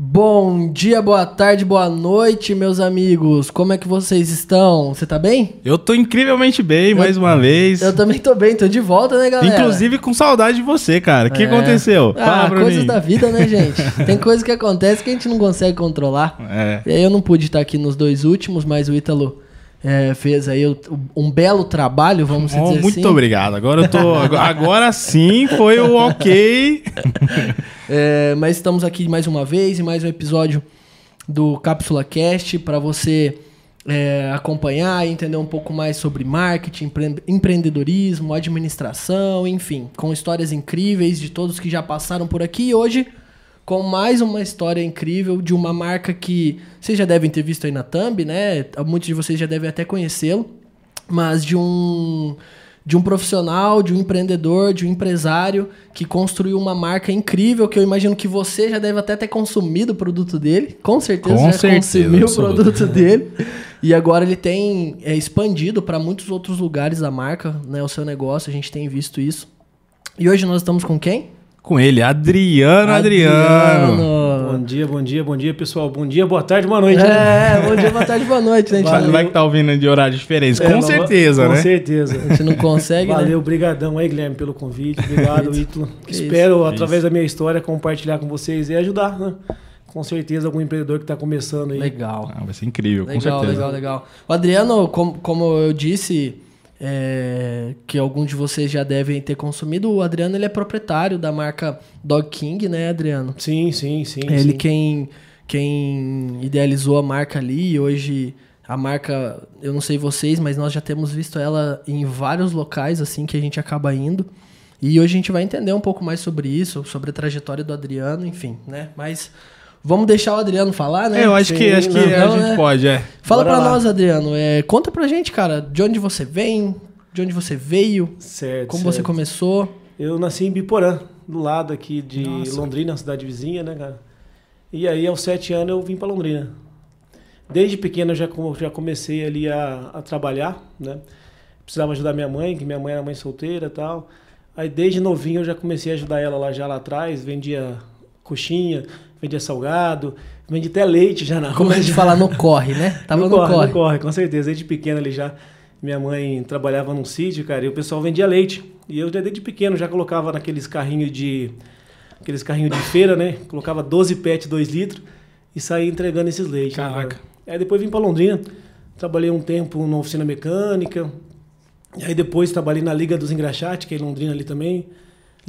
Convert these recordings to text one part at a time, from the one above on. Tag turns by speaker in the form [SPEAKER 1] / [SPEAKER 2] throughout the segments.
[SPEAKER 1] Bom dia, boa tarde, boa noite, meus amigos. Como é que vocês estão? Você tá bem?
[SPEAKER 2] Eu tô incrivelmente bem, mais uma vez.
[SPEAKER 1] Eu também tô bem, tô de volta, né, galera?
[SPEAKER 2] Inclusive com saudade de você, cara. O que
[SPEAKER 1] É.
[SPEAKER 2] aconteceu?
[SPEAKER 1] Ah,
[SPEAKER 2] Bruninho.
[SPEAKER 1] coisas da vida, né, gente? Tem coisas que acontecem que a gente não consegue controlar.
[SPEAKER 2] É.
[SPEAKER 1] E aí eu não pude estar aqui nos dois últimos, mas o Ítalo é, fez aí um belo trabalho, vamos
[SPEAKER 2] Oh,
[SPEAKER 1] dizer
[SPEAKER 2] muito
[SPEAKER 1] assim.
[SPEAKER 2] obrigado. Agora eu tô. Agora sim foi o ok.
[SPEAKER 1] É, mas estamos aqui mais uma vez em mais um episódio do Cápsula Cast para você é, acompanhar e entender um pouco mais sobre marketing, empre- empreendedorismo, administração, enfim, com histórias incríveis de todos que já passaram por aqui. E hoje, com mais uma história incrível de uma marca que vocês já devem ter visto aí na Thumb, né? Muitos de vocês já devem até conhecê-lo, mas de um de um profissional, de um empreendedor, de um empresário que construiu uma marca incrível que eu imagino que você já deve até ter consumido o produto dele. Com certeza
[SPEAKER 2] Com
[SPEAKER 1] já
[SPEAKER 2] certeza,
[SPEAKER 1] consumiu o produto dele. E agora ele tem é, expandido para muitos outros lugares da marca, né, o seu negócio, a gente tem visto isso. E hoje nós estamos com quem?
[SPEAKER 2] Com ele, Adriano Adriano.
[SPEAKER 3] Bom dia, bom dia, bom dia, pessoal. Bom dia, boa tarde, boa noite. né?
[SPEAKER 1] É, bom dia, boa tarde, boa noite, né? Gente,
[SPEAKER 2] Vai,
[SPEAKER 1] não,
[SPEAKER 2] vai que tá ouvindo de horário diferente.
[SPEAKER 3] É,
[SPEAKER 2] Com
[SPEAKER 3] não-
[SPEAKER 2] certeza,
[SPEAKER 3] com
[SPEAKER 2] né?
[SPEAKER 3] certeza.
[SPEAKER 1] a gente não consegue, né?
[SPEAKER 3] Valeu, brigadão aí, Guilherme, pelo convite. Obrigado, Ítalo.
[SPEAKER 1] Que
[SPEAKER 3] Espero,
[SPEAKER 2] isso.
[SPEAKER 3] através da minha história, compartilhar com vocês e ajudar, né? Com certeza, algum empreendedor que está começando aí.
[SPEAKER 1] Legal.
[SPEAKER 2] Ah, vai ser incrível, com
[SPEAKER 1] Legal,
[SPEAKER 2] certeza.
[SPEAKER 1] legal, legal. O Adriano, como, como eu disse, é, que alguns de vocês já devem ter consumido, o Adriano ele é proprietário da marca Dog King, né, Adriano?
[SPEAKER 3] Sim, sim, sim.
[SPEAKER 1] É ele
[SPEAKER 3] sim.
[SPEAKER 1] quem, quem idealizou a marca ali e hoje a marca, eu não sei vocês, mas nós já temos visto ela em vários locais assim que a gente acaba indo. E hoje a gente vai entender um pouco mais sobre isso, sobre a trajetória do Adriano, enfim, né? Mas vamos deixar o Adriano falar, né?
[SPEAKER 2] É, eu acho que, acho que
[SPEAKER 1] não,
[SPEAKER 2] a
[SPEAKER 1] não,
[SPEAKER 2] gente
[SPEAKER 1] né?
[SPEAKER 2] pode, é.
[SPEAKER 1] Fala
[SPEAKER 3] Bora
[SPEAKER 1] pra
[SPEAKER 3] lá.
[SPEAKER 1] nós, Adriano. É, conta pra gente, cara, de onde você vem, de onde você veio,
[SPEAKER 3] Certo.
[SPEAKER 1] como você
[SPEAKER 3] certo.
[SPEAKER 1] começou.
[SPEAKER 3] Eu nasci em Biporã, do lado aqui de
[SPEAKER 2] Nossa.
[SPEAKER 3] Londrina, cidade vizinha, né, cara? E aí, aos sete anos, eu vim para Londrina. Desde pequeno, eu já, já comecei ali a, a trabalhar, né? Precisava ajudar minha mãe, que minha mãe era mãe solteira e tal. Aí, desde novinho, eu já comecei a ajudar ela lá já lá atrás. Vendia coxinha, vendia salgado, vendia até leite já na
[SPEAKER 1] Como a
[SPEAKER 3] rua,
[SPEAKER 1] gente
[SPEAKER 3] já.
[SPEAKER 1] fala no corre, né? Tava no,
[SPEAKER 3] no corre,
[SPEAKER 1] corre.
[SPEAKER 3] no corre, com certeza. Desde pequeno ali já. Minha mãe trabalhava num sítio, cara, e o pessoal vendia leite. E eu já desde pequeno já colocava naqueles carrinhos de. Aqueles carrinhos de feira, né? Colocava 12 pet 2 litros e saía entregando esses leites. né,
[SPEAKER 2] Caraca.
[SPEAKER 3] cara? Aí depois vim pra Londrina. Trabalhei um tempo na oficina mecânica. E aí depois trabalhei na Liga dos Engraxates, que é em Londrina ali também.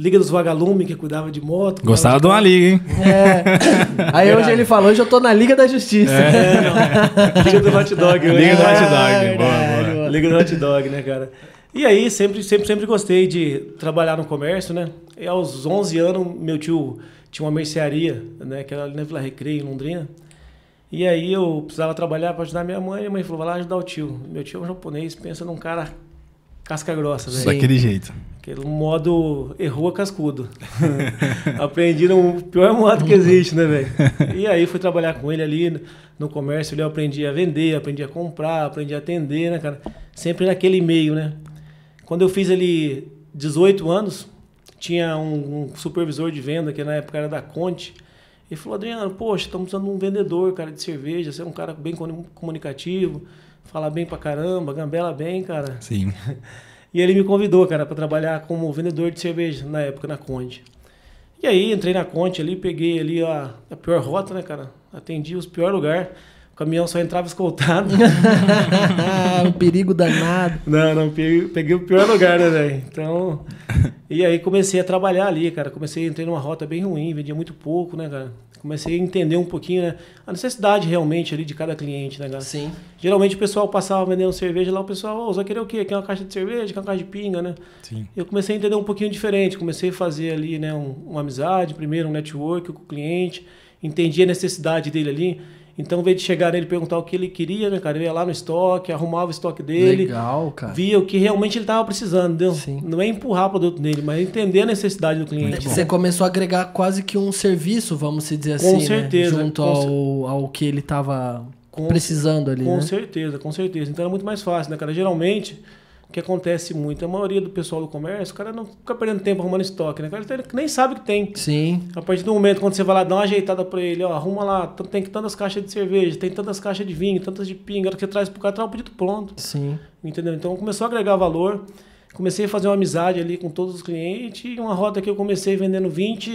[SPEAKER 3] Liga dos Vagalume, que cuidava de moto.
[SPEAKER 2] Gostava de uma liga, hein?
[SPEAKER 1] É. Aí hoje ele falou, hoje eu tô na Liga da Justiça.
[SPEAKER 3] É, não. Liga do Hot Dog. hoje.
[SPEAKER 2] Liga do Hot Dog,
[SPEAKER 1] É,
[SPEAKER 2] boa, boa.
[SPEAKER 3] Liga do Hot Dog, né, cara? E aí, sempre, sempre, sempre gostei de trabalhar no comércio, né? E aos 11 anos, meu tio tinha uma mercearia, né? Que era ali na Vila Recreio, em Londrina. E aí eu precisava trabalhar para ajudar minha mãe. Minha mãe falou, vai lá ajudar o tio. Meu tio é um japonês, pensa num cara casca grossa, velho.
[SPEAKER 2] Daquele jeito.
[SPEAKER 3] Aquele modo errou cascudo. Aprendi no pior modo que existe, né, velho? E aí fui trabalhar com ele ali no comércio, ali eu aprendi a vender, aprendi a comprar, aprendi a atender, né, cara? Sempre naquele meio, né? Quando eu fiz ali 18 anos, tinha um, um supervisor de venda, que na época era da Conte, e falou, Adriano, poxa, estamos precisando de um vendedor, cara, de cerveja, você é um cara bem comu- comunicativo, fala bem pra caramba, gambela bem, cara.
[SPEAKER 2] Sim.
[SPEAKER 3] E ele me convidou, cara, para trabalhar como vendedor de cerveja na época na Conte. E aí entrei na Conte ali, peguei ali a, a pior rota, né, cara? Atendi os piores lugares. O caminhão só entrava escoltado.
[SPEAKER 1] um perigo danado.
[SPEAKER 3] não, não, peguei, peguei o pior lugar, né, velho? Então. E aí comecei a trabalhar ali, cara. Comecei, entrei numa rota bem ruim, vendia muito pouco, né, cara? Comecei a entender um pouquinho, né? A necessidade realmente ali de cada cliente, né, cara?
[SPEAKER 1] Sim.
[SPEAKER 3] Geralmente o pessoal passava vendendo cerveja lá, o pessoal, ô, você querer o quê? Quer uma caixa de cerveja, quer uma caixa de pinga, né?
[SPEAKER 2] Sim.
[SPEAKER 3] Eu comecei a entender um pouquinho diferente, comecei a fazer ali, né, um- uma amizade, primeiro um network com o cliente, entendi a necessidade dele ali. Então, ao invés de chegar nele e perguntar o que ele queria, né, cara, eu ia lá no estoque, arrumava o estoque dele,
[SPEAKER 1] Legal, cara.
[SPEAKER 3] via o que realmente ele estava precisando, entendeu?
[SPEAKER 1] Sim.
[SPEAKER 3] Não é empurrar o produto nele, mas entender a necessidade do cliente.
[SPEAKER 1] Você começou a agregar quase que um serviço, vamos se dizer
[SPEAKER 3] Com
[SPEAKER 1] assim,
[SPEAKER 3] certeza,
[SPEAKER 1] né? Junto
[SPEAKER 3] com
[SPEAKER 1] ao, ao que ele tava
[SPEAKER 3] Com-
[SPEAKER 1] precisando ali,
[SPEAKER 3] Com
[SPEAKER 1] né?
[SPEAKER 3] certeza, com certeza. Então era muito mais fácil, né, cara? Geralmente, o que acontece muito, a maioria do pessoal do comércio, o cara não fica perdendo tempo arrumando estoque, né? O cara tem- nem sabe que tem.
[SPEAKER 1] Sim.
[SPEAKER 3] A partir do momento quando você vai lá dar uma ajeitada pra ele, ó, arruma lá, tem tantas caixas de cerveja, tem tantas caixas de vinho, tantas de pinga, que você traz pro cara, traz o pedido pronto.
[SPEAKER 1] Sim.
[SPEAKER 3] Entendeu? Então começou a agregar valor. Comecei a fazer uma amizade ali com todos os clientes. E uma rota que eu comecei vendendo 20,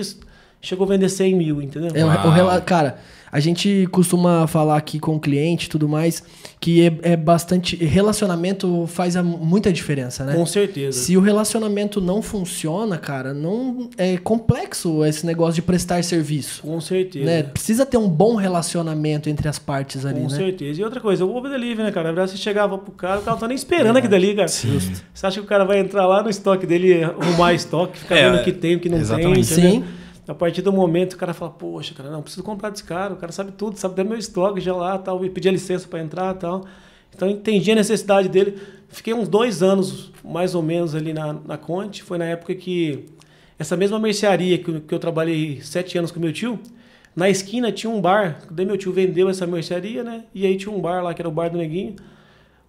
[SPEAKER 3] chegou a vender 100 mil, entendeu?
[SPEAKER 1] É, o- o cara, a gente costuma falar aqui com o cliente e tudo mais que é, é bastante. Relacionamento faz a- muita diferença, né?
[SPEAKER 3] Com certeza.
[SPEAKER 1] Se o relacionamento não funciona, cara, não é complexo esse negócio de prestar serviço.
[SPEAKER 3] Com certeza.
[SPEAKER 1] Né? Precisa ter um bom relacionamento entre as partes ali,
[SPEAKER 3] Com
[SPEAKER 1] né?
[SPEAKER 3] certeza. E outra coisa, o Uber Delivery, né, cara? Na verdade, você chegava pro cara, o cara não tá nem esperando aqui dali, cara.
[SPEAKER 2] Justo.
[SPEAKER 3] Você acha que o cara vai entrar lá no estoque dele, arrumar estoque, ficar
[SPEAKER 2] É,
[SPEAKER 3] vendo o que tem, o que não
[SPEAKER 2] exatamente.
[SPEAKER 3] tem, entendeu?
[SPEAKER 1] Sim.
[SPEAKER 3] A partir do momento o cara fala, poxa, cara, não, preciso comprar desse cara, o cara sabe tudo, sabe até meu estoque já lá, tal, e pedir licença para entrar tal. Então entendi a necessidade dele. Fiquei uns dois anos, mais ou menos, ali na, na Conte. Foi na época que essa mesma mercearia que, que eu trabalhei sete anos com meu tio, na esquina tinha um bar. Daí meu tio vendeu essa mercearia, né? E aí tinha um bar lá, que era o bar do Neguinho.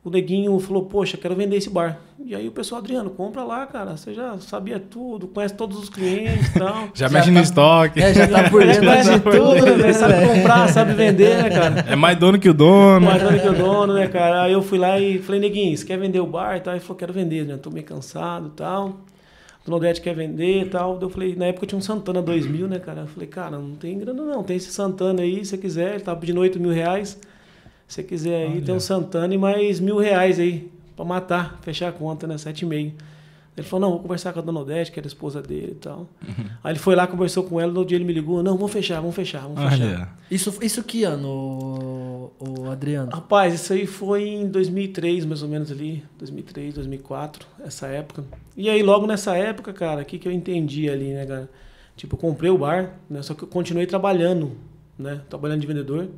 [SPEAKER 3] O Neguinho falou, poxa, quero vender esse bar. E aí o pessoal, Adriano, compra lá, cara. Você já sabia tudo, conhece todos os clientes e tal.
[SPEAKER 2] Já,
[SPEAKER 1] Já
[SPEAKER 2] mexe
[SPEAKER 1] tá-
[SPEAKER 2] no estoque.
[SPEAKER 1] É, já tá por dentro
[SPEAKER 3] conhece
[SPEAKER 1] de
[SPEAKER 3] tudo,
[SPEAKER 1] tudo,
[SPEAKER 3] né?
[SPEAKER 1] né?
[SPEAKER 3] Sabe comprar, sabe vender, né, cara?
[SPEAKER 2] É mais dono que o dono.
[SPEAKER 3] Mais dono que o dono, né, cara? Aí eu fui lá e falei, neguinho, você quer vender o bar e tal? Ele falou, quero vender, né? Tô meio cansado e tal. Dona Odete quer vender e tal. Eu falei, na época tinha um Santana 2000, né, cara? Eu falei, cara, não tem grana não, tem esse Santana aí, se você quiser. Ele tava pedindo 8 mil reais. Se você quiser aí,
[SPEAKER 2] Olha.
[SPEAKER 3] tem um Santana e mais mil reais aí, pra matar, fechar a conta, né? 7,5. Ele falou, não, vou conversar com a Dona Odete, que era a esposa dele e tal. Aí ele foi lá, conversou com ela, no dia ele me ligou, não, vamos fechar, vamos fechar, vamos fechar.
[SPEAKER 2] Olha.
[SPEAKER 1] Isso, isso que ano, o Adriano?
[SPEAKER 3] Rapaz, isso aí foi em 2003, mais ou menos ali. 2003, 2004, essa época. E aí, logo nessa época, cara, o que, que eu entendi ali, né, cara? Tipo, eu comprei o bar, né? Só que eu continuei trabalhando, né? Trabalhando de vendedor.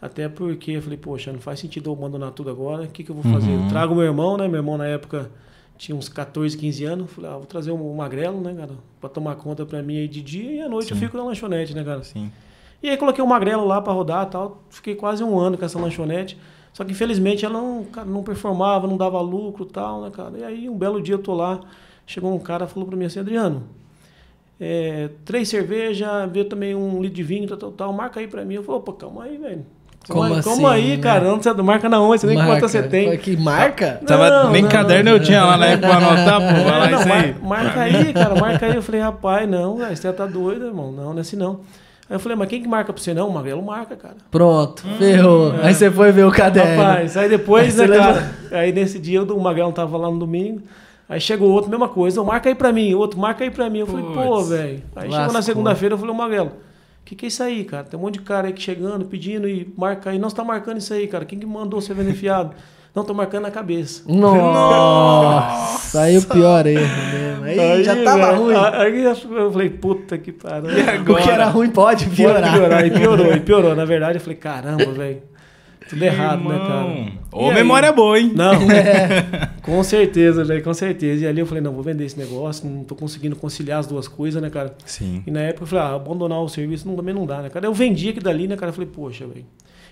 [SPEAKER 3] Até porque eu falei, poxa, não faz sentido eu abandonar tudo agora. O que, que eu vou fazer?
[SPEAKER 2] Uhum.
[SPEAKER 3] Eu trago meu irmão, né? Meu irmão, na época, tinha uns 14, 15 anos. Falei, ah, vou trazer um magrelo, né, cara? Pra tomar conta pra mim aí de dia. E à noite eu
[SPEAKER 2] Sim.
[SPEAKER 3] fico na lanchonete, né, cara?
[SPEAKER 2] Sim.
[SPEAKER 3] E aí coloquei o Magrelo lá pra rodar e tal. Fiquei quase um ano com essa lanchonete. Só que infelizmente ela não, cara, não performava, não dava lucro e tal, né, cara? E aí um belo dia eu tô lá, chegou um cara falou pra mim assim, Adriano, é, três cervejas, veio também um litro de vinho, tal, tal, tal, marca aí pra mim. Eu falei, opa, calma aí, velho.
[SPEAKER 1] Como assim,
[SPEAKER 3] calma aí,
[SPEAKER 1] né?
[SPEAKER 3] cara. Não você marca na onde, você nem
[SPEAKER 1] Marca.
[SPEAKER 3] quanto você tem.
[SPEAKER 1] Que marca?
[SPEAKER 2] Tava,
[SPEAKER 3] Não,
[SPEAKER 2] nem
[SPEAKER 3] não,
[SPEAKER 2] caderno
[SPEAKER 3] não.
[SPEAKER 2] eu tinha lá na época pra anotar, pô. Vai lá
[SPEAKER 3] É, não,
[SPEAKER 2] isso aí.
[SPEAKER 3] mar- marca aí, cara, marca aí. Eu falei, rapaz, não, velho, você tá doido, irmão. Não, não é assim não. Aí eu falei, mas quem que marca pra você? Não, o Magrelo marca, cara.
[SPEAKER 1] Pronto, ferrou. Aí você foi ver o caderno.
[SPEAKER 3] Rapaz, aí depois,
[SPEAKER 1] Aí
[SPEAKER 3] né, cara? Aí nesse dia o Magrelo tava lá no domingo. Aí chegou outro, mesma coisa. "Ô, marca aí pra mim. Outro, marca aí pra mim. Eu falei, pô,
[SPEAKER 2] Puts,
[SPEAKER 3] velho. Aí chegou
[SPEAKER 1] lascou.
[SPEAKER 3] na segunda-feira, eu falei, ô Magrelo, o que, que é isso aí, cara? Tem um monte de cara aí que chegando, pedindo e marca aí. Não, você tá marcando isso aí, cara. Quem que mandou você vender fiado? Não, tô marcando na cabeça.
[SPEAKER 1] Nossa, aí o pior erro mesmo. Aí, já tava
[SPEAKER 3] velho,
[SPEAKER 1] ruim.
[SPEAKER 3] Aí eu falei, puta que pariu.
[SPEAKER 2] E agora?
[SPEAKER 1] O que era ruim pode
[SPEAKER 3] Pode
[SPEAKER 1] piorar.
[SPEAKER 3] piorar. E piorou, e piorou. Na verdade, eu falei, caramba, velho. Tudo errado, né,
[SPEAKER 2] Irmão.
[SPEAKER 3] cara?
[SPEAKER 2] Ô,
[SPEAKER 3] E aí?
[SPEAKER 2] memória boa, hein?
[SPEAKER 3] Não, com certeza, velho, com certeza. E ali eu falei, não, vou vender esse negócio, não tô conseguindo conciliar as duas coisas, né, cara?
[SPEAKER 2] Sim.
[SPEAKER 3] E na época eu falei, ah, abandonar o serviço não, também não dá, né, cara? Eu vendi aqui dali, né, cara? Eu falei, poxa, velho.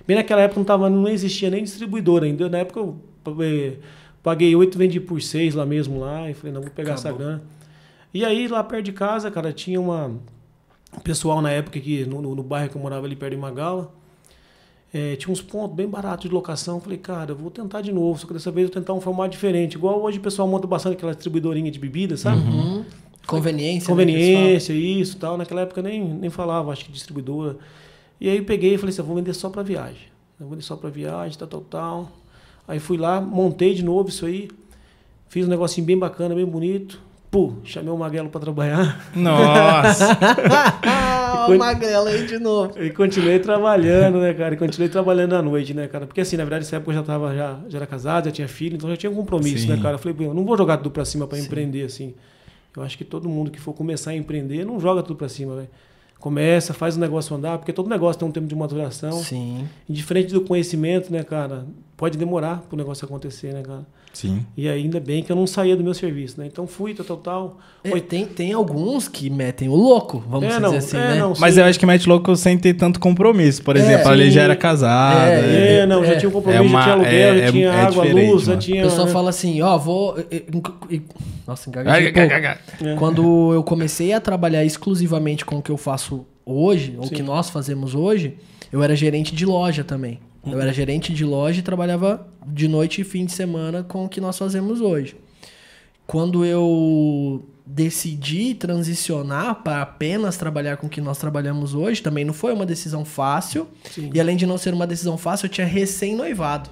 [SPEAKER 3] Bem naquela época não, tava, não existia nem distribuidor ainda. Na época eu eh, paguei oito, vendi por seis lá mesmo lá. E falei, não, vou pegar essa
[SPEAKER 2] Acabou.
[SPEAKER 3] grana. E aí, lá perto de casa, cara, tinha uma um pessoal na época que no, no, no bairro que eu morava ali perto de Magala. Eh, tinha uns pontos bem baratos de locação. Falei, cara, eu vou tentar de novo, só que dessa vez eu vou tentar um formato diferente. Igual hoje o pessoal monta bastante aquela distribuidorinha de bebida, sabe?
[SPEAKER 1] Uhum. Conveniência. né,
[SPEAKER 3] Conveniência, isso tal. Naquela época nem, nem falava, acho que distribuidora. E aí eu peguei e falei assim, eu vou vender só para viagem. Eu vou vender só para viagem, tal, tal, tal. Aí fui lá, montei de novo isso aí. Fiz um negocinho bem bacana, bem bonito. Pô, chamei o Magrelo para trabalhar.
[SPEAKER 2] Nossa.
[SPEAKER 1] Ah, o magrelo aí de novo.
[SPEAKER 3] E continuei trabalhando, né, cara? E continuei trabalhando à noite, né, cara? Porque assim, na verdade, nessa época eu já tava, já, já era casado, já tinha filho, então já tinha um compromisso,
[SPEAKER 2] Sim.
[SPEAKER 3] né, cara? Eu falei, "Bem, eu não vou jogar tudo pra cima pra empreender, assim. Eu acho que todo mundo que for começar a empreender, não joga tudo pra cima, velho. Começa, faz o negócio andar, porque todo negócio tem um tempo de maturação.
[SPEAKER 1] Sim.
[SPEAKER 3] E diferente do conhecimento, né, cara? Pode demorar pro negócio acontecer, né, cara?
[SPEAKER 2] Sim.
[SPEAKER 3] E ainda bem que eu não saía do meu serviço, né? Então fui, tal, tal, tal.
[SPEAKER 1] É, tem, tem alguns que metem o louco, vamos
[SPEAKER 3] É,
[SPEAKER 1] dizer
[SPEAKER 3] não,
[SPEAKER 1] assim,
[SPEAKER 3] é,
[SPEAKER 1] né?
[SPEAKER 3] não,
[SPEAKER 2] Mas
[SPEAKER 3] sim.
[SPEAKER 2] eu acho que mete louco sem ter tanto compromisso. Por
[SPEAKER 1] É,
[SPEAKER 2] exemplo, ali
[SPEAKER 3] sim.
[SPEAKER 2] já era casada.
[SPEAKER 1] É,
[SPEAKER 3] É, não, já
[SPEAKER 1] é.
[SPEAKER 3] tinha um compromisso,
[SPEAKER 2] É uma-
[SPEAKER 3] já tinha aluguel,
[SPEAKER 2] é-
[SPEAKER 3] já
[SPEAKER 2] é-
[SPEAKER 3] tinha
[SPEAKER 2] é
[SPEAKER 3] água, luz, já tinha.
[SPEAKER 1] O pessoal
[SPEAKER 3] né?
[SPEAKER 1] fala assim, ó, vou. e- e- e- Nossa.
[SPEAKER 3] É.
[SPEAKER 1] Quando eu comecei a trabalhar exclusivamente com o que eu faço hoje, ou o que nós fazemos hoje, eu era gerente de loja também. Eu era gerente de loja e trabalhava de noite e fim de semana com o que nós fazemos hoje. Quando eu decidi transicionar para apenas trabalhar com o que nós trabalhamos hoje, também não foi uma decisão fácil.
[SPEAKER 3] Sim.
[SPEAKER 1] E além de não ser uma decisão fácil, eu tinha recém-noivado.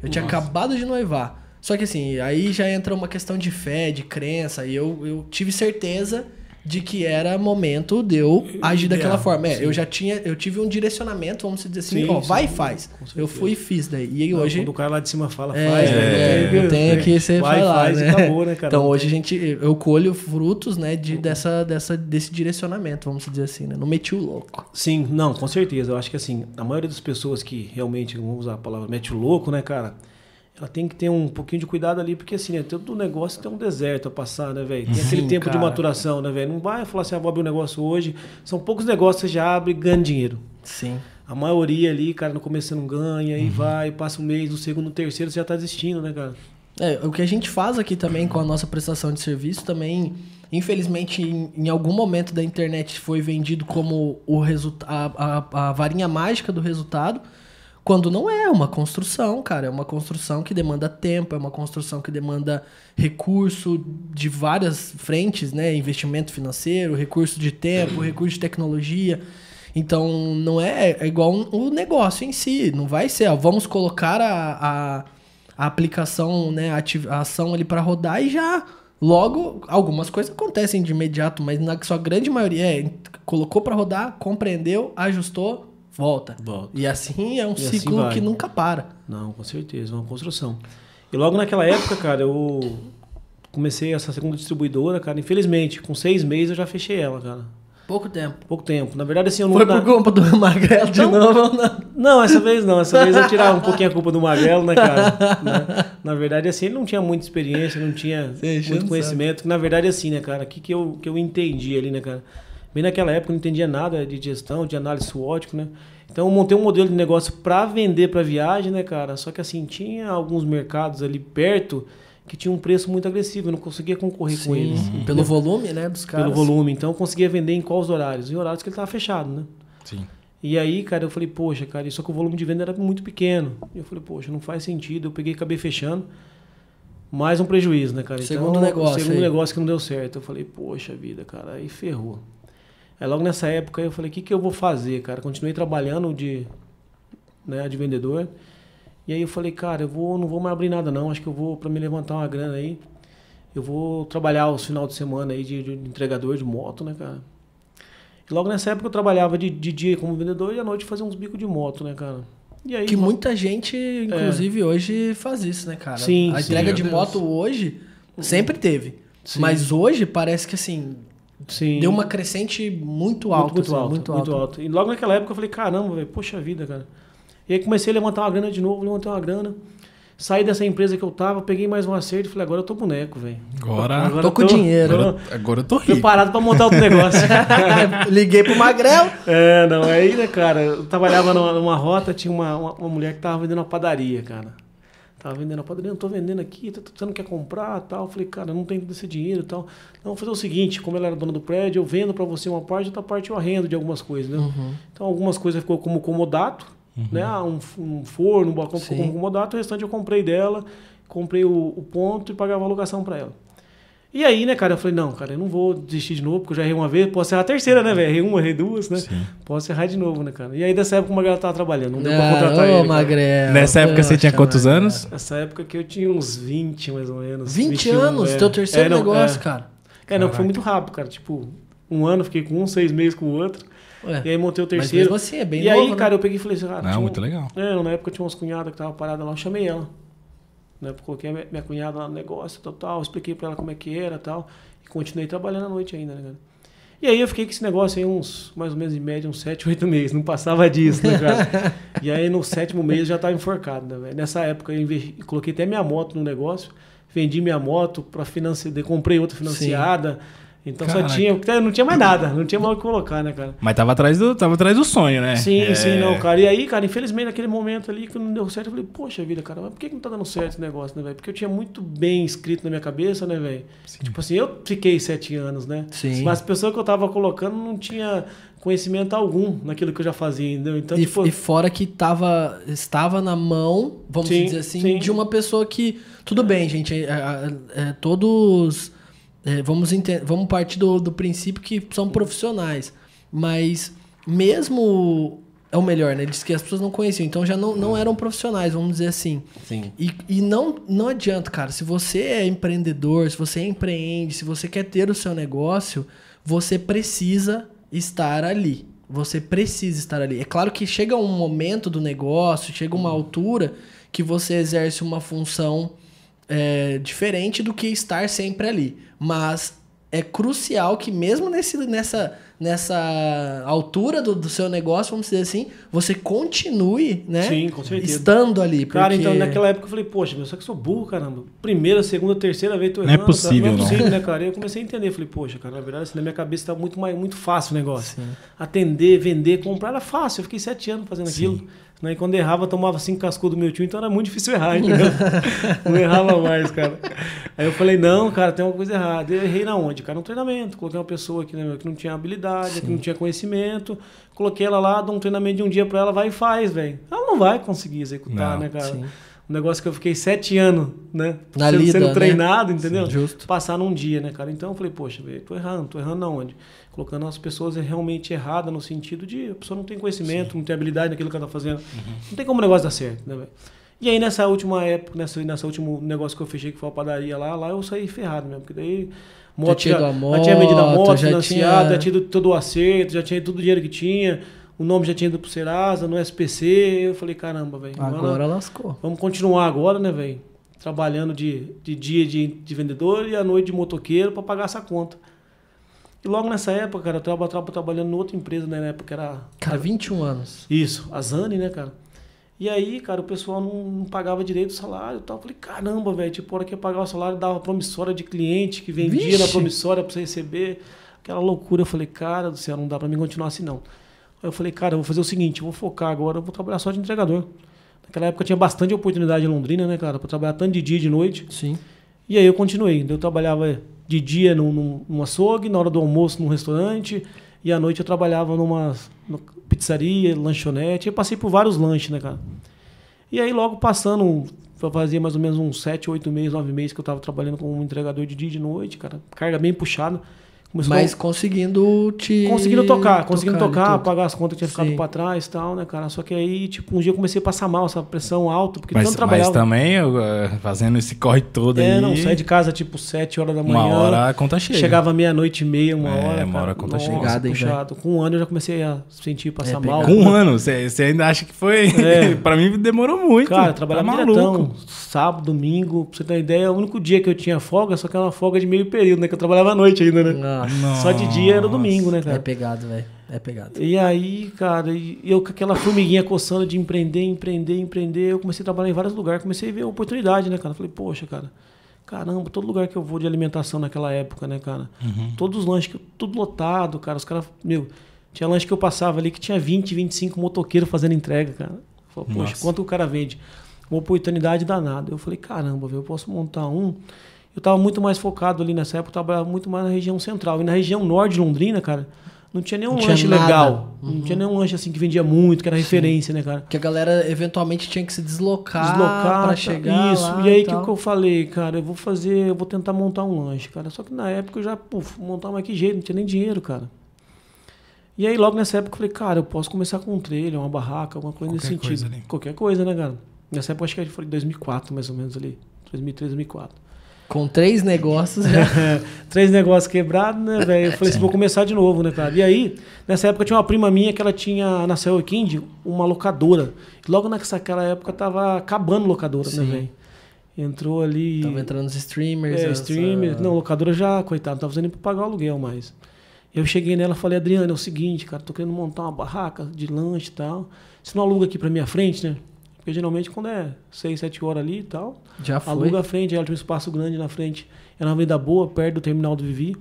[SPEAKER 1] Eu tinha acabado de noivar. Só que assim, aí já entra uma questão de fé, de crença, e eu, eu tive certeza de que era momento de eu agir daquela
[SPEAKER 3] Ideal,
[SPEAKER 1] forma. É, eu já tinha, eu tive um direcionamento, vamos dizer assim,
[SPEAKER 3] Sim,
[SPEAKER 1] ó, vai e faz. Eu fui e fiz daí. E aí
[SPEAKER 3] Não,
[SPEAKER 1] hoje
[SPEAKER 3] Quando o cara lá de cima fala,
[SPEAKER 1] é,
[SPEAKER 3] faz, né?
[SPEAKER 1] é,
[SPEAKER 3] Tem
[SPEAKER 1] eu tenho que ser
[SPEAKER 3] vai,
[SPEAKER 1] falar,
[SPEAKER 3] faz
[SPEAKER 1] né?
[SPEAKER 3] e acabou, né, cara?
[SPEAKER 1] Então hoje a
[SPEAKER 3] tem-
[SPEAKER 1] gente eu colho frutos, né, de dessa, dessa desse direcionamento, vamos dizer assim, né? Não meti o louco.
[SPEAKER 3] Sim, não, com certeza. Eu acho que assim, a maioria das pessoas que realmente, vamos usar a palavra, mete o louco, né, cara? Ela tem que ter um pouquinho de cuidado ali, porque assim, né, todo negócio tem um deserto a passar, né, velho? Tem aquele
[SPEAKER 1] Sim,
[SPEAKER 3] tempo de
[SPEAKER 1] cara.
[SPEAKER 3] maturação, né, velho? Não vai falar assim, ah, vou abrir um negócio hoje. São poucos negócios que você já abre e ganha dinheiro.
[SPEAKER 1] Sim.
[SPEAKER 3] A maioria ali, cara, no começo você não ganha,
[SPEAKER 1] Uhum.
[SPEAKER 3] aí vai, passa um mês, no segundo, no terceiro, você já tá desistindo, né, cara?
[SPEAKER 1] É, o que a gente faz aqui também com a nossa prestação de serviço também, infelizmente, em, em algum momento da internet foi vendido como o a, a, a varinha mágica do resultado, quando não é uma construção, cara. É uma construção que demanda tempo, é uma construção que demanda recurso de várias frentes, né? Investimento financeiro, recurso de tempo, recurso de tecnologia. Então, não é, é igual um- o negócio em si. Não vai ser, ó, vamos colocar a, a, a aplicação, né, a, a ação ali para rodar e já logo algumas coisas acontecem de imediato, mas na sua grande maioria é colocou para rodar, compreendeu, ajustou, volta.
[SPEAKER 3] Volta.
[SPEAKER 1] E assim é um
[SPEAKER 3] E assim
[SPEAKER 1] ciclo
[SPEAKER 3] vai.
[SPEAKER 1] que nunca para.
[SPEAKER 3] Não, com certeza, uma construção. E logo naquela época, cara, eu comecei essa segunda distribuidora, cara. Infelizmente, com seis meses eu já fechei ela, cara.
[SPEAKER 1] Pouco tempo.
[SPEAKER 3] Pouco tempo. Na verdade, assim, eu não.
[SPEAKER 1] Foi
[SPEAKER 3] na-
[SPEAKER 1] por culpa do Magrelo de
[SPEAKER 3] Não.
[SPEAKER 1] novo não?
[SPEAKER 3] Não, essa vez não. Essa vez eu tirava um pouquinho a culpa do Magrelo, né, cara? Né? Na verdade, assim, ele não tinha muita experiência, não tinha
[SPEAKER 1] enchendo
[SPEAKER 3] muito conhecimento. Na verdade, assim, né, cara? O que, que, eu, que eu entendi ali, né, cara? Bem naquela época eu não entendia nada de gestão, de análise SWOT, né? Então eu montei um modelo de negócio para vender para viagem, né, cara? Só que assim, tinha alguns mercados ali perto que tinham um preço muito agressivo, eu não conseguia concorrer com eles.
[SPEAKER 1] Sim, pelo volume, né, dos caras.
[SPEAKER 3] Pelo volume. Então eu conseguia vender em quais horários? Em horários que ele estava fechado, né?
[SPEAKER 2] Sim.
[SPEAKER 3] E aí, cara, eu falei, poxa, cara, só que o volume de venda era muito pequeno. E eu falei, poxa, não faz sentido. Eu peguei e acabei fechando. Mais um prejuízo, né, cara?
[SPEAKER 1] Segundo negócio
[SPEAKER 3] Segundo
[SPEAKER 1] aí.
[SPEAKER 3] negócio que não deu certo. Eu falei, poxa vida, cara, aí ferrou. Aí logo nessa época eu falei, o que, que eu vou fazer, cara? Continuei trabalhando de, né, de vendedor. E aí eu falei, cara, eu vou, não vou mais abrir nada não. Acho que eu vou, para me levantar uma grana aí, eu vou trabalhar os final de semana aí de, de entregador de moto, né, cara? E logo nessa época eu trabalhava de, de dia como vendedor e à noite fazia uns bicos de moto, né, cara? E aí,
[SPEAKER 1] Que muita gente, inclusive, hoje faz isso, né, cara?
[SPEAKER 3] É. Sim,
[SPEAKER 1] A
[SPEAKER 3] sim,
[SPEAKER 1] entrega
[SPEAKER 3] meu
[SPEAKER 1] de
[SPEAKER 3] Deus.
[SPEAKER 1] moto hoje sempre teve.
[SPEAKER 3] Sim.
[SPEAKER 1] Mas hoje parece que, assim,
[SPEAKER 3] sim,
[SPEAKER 1] deu uma crescente muito alta.
[SPEAKER 3] muito, muito,
[SPEAKER 1] assim,
[SPEAKER 3] alto,
[SPEAKER 1] muito
[SPEAKER 3] muito
[SPEAKER 1] alta.
[SPEAKER 3] alto. E logo naquela época eu falei, caramba, velho, poxa vida, cara. E aí comecei a levantar uma grana de novo, levantei uma grana. Saí dessa empresa que eu tava, peguei mais um acerto e falei, agora eu tô boneco, velho.
[SPEAKER 2] Agora,
[SPEAKER 1] Tô com dinheiro.
[SPEAKER 2] agora, agora eu tô rico.
[SPEAKER 3] Preparado pra montar outro negócio.
[SPEAKER 1] Liguei pro Magrelo.
[SPEAKER 3] É, não, aí, né, cara, eu trabalhava numa, numa rota, tinha uma, uma, uma mulher que tava vendendo uma padaria, cara. Tava vendendo a padaria, eu tô vendendo aqui, tá- você não quer comprar tal. Eu falei, cara, eu não tenho desse dinheiro e tal. Então, vou fazer o seguinte, como ela era dona do prédio, eu vendo pra você uma parte, outra parte eu arrendo de algumas coisas, né?
[SPEAKER 1] Uhum.
[SPEAKER 3] Então, algumas coisas ficou como comodato, né? Ah, Um, um forno, um balcão ficou como comodato, o restante eu comprei dela, comprei o, o ponto e pagava a alugação pra ela. E aí, né, cara, eu falei, não, cara, eu não vou desistir de novo, porque eu já errei uma vez, posso errar a terceira, né, velho? Errei uma, errei duas, né?
[SPEAKER 2] Sim.
[SPEAKER 3] Posso errar de novo, né, cara? E aí, dessa época, o Magrelo tava trabalhando, não deu pra
[SPEAKER 1] Ah,
[SPEAKER 3] contratar
[SPEAKER 1] ô,
[SPEAKER 3] ele. cara.
[SPEAKER 1] Magrelo.
[SPEAKER 2] Nessa época você tinha quantos anos?
[SPEAKER 3] Nessa época que eu tinha uns 20, mais ou menos.
[SPEAKER 1] 20
[SPEAKER 3] 21,
[SPEAKER 1] anos,
[SPEAKER 3] é.
[SPEAKER 1] teu terceiro
[SPEAKER 3] É, não,
[SPEAKER 1] negócio,
[SPEAKER 3] é.
[SPEAKER 1] cara.
[SPEAKER 3] É, não,
[SPEAKER 2] Caraca.
[SPEAKER 3] foi muito rápido, cara. Tipo, um ano fiquei com um, seis meses com o outro.
[SPEAKER 1] Ué,
[SPEAKER 3] E aí montei o
[SPEAKER 1] mas
[SPEAKER 3] terceiro.
[SPEAKER 1] mesmo assim, é bem
[SPEAKER 3] e
[SPEAKER 1] novo,
[SPEAKER 3] aí,
[SPEAKER 1] né?
[SPEAKER 3] cara, eu peguei e falei assim, ah,
[SPEAKER 2] Não,
[SPEAKER 3] tinha um-
[SPEAKER 2] muito legal.
[SPEAKER 3] É, na época tinha umas cunhadas que tava parada lá, eu chamei ela. Né, coloquei minha, minha cunhada lá no negócio, tal, tal, expliquei pra ela como é que era tal. E continuei trabalhando à noite ainda, né, cara? E aí eu fiquei com esse negócio aí uns, mais ou menos em média, uns 7, 8 meses. Não passava disso, né, cara? E aí no sétimo mês eu já tava enforcado, né, velho? Nessa época eu investi, coloquei até minha moto no negócio, vendi minha moto para financiar, comprei outra financiada. Então
[SPEAKER 2] Caraca.
[SPEAKER 3] só tinha, não tinha mais nada, não tinha mais o que colocar, né, cara?
[SPEAKER 2] Mas tava atrás do, tava atrás do sonho, né?
[SPEAKER 3] Sim,
[SPEAKER 2] É.
[SPEAKER 3] sim, não, cara. E aí, cara, infelizmente naquele momento ali que não deu certo, eu falei, poxa vida, cara, mas por que não tá dando certo esse negócio, né, velho? Porque eu tinha muito bem escrito na minha cabeça, né, velho? Tipo assim, eu fiquei sete anos, né?
[SPEAKER 1] Sim.
[SPEAKER 3] Mas as pessoas que eu tava colocando não tinha conhecimento algum naquilo que eu já fazia, entendeu? Então,
[SPEAKER 1] e,
[SPEAKER 3] tipo,
[SPEAKER 1] e fora que tava, estava na mão, vamos
[SPEAKER 3] Sim,
[SPEAKER 1] dizer assim,
[SPEAKER 3] sim.
[SPEAKER 1] de uma pessoa que. Tudo bem, gente. é, é, é, todos. É, vamos, vamos partir do, do princípio que são profissionais. Mas mesmo. É o melhor, né? Diz que as pessoas não conheciam, então já não, não eram profissionais, vamos dizer assim.
[SPEAKER 4] Sim.
[SPEAKER 1] E, e não, não adianta, cara. Se você é empreendedor, se você empreende, se você quer ter o seu negócio, você precisa estar ali. Você precisa estar ali. É claro que chega um momento do negócio, chega uma altura que você exerce uma função é, diferente do que estar sempre ali. Mas é crucial que mesmo nesse, nessa, nessa altura do, do seu negócio, vamos dizer assim, você continue, né?
[SPEAKER 3] Sim, com certeza.
[SPEAKER 1] Estando ali.
[SPEAKER 3] Cara,
[SPEAKER 1] porque-
[SPEAKER 3] então naquela época eu falei, poxa, meu, só que eu sou burro, caramba. Primeira, segunda, terceira vez tô
[SPEAKER 2] Não é
[SPEAKER 3] errando. cara.
[SPEAKER 2] possível,
[SPEAKER 3] Não é
[SPEAKER 2] não.
[SPEAKER 3] possível, né, cara? E eu comecei a entender. Falei, poxa, cara, na verdade, assim, na minha cabeça tá muito, mais, muito fácil o negócio. Atender, vender, comprar era fácil. Eu fiquei sete anos fazendo aquilo. Né? E quando errava, eu tomava cinco cascudos do meu tio, então era muito difícil errar, entendeu? não errava mais, cara. Aí eu falei, não, cara, tem uma coisa errada. Eu errei na onde? Cara, no treinamento. Coloquei uma pessoa que, né, meu, que não tinha habilidade, que não tinha conhecimento. Coloquei ela lá, dou um treinamento de um dia pra ela, vai e faz, velho. Ela não vai conseguir executar,
[SPEAKER 2] Não,
[SPEAKER 3] né, cara?
[SPEAKER 1] sim.
[SPEAKER 3] Um negócio que eu fiquei sete anos, né?
[SPEAKER 1] Na
[SPEAKER 3] sendo,
[SPEAKER 1] lida,
[SPEAKER 3] sendo
[SPEAKER 1] né?
[SPEAKER 3] treinado, entendeu?
[SPEAKER 1] Sim, justo.
[SPEAKER 3] Passar num dia, né, cara? Então eu falei, poxa, velho, tô errando, tô errando na onde? Colocando as pessoas realmente erradas no sentido de a pessoa não tem conhecimento, não tem habilidade naquilo que ela tá fazendo. Não tem como o negócio dar certo, né, velho? E aí nessa última época, nessa, nessa último negócio que eu fechei, que foi a padaria lá, lá eu saí ferrado mesmo, porque daí moto já,
[SPEAKER 1] a
[SPEAKER 3] já tinha vendido a
[SPEAKER 1] moto,
[SPEAKER 3] moto,
[SPEAKER 1] já
[SPEAKER 3] financiada,
[SPEAKER 1] tinha-
[SPEAKER 3] já tinha todo o acerto, já tinha todo o dinheiro que tinha, o nome já tinha ido pro Serasa, no SPC, eu falei, caramba, velho.
[SPEAKER 1] Agora lascou.
[SPEAKER 3] Vamos continuar agora, né, velho? Trabalhando de, de dia de, de vendedor e à noite de motoqueiro para pagar essa conta. E logo nessa época, cara, eu tava, tava trabalhando em outra empresa, né, na época era.
[SPEAKER 1] Cara, 21 anos.
[SPEAKER 3] Isso, a Zani, né, cara? E aí, cara, o pessoal não, não pagava direito o salário e tal. Eu falei, caramba, velho, tipo, a hora que ia pagar o salário, dava promissória de cliente que vendia
[SPEAKER 1] Vixe!
[SPEAKER 3] na promissória pra você receber. Aquela loucura. Eu falei, cara do céu, não dá pra mim continuar assim, não. Aí eu falei, cara, eu vou fazer o seguinte, eu vou focar agora, eu vou trabalhar só de entregador. Naquela época tinha bastante oportunidade em Londrina, né, cara, pra trabalhar tanto de dia e de noite.
[SPEAKER 1] Sim.
[SPEAKER 3] E aí eu continuei. Eu trabalhava de dia num, num, num açougue, na hora do almoço num restaurante, e à noite eu trabalhava numa, numa pizzaria, lanchonete. Eu passei por vários lanches, né, cara? E aí logo passando, fazia mais ou menos uns 7, 8 meses, 9 meses que eu tava trabalhando como entregador de dia e de noite, cara. Carga bem puxada. Começou
[SPEAKER 1] Mas conseguindo te.
[SPEAKER 3] Conseguindo tocar, conseguindo tocar,
[SPEAKER 1] tudo.
[SPEAKER 3] pagar as contas que tinha ficado
[SPEAKER 1] Sim.
[SPEAKER 3] pra trás e tal, né, cara? Só que aí, tipo, um dia eu comecei a passar mal, essa pressão alta, porque
[SPEAKER 2] Mas,
[SPEAKER 3] tanto
[SPEAKER 2] mas
[SPEAKER 3] trabalhava.
[SPEAKER 2] também, eu, eh, fazendo esse corre todo
[SPEAKER 3] É,
[SPEAKER 2] aí.
[SPEAKER 3] não, saí de casa tipo 7 horas da manhã.
[SPEAKER 2] Uma hora a conta chega.
[SPEAKER 3] Chegava meia-noite e meia, uma
[SPEAKER 2] É,
[SPEAKER 3] hora.
[SPEAKER 2] uma
[SPEAKER 3] cara.
[SPEAKER 2] hora a conta
[SPEAKER 3] Nossa,
[SPEAKER 2] chega.
[SPEAKER 1] Pegada, hein,
[SPEAKER 3] puxado. Com um ano eu já comecei a sentir passar
[SPEAKER 1] É,
[SPEAKER 3] mal.
[SPEAKER 2] Com um ano, você ainda acha que foi.
[SPEAKER 3] É.
[SPEAKER 2] pra mim demorou muito.
[SPEAKER 3] Cara, eu
[SPEAKER 2] tá
[SPEAKER 3] trabalhava
[SPEAKER 2] maluco.
[SPEAKER 3] diretão, sábado, domingo, pra você ter uma ideia, é o único dia que eu tinha folga, só que era uma folga de meio período, né? Que eu trabalhava à noite ainda, né?
[SPEAKER 1] Nossa.
[SPEAKER 3] Só de dia era domingo, né,
[SPEAKER 1] É
[SPEAKER 3] cara?
[SPEAKER 1] pegado, velho. É pegado.
[SPEAKER 3] E aí, cara, eu com aquela formiguinha coçando de empreender, empreender, empreender, eu comecei a trabalhar em vários lugares, comecei a ver oportunidade, né, cara? Falei, poxa, cara, caramba, todo lugar que eu vou de alimentação naquela época, né, cara? Todos os lanches, tudo lotado, cara. Os caras, meu, tinha lanche que eu passava ali que tinha 20, 25 motoqueiros fazendo entrega, cara. Eu falei, poxa,
[SPEAKER 2] Nossa.
[SPEAKER 3] quanto o cara vende? Uma oportunidade danada. Eu falei, caramba, velho, eu posso montar um. Eu tava muito mais focado ali nessa época, eu trabalhava muito mais na região central. E na região norte de Londrina, cara, não tinha nenhum
[SPEAKER 1] Não tinha
[SPEAKER 3] lanche
[SPEAKER 1] nada.
[SPEAKER 3] legal. Não tinha nenhum lanche assim que vendia muito, que era referência, né, cara?
[SPEAKER 1] Que a galera eventualmente tinha que se deslocar,
[SPEAKER 3] Deslocar
[SPEAKER 1] pra
[SPEAKER 3] tá,
[SPEAKER 1] chegar.
[SPEAKER 3] Isso.
[SPEAKER 1] lá
[SPEAKER 3] e aí que,
[SPEAKER 1] tal.
[SPEAKER 3] que eu falei, cara, eu vou fazer, eu vou tentar montar um lanche, cara. Só que na época eu já, puf, montar mas que jeito, não tinha nem dinheiro, cara. E aí logo nessa época eu falei, cara, eu posso começar com um trailer, uma barraca, alguma coisa nesse
[SPEAKER 2] Qualquer
[SPEAKER 3] sentido.
[SPEAKER 2] coisa ali.
[SPEAKER 3] Qualquer coisa, né, cara? Nessa época acho que foi em 2004, mais ou menos ali. 2003, 2004.
[SPEAKER 1] Com três negócios já.
[SPEAKER 3] Três negócios quebrados, né, velho? Eu falei assim, vou começar de novo, né, cara? E aí, nessa época tinha uma prima minha que ela tinha, na Cell Kind, uma locadora. Logo naquela época tava acabando locadora,
[SPEAKER 1] Sim.
[SPEAKER 3] né, velho? Entrou ali...
[SPEAKER 1] Tava entrando os streamers.
[SPEAKER 3] É,
[SPEAKER 1] essa-
[SPEAKER 3] streamer. Não, locadora já, coitado, não tava fazendo nem pra pagar o aluguel mais. Eu cheguei nela e falei, Adriana, é o seguinte, cara, tô querendo montar uma barraca de lanche e tal. Você não aluga aqui pra minha frente, né? Porque geralmente quando é 6, 7 horas ali e tal,
[SPEAKER 1] Já foi.
[SPEAKER 3] aluga a frente, ela tinha um espaço grande na frente. Era uma avenida boa, perto do terminal do Vivi.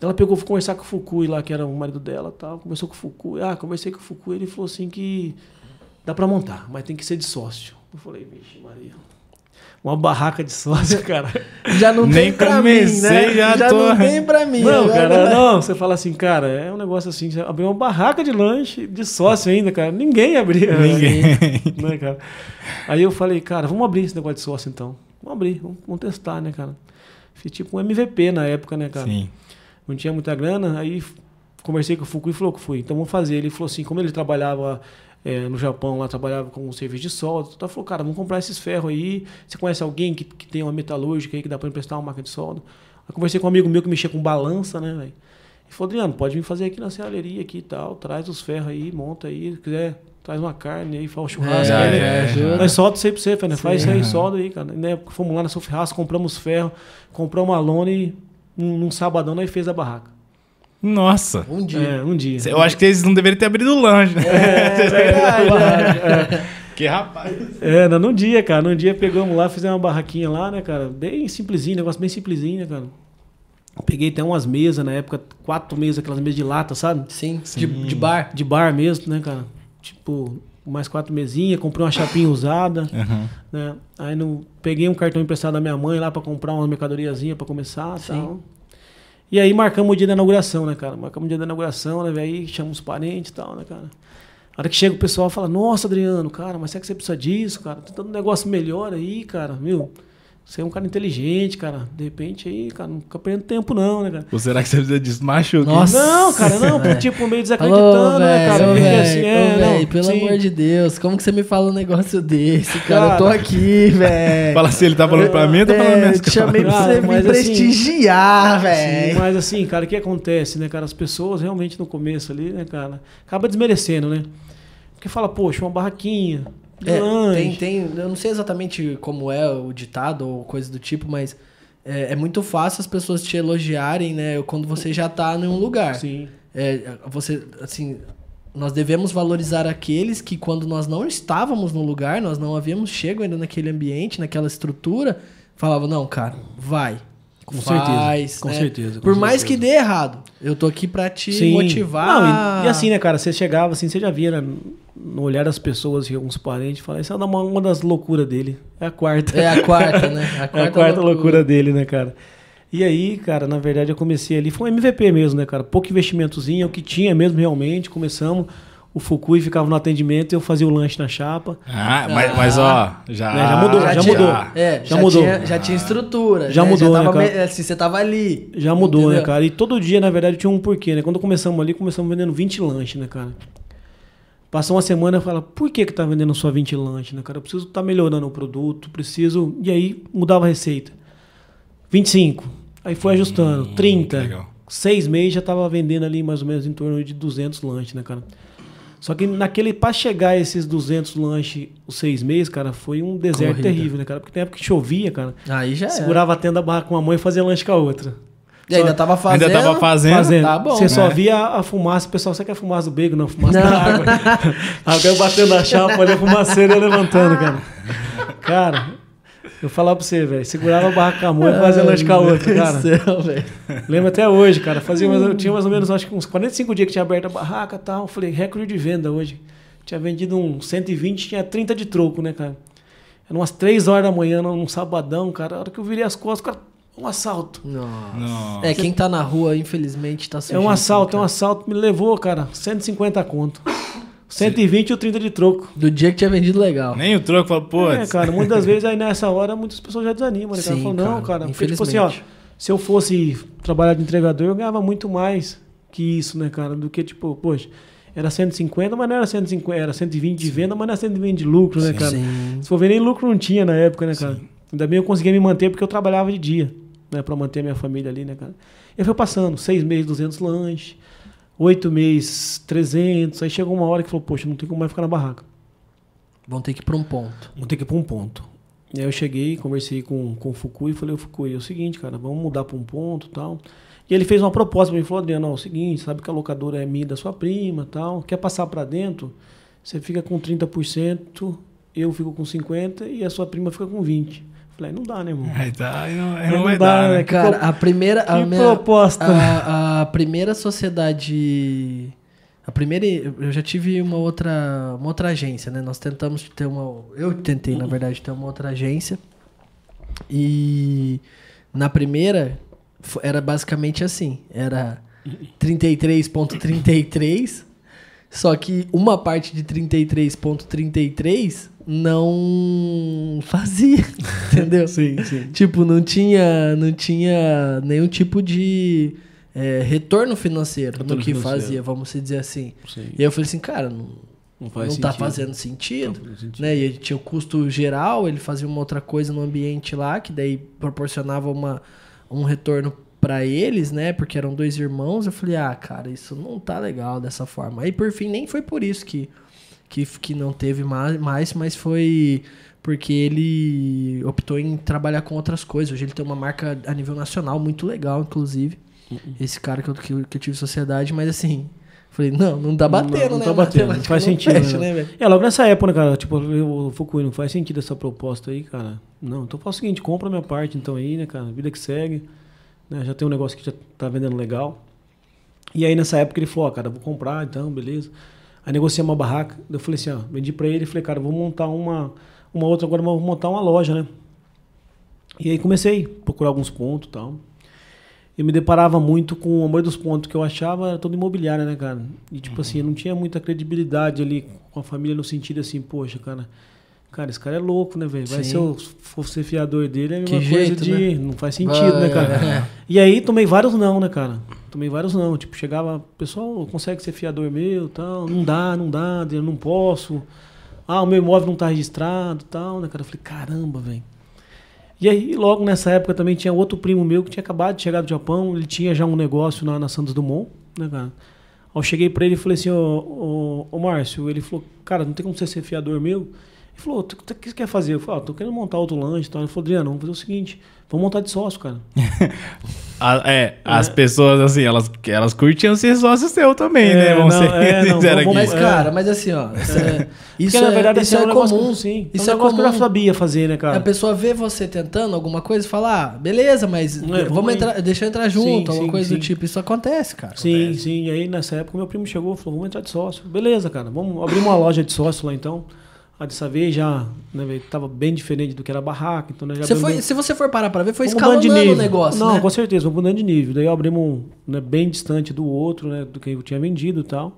[SPEAKER 3] Ela pegou, foi conversar com o Fukui lá, que era o marido dela tal. Conversou com o Fukui. Ah, conversei com o Fukui, ele falou assim que dá pra montar, mas tem que ser de sócio. Eu falei, vixe, Maria. Uma barraca de sócio, cara.
[SPEAKER 1] Já não
[SPEAKER 2] Nem
[SPEAKER 1] tem pra mim,
[SPEAKER 2] comecei,
[SPEAKER 1] né?
[SPEAKER 2] já tô-
[SPEAKER 1] não tem pra mim.
[SPEAKER 3] Não,
[SPEAKER 1] agora,
[SPEAKER 3] cara,
[SPEAKER 1] né?
[SPEAKER 3] não. Você fala assim, cara, é um negócio assim, você abriu uma barraca de lanche de sócio ainda, cara. Ninguém abria.
[SPEAKER 2] Ninguém.
[SPEAKER 3] né, cara? Aí eu falei, cara, vamos abrir esse negócio de sócio então. Vamos abrir, vamos, vamos testar, né, cara? Fiz tipo um MVP na época, né, cara?
[SPEAKER 2] Sim.
[SPEAKER 3] Não tinha muita grana, aí conversei com o Fukui e falou que fui. Então vamos fazer. Ele falou assim, como ele trabalhava eh, no Japão, lá trabalhava com um serviço de solda, então falou, cara, vamos comprar esses ferros aí. Você conhece alguém que, que tem uma metalúrgica aí que dá pra emprestar uma máquina de solda? Aí conversei com um amigo meu que mexia com balança, né, velho? Ele falou, Adriano, pode vir fazer aqui na serralheria aqui e tal, traz os ferros aí, monta aí, se quiser, traz uma carne aí, faz o churrasco.
[SPEAKER 1] É,
[SPEAKER 3] aí, né?
[SPEAKER 2] é.
[SPEAKER 3] Nós solta isso aí pra você, né? Faz isso aí, solda aí, cara. Época fomos lá na Sofraço, compramos ferro, compramos uma lona e num, num sabadão nós fez a barraca.
[SPEAKER 2] Nossa.
[SPEAKER 1] Um dia.
[SPEAKER 3] É, um dia.
[SPEAKER 2] Eu acho que eles não deveriam ter abrido o lanche, né?
[SPEAKER 1] É verdade. né?
[SPEAKER 2] Que rapaz.
[SPEAKER 3] É, não, num dia, cara. Num dia pegamos lá, fizemos uma barraquinha lá, né, cara? Bem simplesinho, negócio bem simplesinho, né, cara? Peguei até umas mesas na época, quatro mesas, aquelas mesas de lata, sabe?
[SPEAKER 1] Sim, De, de bar.
[SPEAKER 3] De bar mesmo, né, cara? Tipo, mais quatro mesinhas, comprei uma chapinha usada,
[SPEAKER 2] Aham.
[SPEAKER 3] né? Aí no, peguei um cartão emprestado da minha mãe lá pra comprar uma mercadoriazinha pra começar e
[SPEAKER 1] Sim.
[SPEAKER 3] tal. E aí marcamos o dia da inauguração, né, cara? Marcamos o dia da inauguração, né, velho? Aí chamamos os parentes e tal, né, cara? A hora que chega o pessoal fala, nossa, Adriano, cara, mas será que você precisa disso, cara? Tem tanto negócio melhor aí, cara, viu? Você é um cara inteligente, cara. De repente aí, cara, não fica perdendo tempo não, né, cara?
[SPEAKER 2] Ou será que você precisa disso? Machuca.
[SPEAKER 1] Nossa.
[SPEAKER 3] Não, cara, não, tipo, meio
[SPEAKER 1] Alô,
[SPEAKER 3] desacreditando, né, cara?
[SPEAKER 1] velho,
[SPEAKER 3] Porque
[SPEAKER 1] velho,
[SPEAKER 3] assim,
[SPEAKER 1] ô,
[SPEAKER 3] é,
[SPEAKER 1] velho,
[SPEAKER 3] não,
[SPEAKER 1] pelo
[SPEAKER 3] sim.
[SPEAKER 1] amor de Deus, como que você me fala um negócio desse, cara?
[SPEAKER 3] Cara,
[SPEAKER 1] eu tô aqui, velho.
[SPEAKER 2] Fala se ele tá falando pra mim ou tá falando
[SPEAKER 1] É,
[SPEAKER 2] minhas
[SPEAKER 1] eu te chamei pra
[SPEAKER 3] Cara,
[SPEAKER 1] você me
[SPEAKER 3] assim-
[SPEAKER 1] prestigiar, velho.
[SPEAKER 3] mas assim, cara, o que acontece, né, cara? As pessoas realmente no começo ali, né, cara, acaba desmerecendo, né? Porque fala, poxa, uma barraquinha,
[SPEAKER 1] É, tem, tem, eu não sei exatamente como é o ditado ou coisa do tipo, mas é, é muito fácil as pessoas te elogiarem, né? Quando você já tá em um lugar.
[SPEAKER 3] Sim.
[SPEAKER 1] É, você, assim, nós devemos valorizar aqueles que quando nós não estávamos no lugar, nós não havíamos chego ainda naquele ambiente, naquela estrutura, falavam, não, cara, vai.
[SPEAKER 3] Com
[SPEAKER 1] faz,
[SPEAKER 3] certeza, com
[SPEAKER 1] né?
[SPEAKER 3] certeza, com
[SPEAKER 1] Por mais
[SPEAKER 3] certeza.
[SPEAKER 1] que dê errado, eu tô aqui pra te
[SPEAKER 3] Sim.
[SPEAKER 1] motivar.
[SPEAKER 3] Não, e, e assim, né, cara, você chegava assim, você já via né, no olhar das pessoas, e alguns parentes, falar, isso é uma, uma das loucuras dele. É a quarta.
[SPEAKER 1] É a quarta, né? A
[SPEAKER 3] É
[SPEAKER 1] quarta,
[SPEAKER 3] a quarta loucura. dele, né, cara? E aí, cara, na verdade eu comecei ali, foi um MVP mesmo, né, cara? Pouco investimentozinho, é o que tinha mesmo realmente. Começamos, o Fukui ficava no atendimento, eu fazia o lanche na chapa.
[SPEAKER 2] Ah, mas, mas ó, já.
[SPEAKER 3] Né, já mudou, já
[SPEAKER 1] tinha-
[SPEAKER 3] mudou.
[SPEAKER 1] É,
[SPEAKER 3] Já
[SPEAKER 1] já,
[SPEAKER 3] mudou.
[SPEAKER 1] Tinha, já tinha estrutura.
[SPEAKER 3] Já
[SPEAKER 1] né?
[SPEAKER 3] mudou, né,
[SPEAKER 1] tava
[SPEAKER 3] cara?
[SPEAKER 1] me- assim, você tava ali.
[SPEAKER 3] Já mudou,
[SPEAKER 1] entendeu?
[SPEAKER 3] né, cara? E todo dia, na verdade, tinha um porquê, né? Quando começamos ali, começamos vendendo 20 lanches, né, cara? Passou uma semana e fala, por que que tá vendendo só 20 lanches, né, cara? Eu preciso estar melhorando o produto, preciso... E aí, mudava a receita. 25. Aí foi ajustando.
[SPEAKER 2] Hum,
[SPEAKER 3] 30.
[SPEAKER 2] legal.
[SPEAKER 3] Seis meses já tava vendendo ali mais ou menos em torno de 200 lanches, né, cara? Só que naquele, pra chegar a esses 200 lanches, os seis meses, cara, foi um deserto
[SPEAKER 1] Corrida.
[SPEAKER 3] terrível, né, cara? Porque tem época que chovia, cara.
[SPEAKER 1] Aí já era.
[SPEAKER 3] Segurava a tenda da barra com uma mão e fazia lanche com a outra.
[SPEAKER 1] E ainda tava fazendo.
[SPEAKER 2] Ainda tava fazendo.
[SPEAKER 3] Fazendo.
[SPEAKER 1] Tá bom,
[SPEAKER 3] Você só
[SPEAKER 2] né?
[SPEAKER 3] via a fumaça, o pessoal, você quer fumaça do bacon? Não, fumaça
[SPEAKER 1] Não.
[SPEAKER 3] da água. Alguém batendo na chapa ali, a fumaceira levantando, cara. Cara, eu falar pra você, velho, segurava a barra com a mão e fazia lanche com a outra, cara.
[SPEAKER 1] Meu Deus do céu, velho.
[SPEAKER 3] Lembro até hoje, cara. Fazia mais, eu tinha mais ou menos, acho que uns 45 dias que tinha aberto a barraca e tal. Eu falei, recorde de venda hoje. Tinha vendido uns 120, tinha 30 de troco, né, cara? Eram umas 3 horas da manhã, num sabadão, cara. A hora que eu virei as costas, cara, um assalto.
[SPEAKER 1] Nossa.
[SPEAKER 2] Nossa.
[SPEAKER 1] É, quem tá na rua, infelizmente, tá
[SPEAKER 3] É
[SPEAKER 1] sujeito.
[SPEAKER 3] um assalto, é um assalto. Me levou, cara, 150 conto. 120 e o 30 de troco.
[SPEAKER 1] Do dia que tinha vendido legal.
[SPEAKER 2] Nem o troco fala, pô.
[SPEAKER 3] É, cara, muitas vezes aí nessa hora muitas pessoas já desanimam, né, cara?
[SPEAKER 1] Sim,
[SPEAKER 3] Falam, não,
[SPEAKER 1] cara,
[SPEAKER 3] cara, porque, tipo assim, ó, se eu fosse trabalhar de entregador, eu ganhava muito mais que isso, né, cara? Do que, tipo, poxa, era 150, mas não era 150, era 120 de venda, mas não era 120 de lucro, né, cara?
[SPEAKER 1] Sim.
[SPEAKER 3] Se for ver, nem lucro não tinha na época, né, cara? Ainda bem eu conseguia me manter porque eu trabalhava de dia, né, pra manter a minha família ali, né, cara? E foi passando, seis meses, 200 lanches, oito meses, 300, aí chegou uma hora que falou, poxa, não tem como mais ficar na barraca.
[SPEAKER 1] Vão ter que ir pra um ponto.
[SPEAKER 3] Vou ter que ir pra um ponto. E aí eu cheguei, conversei com, com o Fukui e falei, Fukui, é o seguinte, cara, vamos mudar para um ponto e tal. E ele fez uma proposta para mim, falou, Adriano, é o seguinte, sabe que a locadora é minha da sua prima tal, quer passar para dentro, você fica com 30%, eu fico com 50% e a sua prima fica com 20%. Falei, não dá, né, irmão?
[SPEAKER 2] Aí tá, aí não, aí não
[SPEAKER 3] não
[SPEAKER 2] vai
[SPEAKER 3] dá,
[SPEAKER 2] dar,
[SPEAKER 3] né?
[SPEAKER 2] né?
[SPEAKER 1] Cara, a primeira. A,
[SPEAKER 3] que
[SPEAKER 1] minha-
[SPEAKER 3] proposta.
[SPEAKER 1] A, a primeira sociedade. A primeira. Eu já tive uma outra, uma outra agência, né? Nós tentamos ter uma. Eu tentei, na verdade, ter uma outra agência. E na primeira era basicamente assim: era 33,33. Só que uma parte de 33,33 não fazia, entendeu?
[SPEAKER 3] Sim, sim.
[SPEAKER 1] Tipo, não tinha, não tinha nenhum tipo de é, retorno financeiro
[SPEAKER 3] Retorno
[SPEAKER 1] no que
[SPEAKER 3] financeiro.
[SPEAKER 1] fazia, vamos dizer assim.
[SPEAKER 3] Sim.
[SPEAKER 1] E aí eu falei assim, cara, não,
[SPEAKER 3] Não
[SPEAKER 1] não
[SPEAKER 3] faz
[SPEAKER 1] tá
[SPEAKER 3] sentido.
[SPEAKER 1] fazendo sentido.
[SPEAKER 3] Não faz sentido.
[SPEAKER 1] Né? E ele tinha o custo geral, ele fazia uma outra coisa no ambiente lá, que daí proporcionava uma, um retorno pra eles, né? Porque eram dois irmãos. Eu falei, ah, cara, isso não tá legal dessa forma. Aí por fim, nem foi por isso que, que, que não teve mais, mas foi porque ele optou em trabalhar com outras coisas. Hoje ele tem uma marca a nível nacional muito legal, inclusive. Esse cara que eu, que que eu tive sociedade, mas assim. Falei, não, não tá batendo,
[SPEAKER 3] não
[SPEAKER 1] né?
[SPEAKER 3] tá batendo, não faz
[SPEAKER 1] não
[SPEAKER 3] sentido,
[SPEAKER 1] fecha,
[SPEAKER 3] né?
[SPEAKER 1] né?
[SPEAKER 3] É, logo nessa época, né, cara? Tipo, eu, Fukui, não faz sentido essa proposta aí, cara. Não, então faz o seguinte, compra a minha parte então aí, né, cara? Vida que segue. Né? Já tem um negócio que já tá vendendo legal. E aí nessa época ele falou, ó, cara, vou comprar, então, beleza. Aí negociei uma barraca. Eu falei assim, ó, vendi pra ele e falei, cara, vou montar uma, uma outra, agora vou montar uma loja, né? E aí comecei a procurar alguns pontos e tal. Eu me deparava muito com a maioria dos pontos que eu achava era todo imobiliário, né, cara? E tipo assim, eu não tinha muita credibilidade ali com a família no sentido assim, poxa, cara, cara, esse cara é louco, né, velho? Vai
[SPEAKER 1] Sim.
[SPEAKER 3] ser o ser fiador dele é a mesma
[SPEAKER 1] Que
[SPEAKER 3] coisa
[SPEAKER 1] jeito,
[SPEAKER 3] de. Não faz sentido,
[SPEAKER 1] Vai,
[SPEAKER 3] né, cara?
[SPEAKER 1] é.
[SPEAKER 3] E aí tomei vários não, né, cara? Tomei vários não. Tipo, chegava, pessoal, consegue ser fiador meu tal? Não dá, não dá, eu não posso. Ah, o meu imóvel não tá registrado tal, né, cara? Eu falei, caramba, velho. E aí, logo nessa época também tinha outro primo meu que tinha acabado de chegar do Japão, ele tinha já um negócio na, na Santos Dumont, né, cara? Aí eu cheguei pra ele e falei assim, ô, ô, ô Márcio, ele falou, cara, não tem como você ser fiador meu? Ele falou, "Tu- tu- o que você quer fazer? Eu falei, ah, tô querendo montar outro lanche e tal. Ele falou, Adriano, vamos fazer o seguinte, vamos montar de sócio, cara.
[SPEAKER 2] A- é, as pessoas, assim, elas, elas curtiam ser sócio seu também,
[SPEAKER 3] É,
[SPEAKER 2] né? Vamos
[SPEAKER 3] não,
[SPEAKER 2] ser
[SPEAKER 3] é, não, vamos-
[SPEAKER 2] aqui.
[SPEAKER 1] Mas,
[SPEAKER 3] É.
[SPEAKER 1] cara, mas assim, ó. Isso é, isso
[SPEAKER 3] Porque, na
[SPEAKER 1] é-
[SPEAKER 3] verdade,
[SPEAKER 1] isso
[SPEAKER 3] esse
[SPEAKER 1] é
[SPEAKER 3] um
[SPEAKER 1] comum.
[SPEAKER 3] que- sim,
[SPEAKER 1] Isso
[SPEAKER 3] é
[SPEAKER 1] é
[SPEAKER 3] um negócio que eu já
[SPEAKER 1] comum.
[SPEAKER 3] sabia fazer, né, cara?
[SPEAKER 1] A pessoa vê você tentando alguma coisa e fala, ah, beleza, mas
[SPEAKER 3] É, vamos
[SPEAKER 1] vamos entrar, deixa eu entrar junto,
[SPEAKER 3] Sim,
[SPEAKER 1] alguma
[SPEAKER 3] sim,
[SPEAKER 1] coisa
[SPEAKER 3] sim.
[SPEAKER 1] do tipo. Isso acontece, cara.
[SPEAKER 3] Sim, sim. E aí, nessa época, meu primo chegou e falou, vamos entrar de sócio. Beleza, cara, vamos abrir uma loja de sócio lá, então. A dessa vez já, né, tava bem diferente do que era a barraca, então né, já
[SPEAKER 1] Você foi,
[SPEAKER 3] bem-
[SPEAKER 1] se você for parar pra ver, foi
[SPEAKER 3] mudando de
[SPEAKER 1] escalonando o
[SPEAKER 3] nível.
[SPEAKER 1] negócio,
[SPEAKER 3] Não,
[SPEAKER 1] né?
[SPEAKER 3] com certeza, vamos mudando de nível. Daí eu abrimos um, né, bem distante do outro, né, do que eu tinha vendido e tal.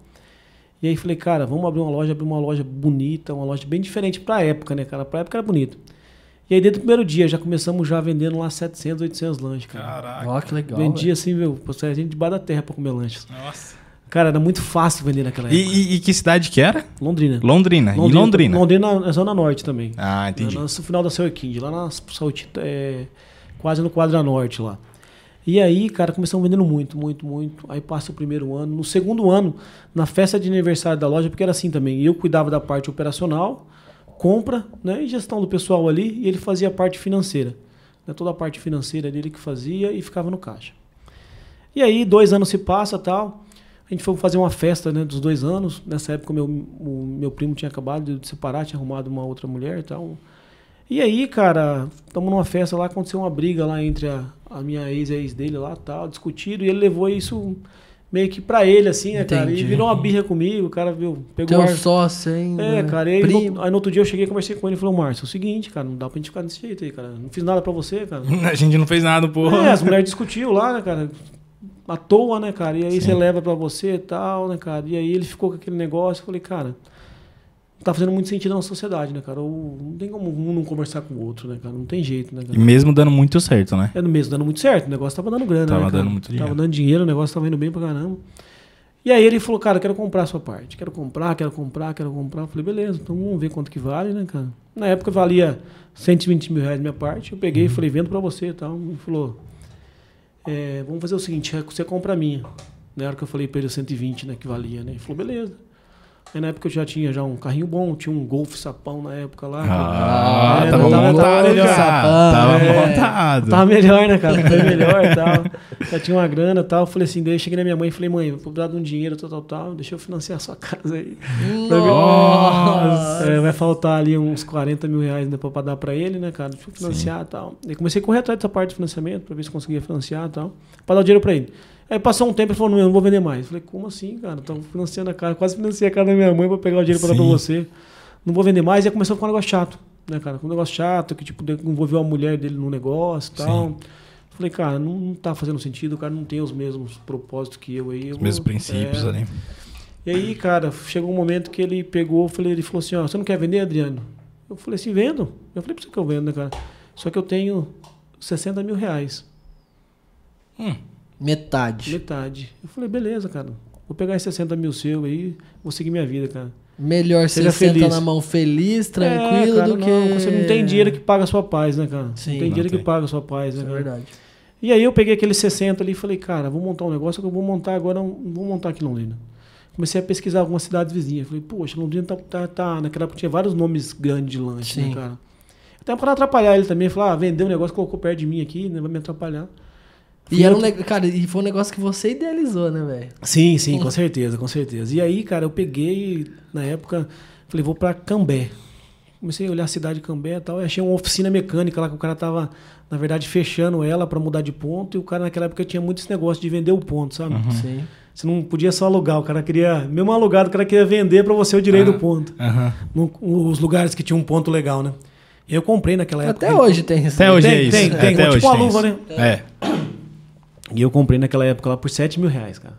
[SPEAKER 3] E aí falei, cara, vamos abrir uma loja, abrir uma loja bonita, uma loja bem diferente pra época, né, cara? Pra época era bonito. E aí, desde o primeiro dia, já começamos já vendendo lá 700, 800 lanches, cara.
[SPEAKER 2] Caraca.
[SPEAKER 1] Ó, que legal.
[SPEAKER 3] Vendia assim, meu, a gente debaixo da terra pra comer lanches.
[SPEAKER 2] Nossa.
[SPEAKER 3] Cara, era muito fácil vender naquela
[SPEAKER 2] E,
[SPEAKER 3] época.
[SPEAKER 2] e- e que cidade que era?
[SPEAKER 3] Londrina.
[SPEAKER 2] Londrina. E Londrina.
[SPEAKER 3] Londrina na zona norte também.
[SPEAKER 2] Ah, entendi.
[SPEAKER 3] No, final da Selkind, lá na Saúde, é, quase no quadra norte lá. E aí, cara, começamos vendendo muito, muito, muito. Aí passa o primeiro ano. No segundo ano, na festa de aniversário da loja, porque era assim também. Eu cuidava da parte operacional, compra né, e gestão do pessoal ali, e ele fazia a parte financeira. Né, toda a parte financeira dele que fazia e ficava no caixa. E aí, dois anos se passa tal. A gente foi fazer uma festa né, dos dois anos. Nessa época, meu, o meu primo tinha acabado de separar, tinha arrumado uma outra mulher e tal. E aí, cara, estamos numa festa lá, aconteceu uma briga lá entre a, a minha ex e a ex dele lá, tal, discutido, e ele levou isso meio que pra ele, assim, né, cara? E virou uma birra comigo, o cara viu, pegou
[SPEAKER 1] Teu
[SPEAKER 3] ar-
[SPEAKER 1] sócio, hein?
[SPEAKER 3] É, cara, e aí no, aí no outro dia eu cheguei e conversei com ele e falei, Márcio, é o seguinte, cara, não dá pra gente ficar desse jeito aí, cara. Não fiz nada pra você, cara.
[SPEAKER 2] A gente não fez nada, porra.
[SPEAKER 3] É, as mulheres discutiu lá, né, cara? À toa, né, cara? E aí você leva pra você e tal, né, cara? E aí ele ficou com aquele negócio. Eu falei, cara, tá fazendo muito sentido na sociedade, né, cara? Ou não tem como um não conversar com o outro, né, cara? Não tem jeito, né,
[SPEAKER 2] E
[SPEAKER 3] cara?
[SPEAKER 2] mesmo dando muito certo, né?
[SPEAKER 3] É mesmo dando muito certo, o negócio tava dando grana,
[SPEAKER 2] Tava
[SPEAKER 3] né, cara?
[SPEAKER 2] dando muito dinheiro.
[SPEAKER 3] Tava dando dinheiro, o negócio tava indo bem pra caramba. E aí ele falou, cara, quero comprar a sua parte. Quero comprar, quero comprar, quero comprar. Eu falei, beleza, então vamos ver quanto que vale, né, cara? Na época valia 120 mil reais minha parte. Eu peguei e falei, vendo pra você e tal. Ele falou, é, vamos fazer o seguinte, você compra a minha. Na hora que eu falei pra ele 120, né, que valia, né? Ele falou, beleza. Aí na época eu já tinha já um carrinho bom, tinha um Golf sapão na época lá.
[SPEAKER 2] Ah,
[SPEAKER 3] É,
[SPEAKER 2] tava
[SPEAKER 3] tava-
[SPEAKER 2] montado
[SPEAKER 3] melhor.
[SPEAKER 1] Sapão,
[SPEAKER 2] Tava
[SPEAKER 3] é.
[SPEAKER 2] montado.
[SPEAKER 3] Tava melhor, né, cara? Foi melhor e tal. Já tinha uma grana e tal. Falei assim, daí eu cheguei na minha mãe e falei, mãe, vou precisar de um dinheiro, tal, tal, tal. Deixa eu financiar a sua casa aí.
[SPEAKER 1] Nossa!
[SPEAKER 3] É, vai faltar ali uns 40 mil reais né, pra, dar pra ele, né, cara? Deixa eu financiar e tal. Aí comecei a correr atrás dessa parte de financiamento pra ver se conseguia financiar e tal. Pra dar o dinheiro pra ele. Aí passou um tempo e falou, não, eu não vou vender mais. Eu falei, como assim, cara? Tô financiando a casa, quase financiei a casa da minha mãe pra pegar o dinheiro pra dar pra
[SPEAKER 2] Sim.
[SPEAKER 3] você. Não vou vender mais. E aí começou a ficar um negócio chato, né, cara? Um negócio chato, que tipo, envolveu a mulher dele no negócio e tal. Falei, cara, não, não tá fazendo sentido, o cara não tem os mesmos propósitos que eu aí. eu
[SPEAKER 2] Os mesmos
[SPEAKER 3] vou-
[SPEAKER 2] princípios
[SPEAKER 3] é.
[SPEAKER 2] ali.
[SPEAKER 3] E aí, cara, chegou um momento que ele pegou, falei, ele falou assim, ó, você não quer vender, Adriano? Eu falei assim, vendo. Eu falei, por que eu vendo, né, cara? Só que eu tenho 60 mil reais,
[SPEAKER 1] Metade.
[SPEAKER 3] metade. Eu falei, beleza, cara. Vou pegar esses 60 mil seu aí, vou seguir minha vida, cara.
[SPEAKER 1] Melhor
[SPEAKER 3] Seja
[SPEAKER 1] 60
[SPEAKER 3] feliz.
[SPEAKER 1] na mão feliz, tranquilo,
[SPEAKER 3] É, cara,
[SPEAKER 1] do que.
[SPEAKER 3] não, você não tem dinheiro que paga a sua paz, né, cara?
[SPEAKER 1] Sim.
[SPEAKER 3] não tem
[SPEAKER 2] Não
[SPEAKER 3] dinheiro
[SPEAKER 2] tem.
[SPEAKER 3] que paga a sua paz, né,
[SPEAKER 1] Isso é
[SPEAKER 3] cara?
[SPEAKER 1] verdade.
[SPEAKER 3] E aí eu peguei aqueles 60 ali e falei, cara, vou montar um negócio que eu vou montar agora, vou montar aqui em Londrina. Comecei a pesquisar algumas cidades vizinhas. Falei, poxa, Londrina tá, tá, tá- Naquela época tinha vários nomes grandes de lanche,
[SPEAKER 1] Sim.
[SPEAKER 3] né, cara? Até para atrapalhar ele também. Falar, ah, vendeu um negócio, colocou perto de mim aqui, né? Vai me atrapalhar.
[SPEAKER 1] E era um Cara, e foi um negócio que você idealizou, né, velho?
[SPEAKER 3] Sim, sim, com certeza, com certeza. E aí, cara, eu peguei, na época, falei, vou pra Cambé. Comecei a olhar a cidade de Cambé e tal, e achei uma oficina mecânica lá que o cara tava, na verdade, fechando ela pra mudar de ponto, e o cara naquela época tinha muito esse negócio de vender o ponto, sabe?
[SPEAKER 1] Sim.
[SPEAKER 3] Você não podia só alugar, o cara queria, mesmo alugado, o cara queria vender pra você o direito
[SPEAKER 2] Ah.
[SPEAKER 3] do ponto.
[SPEAKER 2] Aham.
[SPEAKER 3] No- os lugares que tinham um ponto legal, né? E eu comprei naquela época.
[SPEAKER 1] Até hoje tem isso.
[SPEAKER 2] Até hoje
[SPEAKER 3] Tem,
[SPEAKER 2] é isso.
[SPEAKER 3] tem,
[SPEAKER 2] É,
[SPEAKER 3] tem,
[SPEAKER 2] até
[SPEAKER 3] tipo
[SPEAKER 2] hoje
[SPEAKER 3] uma
[SPEAKER 2] tem
[SPEAKER 3] luva,
[SPEAKER 2] isso.
[SPEAKER 3] né?
[SPEAKER 2] É.
[SPEAKER 3] E eu comprei naquela época lá por 7 mil reais, cara.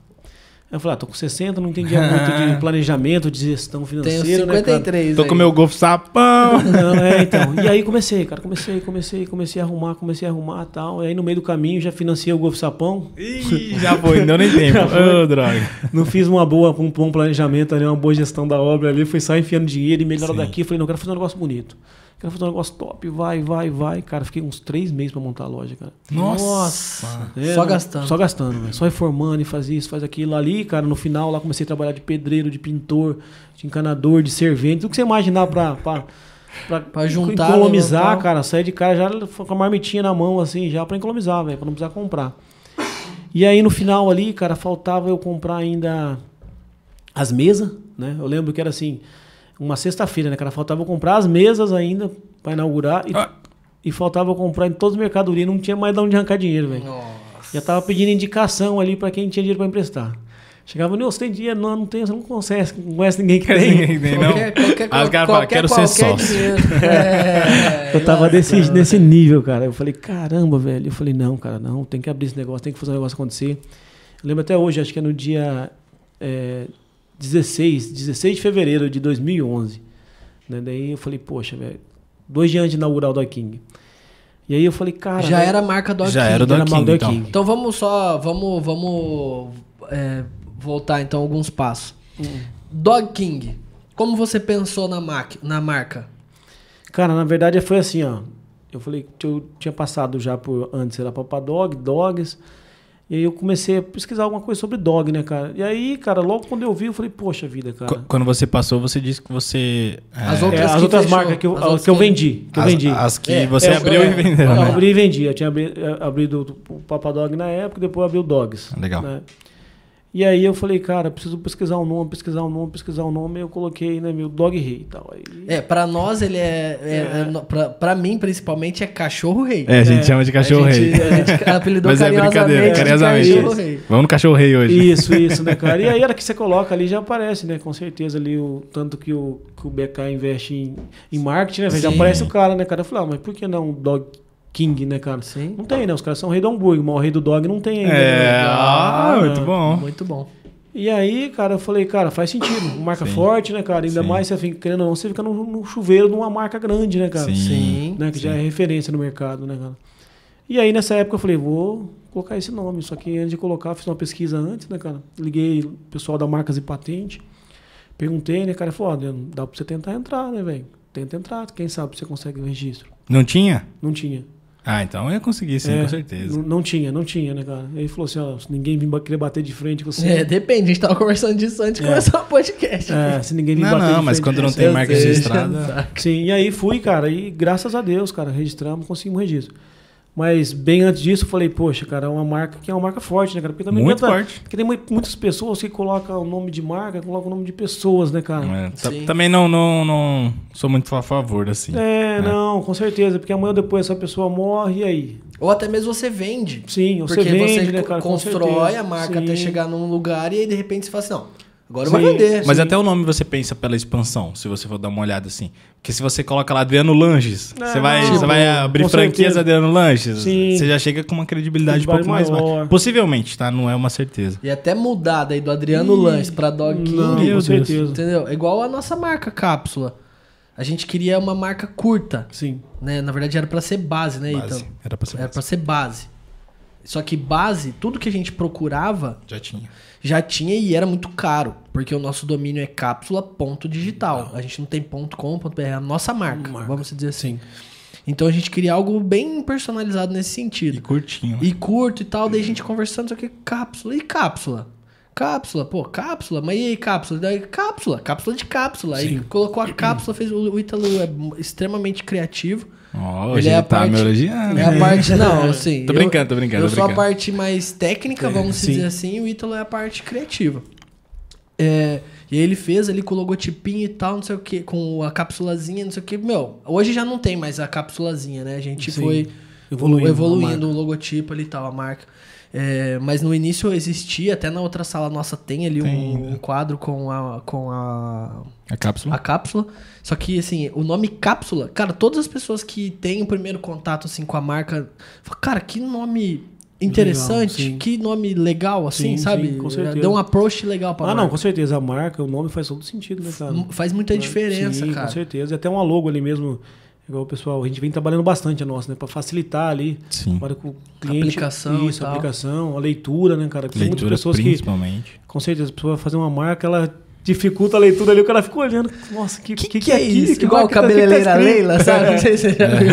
[SPEAKER 3] Aí eu falei, ah, tô com 60, não entendia muito de planejamento, de gestão financeira, né, cara?
[SPEAKER 1] 53.
[SPEAKER 2] Tô
[SPEAKER 1] aí.
[SPEAKER 2] com meu golfo sapão.
[SPEAKER 3] Não, é, então. E aí comecei, cara. Comecei, comecei, comecei a arrumar, comecei a arrumar e tal. E aí no meio do caminho já financiei o Golfo Sapão.
[SPEAKER 2] Ih, já foi, não deu nem tempo. Ô, droga.
[SPEAKER 3] Não fiz uma boa, um bom planejamento ali, uma boa gestão da obra ali. Fui só enfiando dinheiro e melhora
[SPEAKER 2] Sim.
[SPEAKER 3] daqui. Falei, não, quero fazer um negócio bonito. Quero fazer um negócio top. Vai, vai, vai. Cara, fiquei uns três meses pra montar a loja, cara.
[SPEAKER 2] Nossa.
[SPEAKER 3] É,
[SPEAKER 1] Só gastando.
[SPEAKER 3] Só gastando, velho. Só reformando e fazia isso, faz aquilo. Ali, cara, no final, lá comecei a trabalhar de pedreiro, de pintor, de encanador, de servente. Tudo que você imaginar pra... pra Pra,
[SPEAKER 1] Pra juntar,
[SPEAKER 3] economizar,
[SPEAKER 1] levantar.
[SPEAKER 3] cara, sair de cara já com a marmitinha na mão, assim, já pra economizar, velho, pra não precisar comprar. E aí no final ali, cara, faltava eu comprar ainda as mesas, né? Eu lembro que era assim, uma sexta-feira, né, cara? Faltava comprar as mesas ainda pra inaugurar e,
[SPEAKER 2] Ah.
[SPEAKER 3] e faltava comprar em todos os mercadorias, não tinha mais de onde arrancar dinheiro, velho. Já tava pedindo indicação ali pra quem tinha dinheiro pra emprestar. Chegava, não, você tem dinheiro? Não, não tenho, você não conhece, não conhece ninguém que tem.
[SPEAKER 2] Ninguém tem, não.
[SPEAKER 1] Qualquer, qualquer,
[SPEAKER 2] Aí os caras falam, quero ser sócio.
[SPEAKER 1] É,
[SPEAKER 3] Eu tava desse, nesse nível, cara. Eu falei, caramba, velho. Eu falei, não, cara, não, tem que abrir esse negócio, tem que fazer o negócio acontecer. Eu lembro até hoje, acho que é no dia é, 16, 16 de fevereiro de 2011. Né? Daí eu falei, poxa, velho, dois dias antes de inaugurar o Dog King. E aí eu falei, cara.
[SPEAKER 1] Já
[SPEAKER 3] velho,
[SPEAKER 1] era a marca Dog
[SPEAKER 2] Já
[SPEAKER 1] King.
[SPEAKER 2] era o
[SPEAKER 3] já
[SPEAKER 2] Dog King,
[SPEAKER 3] Dog
[SPEAKER 2] então.
[SPEAKER 3] King.
[SPEAKER 1] Então vamos só, vamos, vamos é, voltar então alguns passos.
[SPEAKER 3] Hum.
[SPEAKER 1] Dog King, como você pensou na, maqui- na marca?
[SPEAKER 3] Cara, na verdade foi assim, ó. Eu falei que eu tinha passado já por antes era Papa Dog, Dogs. E aí eu comecei a pesquisar alguma coisa sobre dog, né, cara? E aí, cara, logo quando eu vi, eu falei, poxa vida, cara.
[SPEAKER 2] Qu- Quando você passou, você disse que você.
[SPEAKER 1] As
[SPEAKER 2] é,
[SPEAKER 1] outras
[SPEAKER 3] É, as
[SPEAKER 1] que
[SPEAKER 3] outras
[SPEAKER 1] fechou,
[SPEAKER 3] marcas que eu,
[SPEAKER 1] as outras
[SPEAKER 3] que eu vendi. Que eu
[SPEAKER 2] as,
[SPEAKER 3] vendi.
[SPEAKER 2] as que
[SPEAKER 1] É,
[SPEAKER 2] você
[SPEAKER 3] é,
[SPEAKER 2] abriu
[SPEAKER 3] é,
[SPEAKER 2] e vendeu.
[SPEAKER 3] Eu
[SPEAKER 2] né?
[SPEAKER 3] abri e vendi. Eu tinha abri, eh, abrido o Papa Dog na época, depois abri o Dogs.
[SPEAKER 2] Legal.
[SPEAKER 3] né? E aí eu falei, cara, preciso pesquisar um nome, pesquisar um nome, pesquisar um nome. Eu coloquei, né, meu Dog Rei e tal. Aí,
[SPEAKER 1] É, pra nós ele é, é, é no- pra, pra mim principalmente é cachorro rei.
[SPEAKER 2] É, a gente
[SPEAKER 3] É,
[SPEAKER 2] chama de cachorro
[SPEAKER 1] a
[SPEAKER 2] rei.
[SPEAKER 1] gente, a gente apelidou
[SPEAKER 2] Mas é brincadeira,
[SPEAKER 1] carinhosamente de
[SPEAKER 2] carinhosamente.
[SPEAKER 1] cachorro rei.
[SPEAKER 2] Vamos no cachorro rei hoje.
[SPEAKER 3] Isso, isso, né, cara? E aí, a hora que você coloca ali, já aparece, né? Com certeza ali, o tanto que o, que o BK investe em, em marketing, né? Já
[SPEAKER 1] Sim.
[SPEAKER 3] aparece o cara, né, cara? Eu falei, ah, mas por que não Dog King, né, cara?
[SPEAKER 1] Sim.
[SPEAKER 3] Não tem, né? Os caras são rei do hambúrguer, mas o rei do dog não tem ainda.
[SPEAKER 2] É,
[SPEAKER 3] né?
[SPEAKER 2] ah, muito bom.
[SPEAKER 1] Muito bom.
[SPEAKER 3] E aí, cara, eu falei, cara, faz sentido. Marca
[SPEAKER 2] Sim.
[SPEAKER 3] forte, né, cara? Ainda
[SPEAKER 2] Sim.
[SPEAKER 3] mais você fica, querendo ou não, você fica no, no chuveiro de uma marca grande, né, cara?
[SPEAKER 2] Sim.
[SPEAKER 1] Sim.
[SPEAKER 3] Né, que já é referência no mercado, né, cara? E aí, nessa época, eu falei, vou colocar esse nome. Só que antes de colocar, eu fiz uma pesquisa antes, né, cara? Liguei o pessoal da Marcas e Patente. Perguntei, né, cara? Falou, ó, dá pra você tentar entrar, né, velho? Tenta entrar, quem sabe você consegue o registro.
[SPEAKER 2] Não tinha?
[SPEAKER 3] Não tinha.
[SPEAKER 2] Ah, então eu ia conseguir sim,
[SPEAKER 3] É,
[SPEAKER 2] com certeza.
[SPEAKER 3] Não, não tinha, não tinha, né, cara? Aí ele falou assim, ó, se ninguém vir querer bater de frente com você...
[SPEAKER 1] É, depende, a gente tava conversando disso antes de
[SPEAKER 3] É.
[SPEAKER 1] começar o podcast.
[SPEAKER 3] é, se ninguém vir
[SPEAKER 2] Não,
[SPEAKER 3] bater
[SPEAKER 2] não,
[SPEAKER 3] de
[SPEAKER 2] mas
[SPEAKER 3] frente
[SPEAKER 2] quando
[SPEAKER 3] com
[SPEAKER 2] não
[SPEAKER 3] você-
[SPEAKER 2] tem marca registrada.
[SPEAKER 3] Sim, e aí fui, cara, e graças a Deus, cara, registramos, conseguimos registro. Mas bem antes disso, eu falei, poxa, cara, é uma marca que é uma marca forte, né, cara? Porque também
[SPEAKER 2] Muito forte.
[SPEAKER 3] Porque tem mui- muitas pessoas que colocam o nome de marca, colocam o nome de pessoas, né, cara?
[SPEAKER 2] É,
[SPEAKER 1] Sim.
[SPEAKER 2] também não, não, não sou muito a favor, assim.
[SPEAKER 3] É, não, com certeza, porque amanhã ou depois essa pessoa morre e aí?
[SPEAKER 1] Ou até mesmo você vende.
[SPEAKER 3] Sim, você
[SPEAKER 1] Porque
[SPEAKER 3] vende,
[SPEAKER 1] você
[SPEAKER 3] né, cara?
[SPEAKER 1] Constrói a marca
[SPEAKER 3] Sim.
[SPEAKER 1] até chegar num lugar e aí de repente você fala assim, não, agora eu
[SPEAKER 3] Sim.
[SPEAKER 1] vou vender.
[SPEAKER 2] Mas
[SPEAKER 3] Sim.
[SPEAKER 2] até o nome você pensa pela expansão, se você for dar uma olhada assim. Porque se você coloca lá Adriano Langes,
[SPEAKER 3] É,
[SPEAKER 2] você, vai,
[SPEAKER 3] não,
[SPEAKER 2] você vai abrir franquias. Adriano Langes,
[SPEAKER 3] Sim.
[SPEAKER 2] você já chega com uma credibilidade um pouco mais
[SPEAKER 3] Credibilidade
[SPEAKER 2] baixa.
[SPEAKER 3] maior.
[SPEAKER 2] Possivelmente, tá? Não é uma certeza.
[SPEAKER 1] E até mudar daí do Adriano Lanches pra Dog King.
[SPEAKER 3] Com certeza.
[SPEAKER 1] Entendeu? É igual a nossa marca cápsula. A gente queria uma marca curta,
[SPEAKER 3] Sim.
[SPEAKER 1] né? Na verdade era pra ser base, né,
[SPEAKER 2] Base.
[SPEAKER 1] Então?
[SPEAKER 2] Era pra ser
[SPEAKER 1] Era
[SPEAKER 2] base.
[SPEAKER 1] pra ser base. Só que base, tudo que a gente procurava
[SPEAKER 2] Já tinha.
[SPEAKER 1] já tinha e era muito caro, porque o nosso domínio é cápsula.digital. A gente não tem ponto .com, ponto .br, é a nossa marca,
[SPEAKER 3] Marca.
[SPEAKER 1] vamos dizer assim.
[SPEAKER 3] Sim.
[SPEAKER 1] Então a gente queria algo bem personalizado nesse
[SPEAKER 2] E
[SPEAKER 1] sentido.
[SPEAKER 2] curtinho.
[SPEAKER 1] E curto e tal, daí a gente conversando, só que cápsula e cápsula. Cápsula, pô, cápsula, mas e aí, cápsula? Daí, cápsula, cápsula de cápsula. Aí
[SPEAKER 3] Sim.
[SPEAKER 1] colocou a cápsula, fez o Ítalo é extremamente criativo.
[SPEAKER 2] Ó,
[SPEAKER 1] Ele é a
[SPEAKER 2] tá
[SPEAKER 1] parte-
[SPEAKER 2] me elogiando.
[SPEAKER 1] É a parte, não, assim.
[SPEAKER 2] Tô brincando, tô brincando,
[SPEAKER 1] Eu
[SPEAKER 2] tô
[SPEAKER 1] sou a
[SPEAKER 2] brincando.
[SPEAKER 1] parte mais técnica, vamos
[SPEAKER 3] Sim.
[SPEAKER 1] dizer assim, e o Ítalo é a parte criativa. É, e aí ele fez ali com o logotipinho e tal, não sei o que, com a cápsulazinha, não sei o que. Meu, hoje já não tem mais a cápsulazinha, né? A gente
[SPEAKER 3] Sim.
[SPEAKER 1] foi
[SPEAKER 3] Evoluindo
[SPEAKER 1] evoluindo, o logotipo ali e tal, a marca. É, mas no início existia, até na outra sala nossa tem ali
[SPEAKER 2] Tem,
[SPEAKER 1] um, um quadro com a, com a,
[SPEAKER 2] A cápsula.
[SPEAKER 1] a cápsula. Só que, assim, o nome cápsula, cara, todas as pessoas que têm o primeiro contato, assim, com a marca, falam, cara, que nome interessante,
[SPEAKER 3] Legal,
[SPEAKER 1] que nome legal, assim,
[SPEAKER 3] Sim,
[SPEAKER 1] sabe?
[SPEAKER 3] sim, com certeza.
[SPEAKER 1] Deu um approach legal pra
[SPEAKER 3] Ah,
[SPEAKER 1] marca.
[SPEAKER 3] não, com certeza. A marca, o nome faz todo sentido, né, cara?
[SPEAKER 1] Faz muita diferença,
[SPEAKER 3] Sim,
[SPEAKER 1] cara.
[SPEAKER 3] com certeza. E até uma logo ali mesmo, igual o pessoal, a gente vem trabalhando bastante a nossa, né? Pra facilitar ali.
[SPEAKER 2] Sim.
[SPEAKER 3] Para que o cliente.
[SPEAKER 1] Aplicação e
[SPEAKER 3] Isso,
[SPEAKER 1] tal.
[SPEAKER 3] a aplicação, a leitura, né, cara? Porque tem
[SPEAKER 2] Leitura
[SPEAKER 3] muitas pessoas que,
[SPEAKER 2] principalmente.
[SPEAKER 3] com certeza, a pessoa vai fazer uma marca, ela dificulta a leitura ali, o cara fica olhando. Nossa, que,
[SPEAKER 1] Que, que, é isso?
[SPEAKER 3] Que
[SPEAKER 1] Igual
[SPEAKER 3] tá-
[SPEAKER 1] cabeleireira
[SPEAKER 3] que tá escrito?
[SPEAKER 1] Leila, sabe? Não sei se você já viu.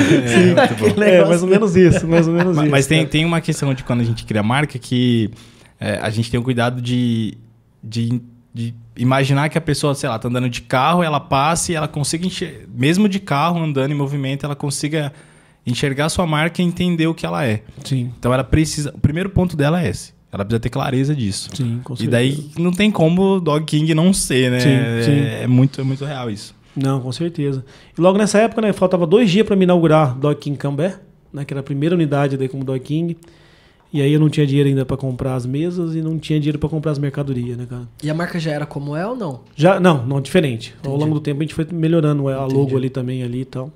[SPEAKER 2] muito
[SPEAKER 1] Aquele
[SPEAKER 2] bom.
[SPEAKER 3] É,
[SPEAKER 1] negócio
[SPEAKER 3] mais ou menos isso, mais ou menos isso.
[SPEAKER 2] Mas tem, tem uma questão de quando a gente cria marca que é, a gente tem o cuidado de, de, de imaginar que a pessoa, sei lá, tá andando de carro, ela passe e ela consiga enxergar, mesmo de carro, andando em movimento, ela consiga enxergar sua marca e entender o que ela é.
[SPEAKER 3] Sim,
[SPEAKER 2] Então ela precisa. O primeiro ponto dela é esse. Ela precisa ter clareza disso.
[SPEAKER 3] sim, com
[SPEAKER 2] E
[SPEAKER 3] certeza.
[SPEAKER 2] daí não tem como o Dog King não ser, né?
[SPEAKER 3] Sim,
[SPEAKER 2] É-
[SPEAKER 3] sim.
[SPEAKER 2] É, muito, é muito real isso.
[SPEAKER 3] Não, com certeza. E logo nessa época, né, faltava dois dias para me inaugurar Dog King Cambé, né, que era a primeira unidade daí como Dog King. E aí eu não tinha dinheiro ainda para comprar as mesas e não tinha dinheiro para comprar as mercadorias, né, cara?
[SPEAKER 1] E a marca já era como é ou não?
[SPEAKER 3] Já, não, não, diferente. Ao
[SPEAKER 1] Entendi.
[SPEAKER 3] longo do tempo a gente foi melhorando a
[SPEAKER 1] Entendi.
[SPEAKER 3] logo ali também ali e tal.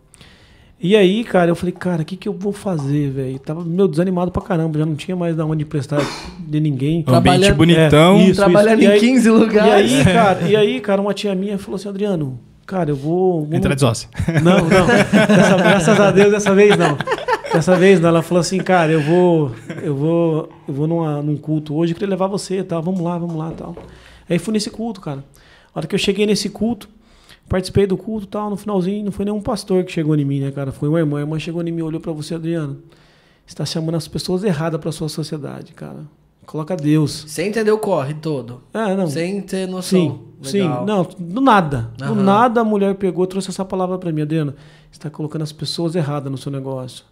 [SPEAKER 3] E aí, cara, eu falei, cara, o que que eu vou fazer, velho? Tava meio desanimado pra caramba, já não tinha mais da onde emprestar de ninguém.
[SPEAKER 2] Um ambiente
[SPEAKER 1] Trabalhando-
[SPEAKER 2] bonitão.
[SPEAKER 3] É, isso.
[SPEAKER 1] Trabalhando
[SPEAKER 3] E
[SPEAKER 1] em
[SPEAKER 3] aí-
[SPEAKER 1] 15
[SPEAKER 3] E
[SPEAKER 1] lugares.
[SPEAKER 3] aí, cara, e aí, cara, uma tia minha falou assim, Adriano, cara, eu vou... vamos-
[SPEAKER 2] Entra de sócio.
[SPEAKER 3] Não, não. Dessa- graças a Deus, dessa vez não. Dessa vez não. Ela falou assim, cara, eu vou. Eu vou. Eu vou numa, num culto hoje, eu queria levar você e tal. Vamos lá, vamos lá e tal. Aí fui nesse culto, cara. A hora que eu cheguei nesse culto, participei do culto e tal, no finalzinho, não foi nenhum pastor que chegou em mim, né, cara? Foi uma irmã. A irmã chegou em mim e olhou pra você, Adriano. Você tá chamando as pessoas erradas pra sua sociedade, cara. Coloca Deus.
[SPEAKER 1] Sem entender o corre todo.
[SPEAKER 3] É, não.
[SPEAKER 1] Sem ter noção.
[SPEAKER 3] Sim,
[SPEAKER 1] Legal.
[SPEAKER 3] sim. Não, do nada. Do
[SPEAKER 1] Aham.
[SPEAKER 3] nada a mulher pegou e trouxe essa palavra pra mim. Adriano, você está colocando as pessoas erradas no seu negócio.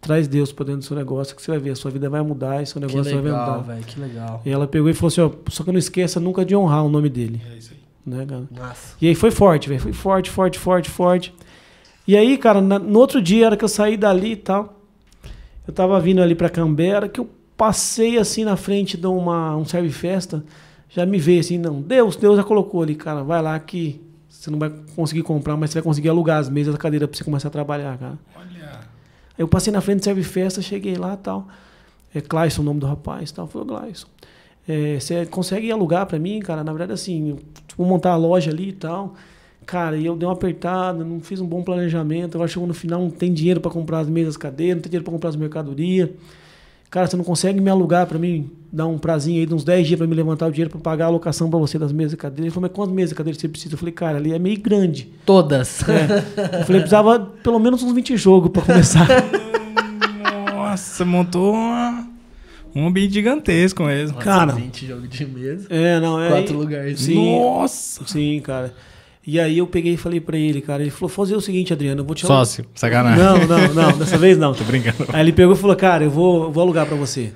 [SPEAKER 3] Traz Deus pra dentro do seu negócio que você vai ver. A sua vida vai mudar e seu negócio vai
[SPEAKER 1] legal,
[SPEAKER 3] mudar.
[SPEAKER 1] velho, que legal.
[SPEAKER 3] E ela pegou e falou assim, ó, só que não esqueça nunca de honrar o nome dele.
[SPEAKER 2] É isso aí.
[SPEAKER 3] Né. E aí foi forte, velho. Foi forte, forte, forte, forte. E aí, cara, na- no outro dia, a hora que eu saí dali e tal, eu tava vindo ali pra Cambera, que eu passei assim na frente de uma, um serve festa, já me veio assim, não, Deus, Deus já colocou ali, cara, vai lá que você não vai conseguir comprar, mas você vai conseguir alugar as mesas da cadeira pra você começar a trabalhar, cara.
[SPEAKER 2] Olha.
[SPEAKER 3] Eu passei na frente do serve festa, cheguei lá e tal. É Clayson o nome do rapaz tal. Falei, Clayson, é, você consegue alugar pra mim, cara? Na verdade, assim, vou montar a loja ali e tal. Cara, e eu dei uma apertada, não fiz um bom planejamento. Agora chegou no final, não tem dinheiro pra comprar as mesas, cadeiras, não tem dinheiro pra comprar as mercadorias. Cara, você não consegue me alugar pra mim, dar um prazinho aí de uns 10 dias pra me levantar o dinheiro pra pagar a alocação pra você das mesas e cadeiras? Ele falou, mas quantas mesas e cadeiras você precisa? Eu falei, cara, ali é meio grande.
[SPEAKER 1] Todas.
[SPEAKER 3] É. Eu falei, precisava pelo menos uns 20 jogos pra começar.
[SPEAKER 2] Nossa, você montou uma, um ambiente gigantesco mesmo.
[SPEAKER 3] Cara.
[SPEAKER 1] 20 jogos de mesa.
[SPEAKER 3] É, não, é.
[SPEAKER 1] Quatro lugares.
[SPEAKER 3] Sim.
[SPEAKER 2] Nossa!
[SPEAKER 3] Sim, cara. E aí eu peguei e falei pra ele, cara, ele falou, fazer o seguinte, Adriano, eu vou te
[SPEAKER 2] Sócio, sacanagem.
[SPEAKER 3] Não, não, não, dessa vez não.
[SPEAKER 2] Tô brincando.
[SPEAKER 3] Aí ele pegou e falou, cara, eu vou, eu vou alugar pra você. Ele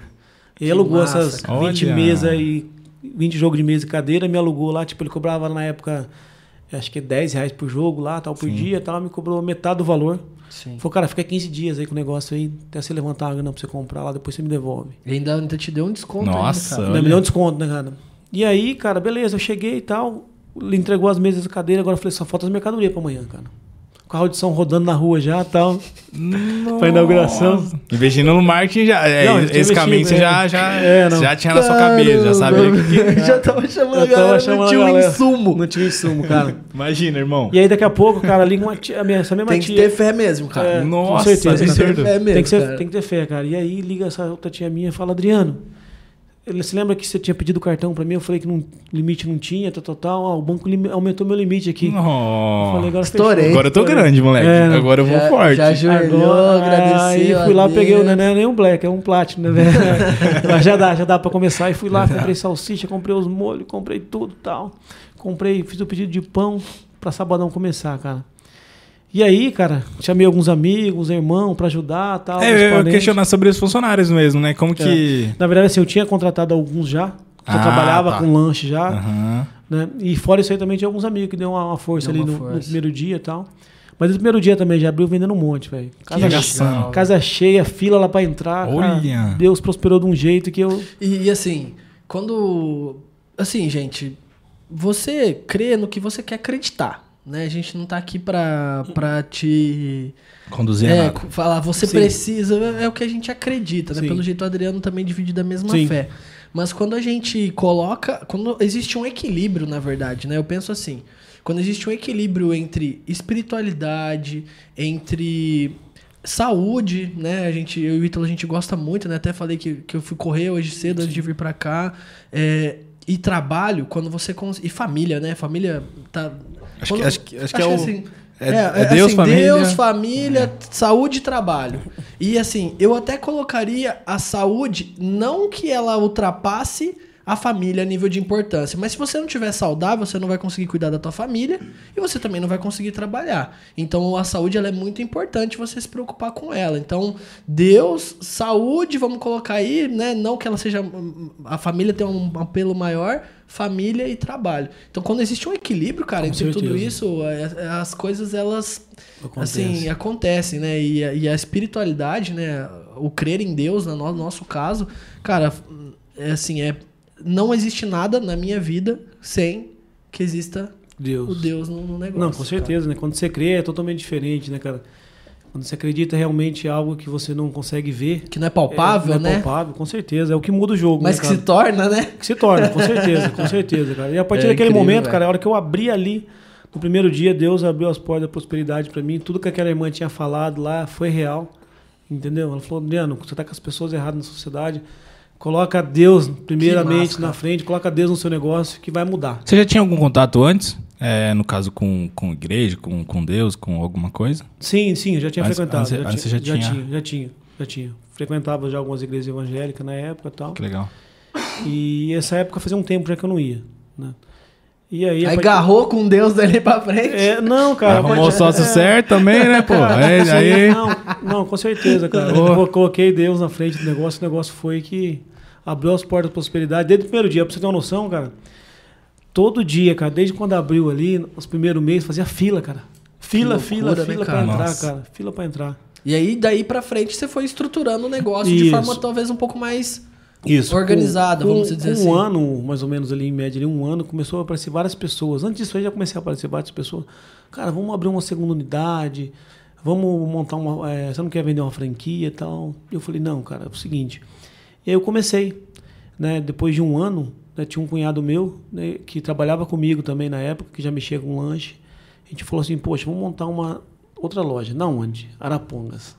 [SPEAKER 1] Que
[SPEAKER 3] alugou
[SPEAKER 1] massa,
[SPEAKER 3] essas
[SPEAKER 2] cara.
[SPEAKER 3] 20
[SPEAKER 2] Olha.
[SPEAKER 3] mesas e 20 jogos de mesa e cadeira, me alugou lá, tipo, ele cobrava na época, acho que 10 reais por jogo lá, tal, por
[SPEAKER 2] Sim.
[SPEAKER 3] dia, tal, me cobrou metade do valor.
[SPEAKER 1] Sim.
[SPEAKER 3] Falou, cara, fica 15 dias aí com o negócio aí, até você levantar a grana pra você comprar lá, depois você me devolve.
[SPEAKER 1] E ainda, ainda te deu um desconto
[SPEAKER 2] Nossa.
[SPEAKER 1] ainda,
[SPEAKER 3] Ainda
[SPEAKER 2] Olha.
[SPEAKER 3] me deu um desconto, né, cara? E aí, cara, beleza, eu cheguei e tal. Ele entregou as mesas e cadeira, agora eu falei, só falta as mercadorias pra amanhã, cara. O carro de som rodando na rua já e tal. Pra inauguração.
[SPEAKER 2] Investindo no marketing já. é,
[SPEAKER 3] Não,
[SPEAKER 2] esse caminho você
[SPEAKER 3] investido,
[SPEAKER 2] já,
[SPEAKER 3] é.
[SPEAKER 2] já,
[SPEAKER 3] É,
[SPEAKER 2] já tinha na sua cabeça, já sabia que.
[SPEAKER 1] já tava chamando
[SPEAKER 3] Eu
[SPEAKER 1] a galera,
[SPEAKER 3] chamando
[SPEAKER 1] não tinha um insumo.
[SPEAKER 3] Não tinha insumo, cara.
[SPEAKER 2] Imagina, irmão.
[SPEAKER 3] E aí daqui a pouco, cara, liga uma tia, a minha, essa mesma
[SPEAKER 1] Tem que
[SPEAKER 3] tia.
[SPEAKER 1] ter fé mesmo, cara.
[SPEAKER 3] É,
[SPEAKER 2] Nossa,
[SPEAKER 3] com certeza.
[SPEAKER 1] Tem que ter fé mesmo,
[SPEAKER 3] tem, que ser- tem que ter fé, cara. E aí liga essa outra tia minha e fala, Adriano, ele se lembra que você tinha pedido cartão pra mim? Eu falei que não, limite não tinha, tal, tal, tal. Ah, o banco lim- aumentou meu limite aqui. Eu falei, agora
[SPEAKER 1] Estourei.
[SPEAKER 3] fechou.
[SPEAKER 2] Agora eu tô
[SPEAKER 3] Estourei.
[SPEAKER 2] grande, moleque.
[SPEAKER 3] É.
[SPEAKER 2] Agora eu vou
[SPEAKER 1] Já-
[SPEAKER 2] forte.
[SPEAKER 1] já ajoelhou, agradeceu
[SPEAKER 3] Aí fui lá,
[SPEAKER 1] Deus.
[SPEAKER 3] peguei, o- não é nem um black, é um platinum, né? Mas já dá, já dá pra começar. E fui lá, comprei salsicha, comprei os molhos, comprei tudo e tal. Comprei, fiz o pedido de pão pra sabadão começar, cara. E aí, cara, chamei alguns amigos, irmão, pra ajudar tal.
[SPEAKER 2] É, eu questionar sobre os funcionários mesmo, né? Como que.
[SPEAKER 3] Na verdade, assim, eu tinha contratado alguns já. que eu
[SPEAKER 2] Ah,
[SPEAKER 3] trabalhava
[SPEAKER 2] tá.
[SPEAKER 3] com lanche já.
[SPEAKER 2] Aham.
[SPEAKER 3] Né? E fora isso aí também tinha alguns amigos que deu uma, uma força
[SPEAKER 1] Deu
[SPEAKER 3] ali
[SPEAKER 1] uma
[SPEAKER 3] no, no
[SPEAKER 1] força.
[SPEAKER 3] primeiro dia e tal. Mas no primeiro dia também já abriu vendendo um monte, velho. Casa,
[SPEAKER 2] arregaçando.
[SPEAKER 3] casa cheia, fila lá pra entrar. cara.
[SPEAKER 2] Olha.
[SPEAKER 3] Deus prosperou de um jeito que eu.
[SPEAKER 1] E, e assim, quando. Assim, gente, você crê no que você quer acreditar. Né? A gente não tá aqui pra, pra te.
[SPEAKER 2] Conduzir a
[SPEAKER 1] É,
[SPEAKER 2] nada.
[SPEAKER 1] falar, você
[SPEAKER 3] Sim.
[SPEAKER 1] precisa, é o que a gente acredita, né?
[SPEAKER 3] Sim.
[SPEAKER 1] Pelo jeito o Adriano também divide da mesma
[SPEAKER 3] Sim.
[SPEAKER 1] fé. Mas quando a gente coloca. Quando existe um equilíbrio, na verdade, né? Eu penso assim. Quando existe um equilíbrio entre espiritualidade, entre saúde, né? A gente, eu e o Ítalo, a gente gosta muito, né? Até falei que, que eu fui correr hoje cedo antes de vir pra cá. É, e trabalho, quando você. Cons... E família, né? Família tá.
[SPEAKER 2] Acho que-
[SPEAKER 1] quando-
[SPEAKER 2] acho que- acho que é o-
[SPEAKER 1] assim,
[SPEAKER 2] é- é Deus, família.
[SPEAKER 1] Deus, família, saúde e trabalho. E assim, eu até colocaria a saúde, não que ela ultrapasse a família a nível de importância, mas se você não tiver saudável, você não vai conseguir cuidar da tua família e você também não vai conseguir trabalhar. Então a saúde ela é muito importante você se preocupar com ela. Então, Deus, saúde, vamos colocar aí, né, não que ela seja a família tem um apelo maior, família e trabalho. Então, quando existe um equilíbrio, cara,
[SPEAKER 3] Com
[SPEAKER 1] entre tudo
[SPEAKER 3] certeza.
[SPEAKER 1] isso, é- as coisas elas
[SPEAKER 3] Acontece.
[SPEAKER 1] assim acontecem, né? E, a- e a espiritualidade, né? O crer em Deus, no no nosso caso, cara, é assim, é não existe nada na minha vida sem que exista
[SPEAKER 3] Deus.
[SPEAKER 1] o Deus no, no negócio.
[SPEAKER 3] Não, com certeza, né? Quando você crê é totalmente diferente, né, cara? Quando você acredita realmente em algo que você não consegue ver.
[SPEAKER 1] Que não é palpável,
[SPEAKER 3] é, não é
[SPEAKER 1] né?
[SPEAKER 3] palpável, com certeza. É o que muda o jogo,
[SPEAKER 1] Mas
[SPEAKER 3] né,
[SPEAKER 1] que
[SPEAKER 3] cara?
[SPEAKER 1] se torna, né?
[SPEAKER 3] Que se torna, com certeza, com certeza, cara. E a partir
[SPEAKER 1] É
[SPEAKER 3] daquele
[SPEAKER 1] incrível,
[SPEAKER 3] momento,
[SPEAKER 1] velho.
[SPEAKER 3] cara, a hora que eu abri ali, no primeiro dia, Deus abriu as portas da prosperidade pra mim. Tudo que aquela irmã tinha falado lá foi real. Entendeu? Ela falou, Adriano, você tá com as pessoas erradas na sociedade. Coloca Deus primeiramente
[SPEAKER 1] massa,
[SPEAKER 3] na frente, coloca Deus no seu negócio que vai mudar.
[SPEAKER 2] Você já tinha algum contato antes? É, no caso, com, com igreja, com, com Deus, com alguma coisa?
[SPEAKER 3] Sim, sim, eu já tinha
[SPEAKER 2] Antes-
[SPEAKER 3] frequentado.
[SPEAKER 2] antes-
[SPEAKER 3] já,
[SPEAKER 2] antes
[SPEAKER 3] tinha,
[SPEAKER 2] já
[SPEAKER 3] já
[SPEAKER 2] tinha?
[SPEAKER 3] tinha, já tinha, já tinha. Frequentava já algumas igrejas evangélicas na época e tal.
[SPEAKER 2] Que legal.
[SPEAKER 3] E essa época fazia um tempo já que eu não ia. Né? E aí,
[SPEAKER 1] Aí
[SPEAKER 3] partir-
[SPEAKER 1] garrou com Deus dali pra frente.
[SPEAKER 3] É, não, cara.
[SPEAKER 2] Arrumou o sócio
[SPEAKER 3] é,
[SPEAKER 2] certo também, né, pô? É, aí...
[SPEAKER 3] Não, não, com certeza, cara. Eu coloquei Deus na frente do negócio, o negócio foi que abriu as portas da prosperidade. Desde o primeiro dia, pra você ter uma noção, cara, todo dia, cara, desde quando abriu ali, os primeiros meses, fazia fila, cara. Fila, fila,
[SPEAKER 1] né,
[SPEAKER 3] fila
[SPEAKER 1] cara?
[SPEAKER 3] pra entrar,
[SPEAKER 2] Nossa.
[SPEAKER 3] cara. Fila pra entrar.
[SPEAKER 1] E aí, daí pra frente, você foi estruturando o negócio de
[SPEAKER 3] Isso.
[SPEAKER 1] forma talvez um pouco mais
[SPEAKER 3] Isso.
[SPEAKER 1] organizada,
[SPEAKER 3] com,
[SPEAKER 1] vamos
[SPEAKER 3] com
[SPEAKER 1] dizer
[SPEAKER 3] um
[SPEAKER 1] assim.
[SPEAKER 3] ano, mais ou menos ali, em média, ali, um ano, começou a aparecer várias pessoas. Antes disso aí já comecei a aparecer várias pessoas. Cara, vamos abrir uma segunda unidade, vamos montar uma. é, você não quer vender uma franquia e tal? Eu falei, não, cara, é o seguinte. E aí eu comecei. Né, depois de um ano, né, tinha um cunhado meu né, que trabalhava comigo também na época, que já mexia com lanche. A gente falou assim, poxa, vamos montar uma outra loja. Na onde? Arapongas.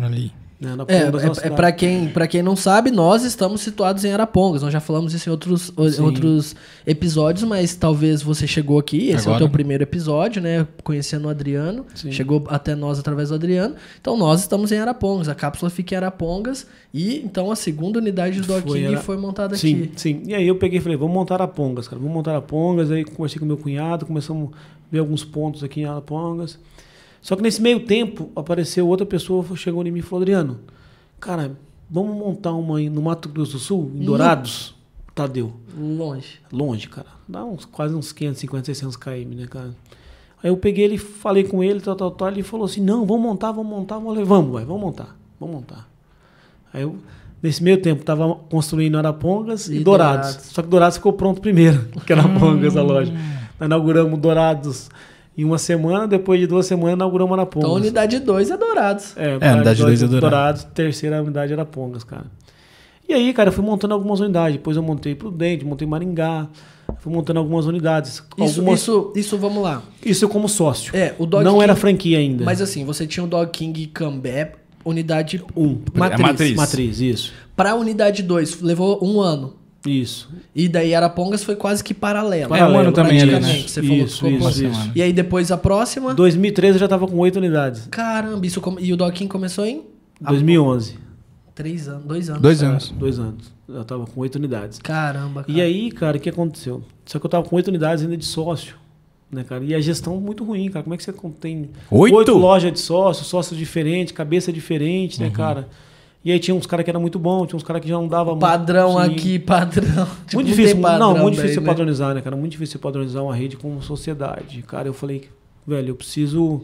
[SPEAKER 2] Ali.
[SPEAKER 3] Né?
[SPEAKER 1] É, é, é para quem, pra quem não sabe, nós estamos situados em Arapongas. Nós já falamos isso em outros,
[SPEAKER 3] Sim.
[SPEAKER 1] outros episódios, mas talvez você chegou aqui, esse é o
[SPEAKER 2] Agora.
[SPEAKER 1] teu primeiro episódio, né? Conhecendo o Adriano.
[SPEAKER 3] Sim.
[SPEAKER 1] Chegou até nós através do Adriano. Então nós estamos em Arapongas. A cápsula fica em Arapongas. E então a segunda unidade do
[SPEAKER 3] Foi
[SPEAKER 1] King
[SPEAKER 3] Ara-
[SPEAKER 1] foi montada
[SPEAKER 3] Sim,
[SPEAKER 1] aqui.
[SPEAKER 3] sim. E aí eu peguei e falei, vamos montar Arapongas, cara. Vamos montar Arapongas. Aí conversei com meu cunhado, começamos a ver alguns pontos aqui em Arapongas. Só que nesse meio tempo apareceu outra pessoa, chegou em mim e falou, Adriano, cara, vamos montar uma no Mato Grosso do Sul, em Dourados? Tadeu.
[SPEAKER 1] Longe.
[SPEAKER 3] Longe, cara. Dá uns quase uns 550, 600 km, né, cara? Aí eu peguei ele, falei com ele, tal, tal, tal. Ele falou assim: não, vamos montar, vamos montar. Eu falei, vamos, vai, vamos montar, vamos montar. Aí eu, nesse meio tempo, tava construindo Arapongas e,
[SPEAKER 1] E
[SPEAKER 3] Dourados.
[SPEAKER 1] Dourados.
[SPEAKER 3] Só que Dourados ficou pronto primeiro, que era Arapongas a loja. Nós inauguramos Dourados em uma semana, depois de duas semanas inauguramos Arapongas.
[SPEAKER 1] Então unidade 2 é Dourados.
[SPEAKER 3] É,
[SPEAKER 2] É, unidade dois é Dourados.
[SPEAKER 3] Dourados, terceira unidade era Pongas, cara. E aí, cara, eu fui montando algumas unidades. Depois eu montei Prudente, montei Maringá, fui montando algumas unidades.
[SPEAKER 1] Isso,
[SPEAKER 3] algumas...
[SPEAKER 1] isso, isso, vamos lá.
[SPEAKER 3] Isso como sócio.
[SPEAKER 1] É, o Dog
[SPEAKER 3] Não
[SPEAKER 1] King-
[SPEAKER 3] era franquia ainda.
[SPEAKER 1] Mas assim, você tinha o Dog King Cambé, unidade
[SPEAKER 3] um.
[SPEAKER 1] matriz.
[SPEAKER 2] É matriz.
[SPEAKER 3] Matriz, isso.
[SPEAKER 1] Pra unidade 2, levou um ano.
[SPEAKER 3] Isso.
[SPEAKER 1] E daí Arapongas foi quase que paralelo.
[SPEAKER 2] É, um ano também ali, né?
[SPEAKER 1] Você falou que
[SPEAKER 3] Isso,
[SPEAKER 1] ficou
[SPEAKER 3] isso,
[SPEAKER 1] com-
[SPEAKER 3] isso.
[SPEAKER 1] E aí depois a próxima.
[SPEAKER 3] 2013 eu já tava com oito unidades.
[SPEAKER 1] Caramba, isso come- e o Dog King começou em
[SPEAKER 3] 2011.
[SPEAKER 1] três anos, dois anos.
[SPEAKER 2] Dois
[SPEAKER 3] É,
[SPEAKER 2] anos.
[SPEAKER 3] dois anos. Eu tava com oito unidades.
[SPEAKER 1] Caramba, cara.
[SPEAKER 3] E aí, cara, o que aconteceu? Só que eu tava com oito unidades ainda de sócio. Né, cara? E a gestão muito ruim, cara. Como é que você tem
[SPEAKER 2] Oito?
[SPEAKER 3] lojas de sócio, sócios diferentes, cabeça diferente,
[SPEAKER 2] Uhum.
[SPEAKER 3] né, cara? E aí tinha uns caras que eram muito bons, tinha uns caras que já não davam muito.
[SPEAKER 1] Padrão
[SPEAKER 3] Sim.
[SPEAKER 1] aqui, padrão. Tipo,
[SPEAKER 3] muito
[SPEAKER 1] não
[SPEAKER 3] difícil, não,
[SPEAKER 1] padrão
[SPEAKER 3] muito
[SPEAKER 1] daí,
[SPEAKER 3] difícil você
[SPEAKER 1] né?
[SPEAKER 3] padronizar, né, cara? Muito difícil padronizar uma rede como sociedade. Cara, eu falei, velho, eu preciso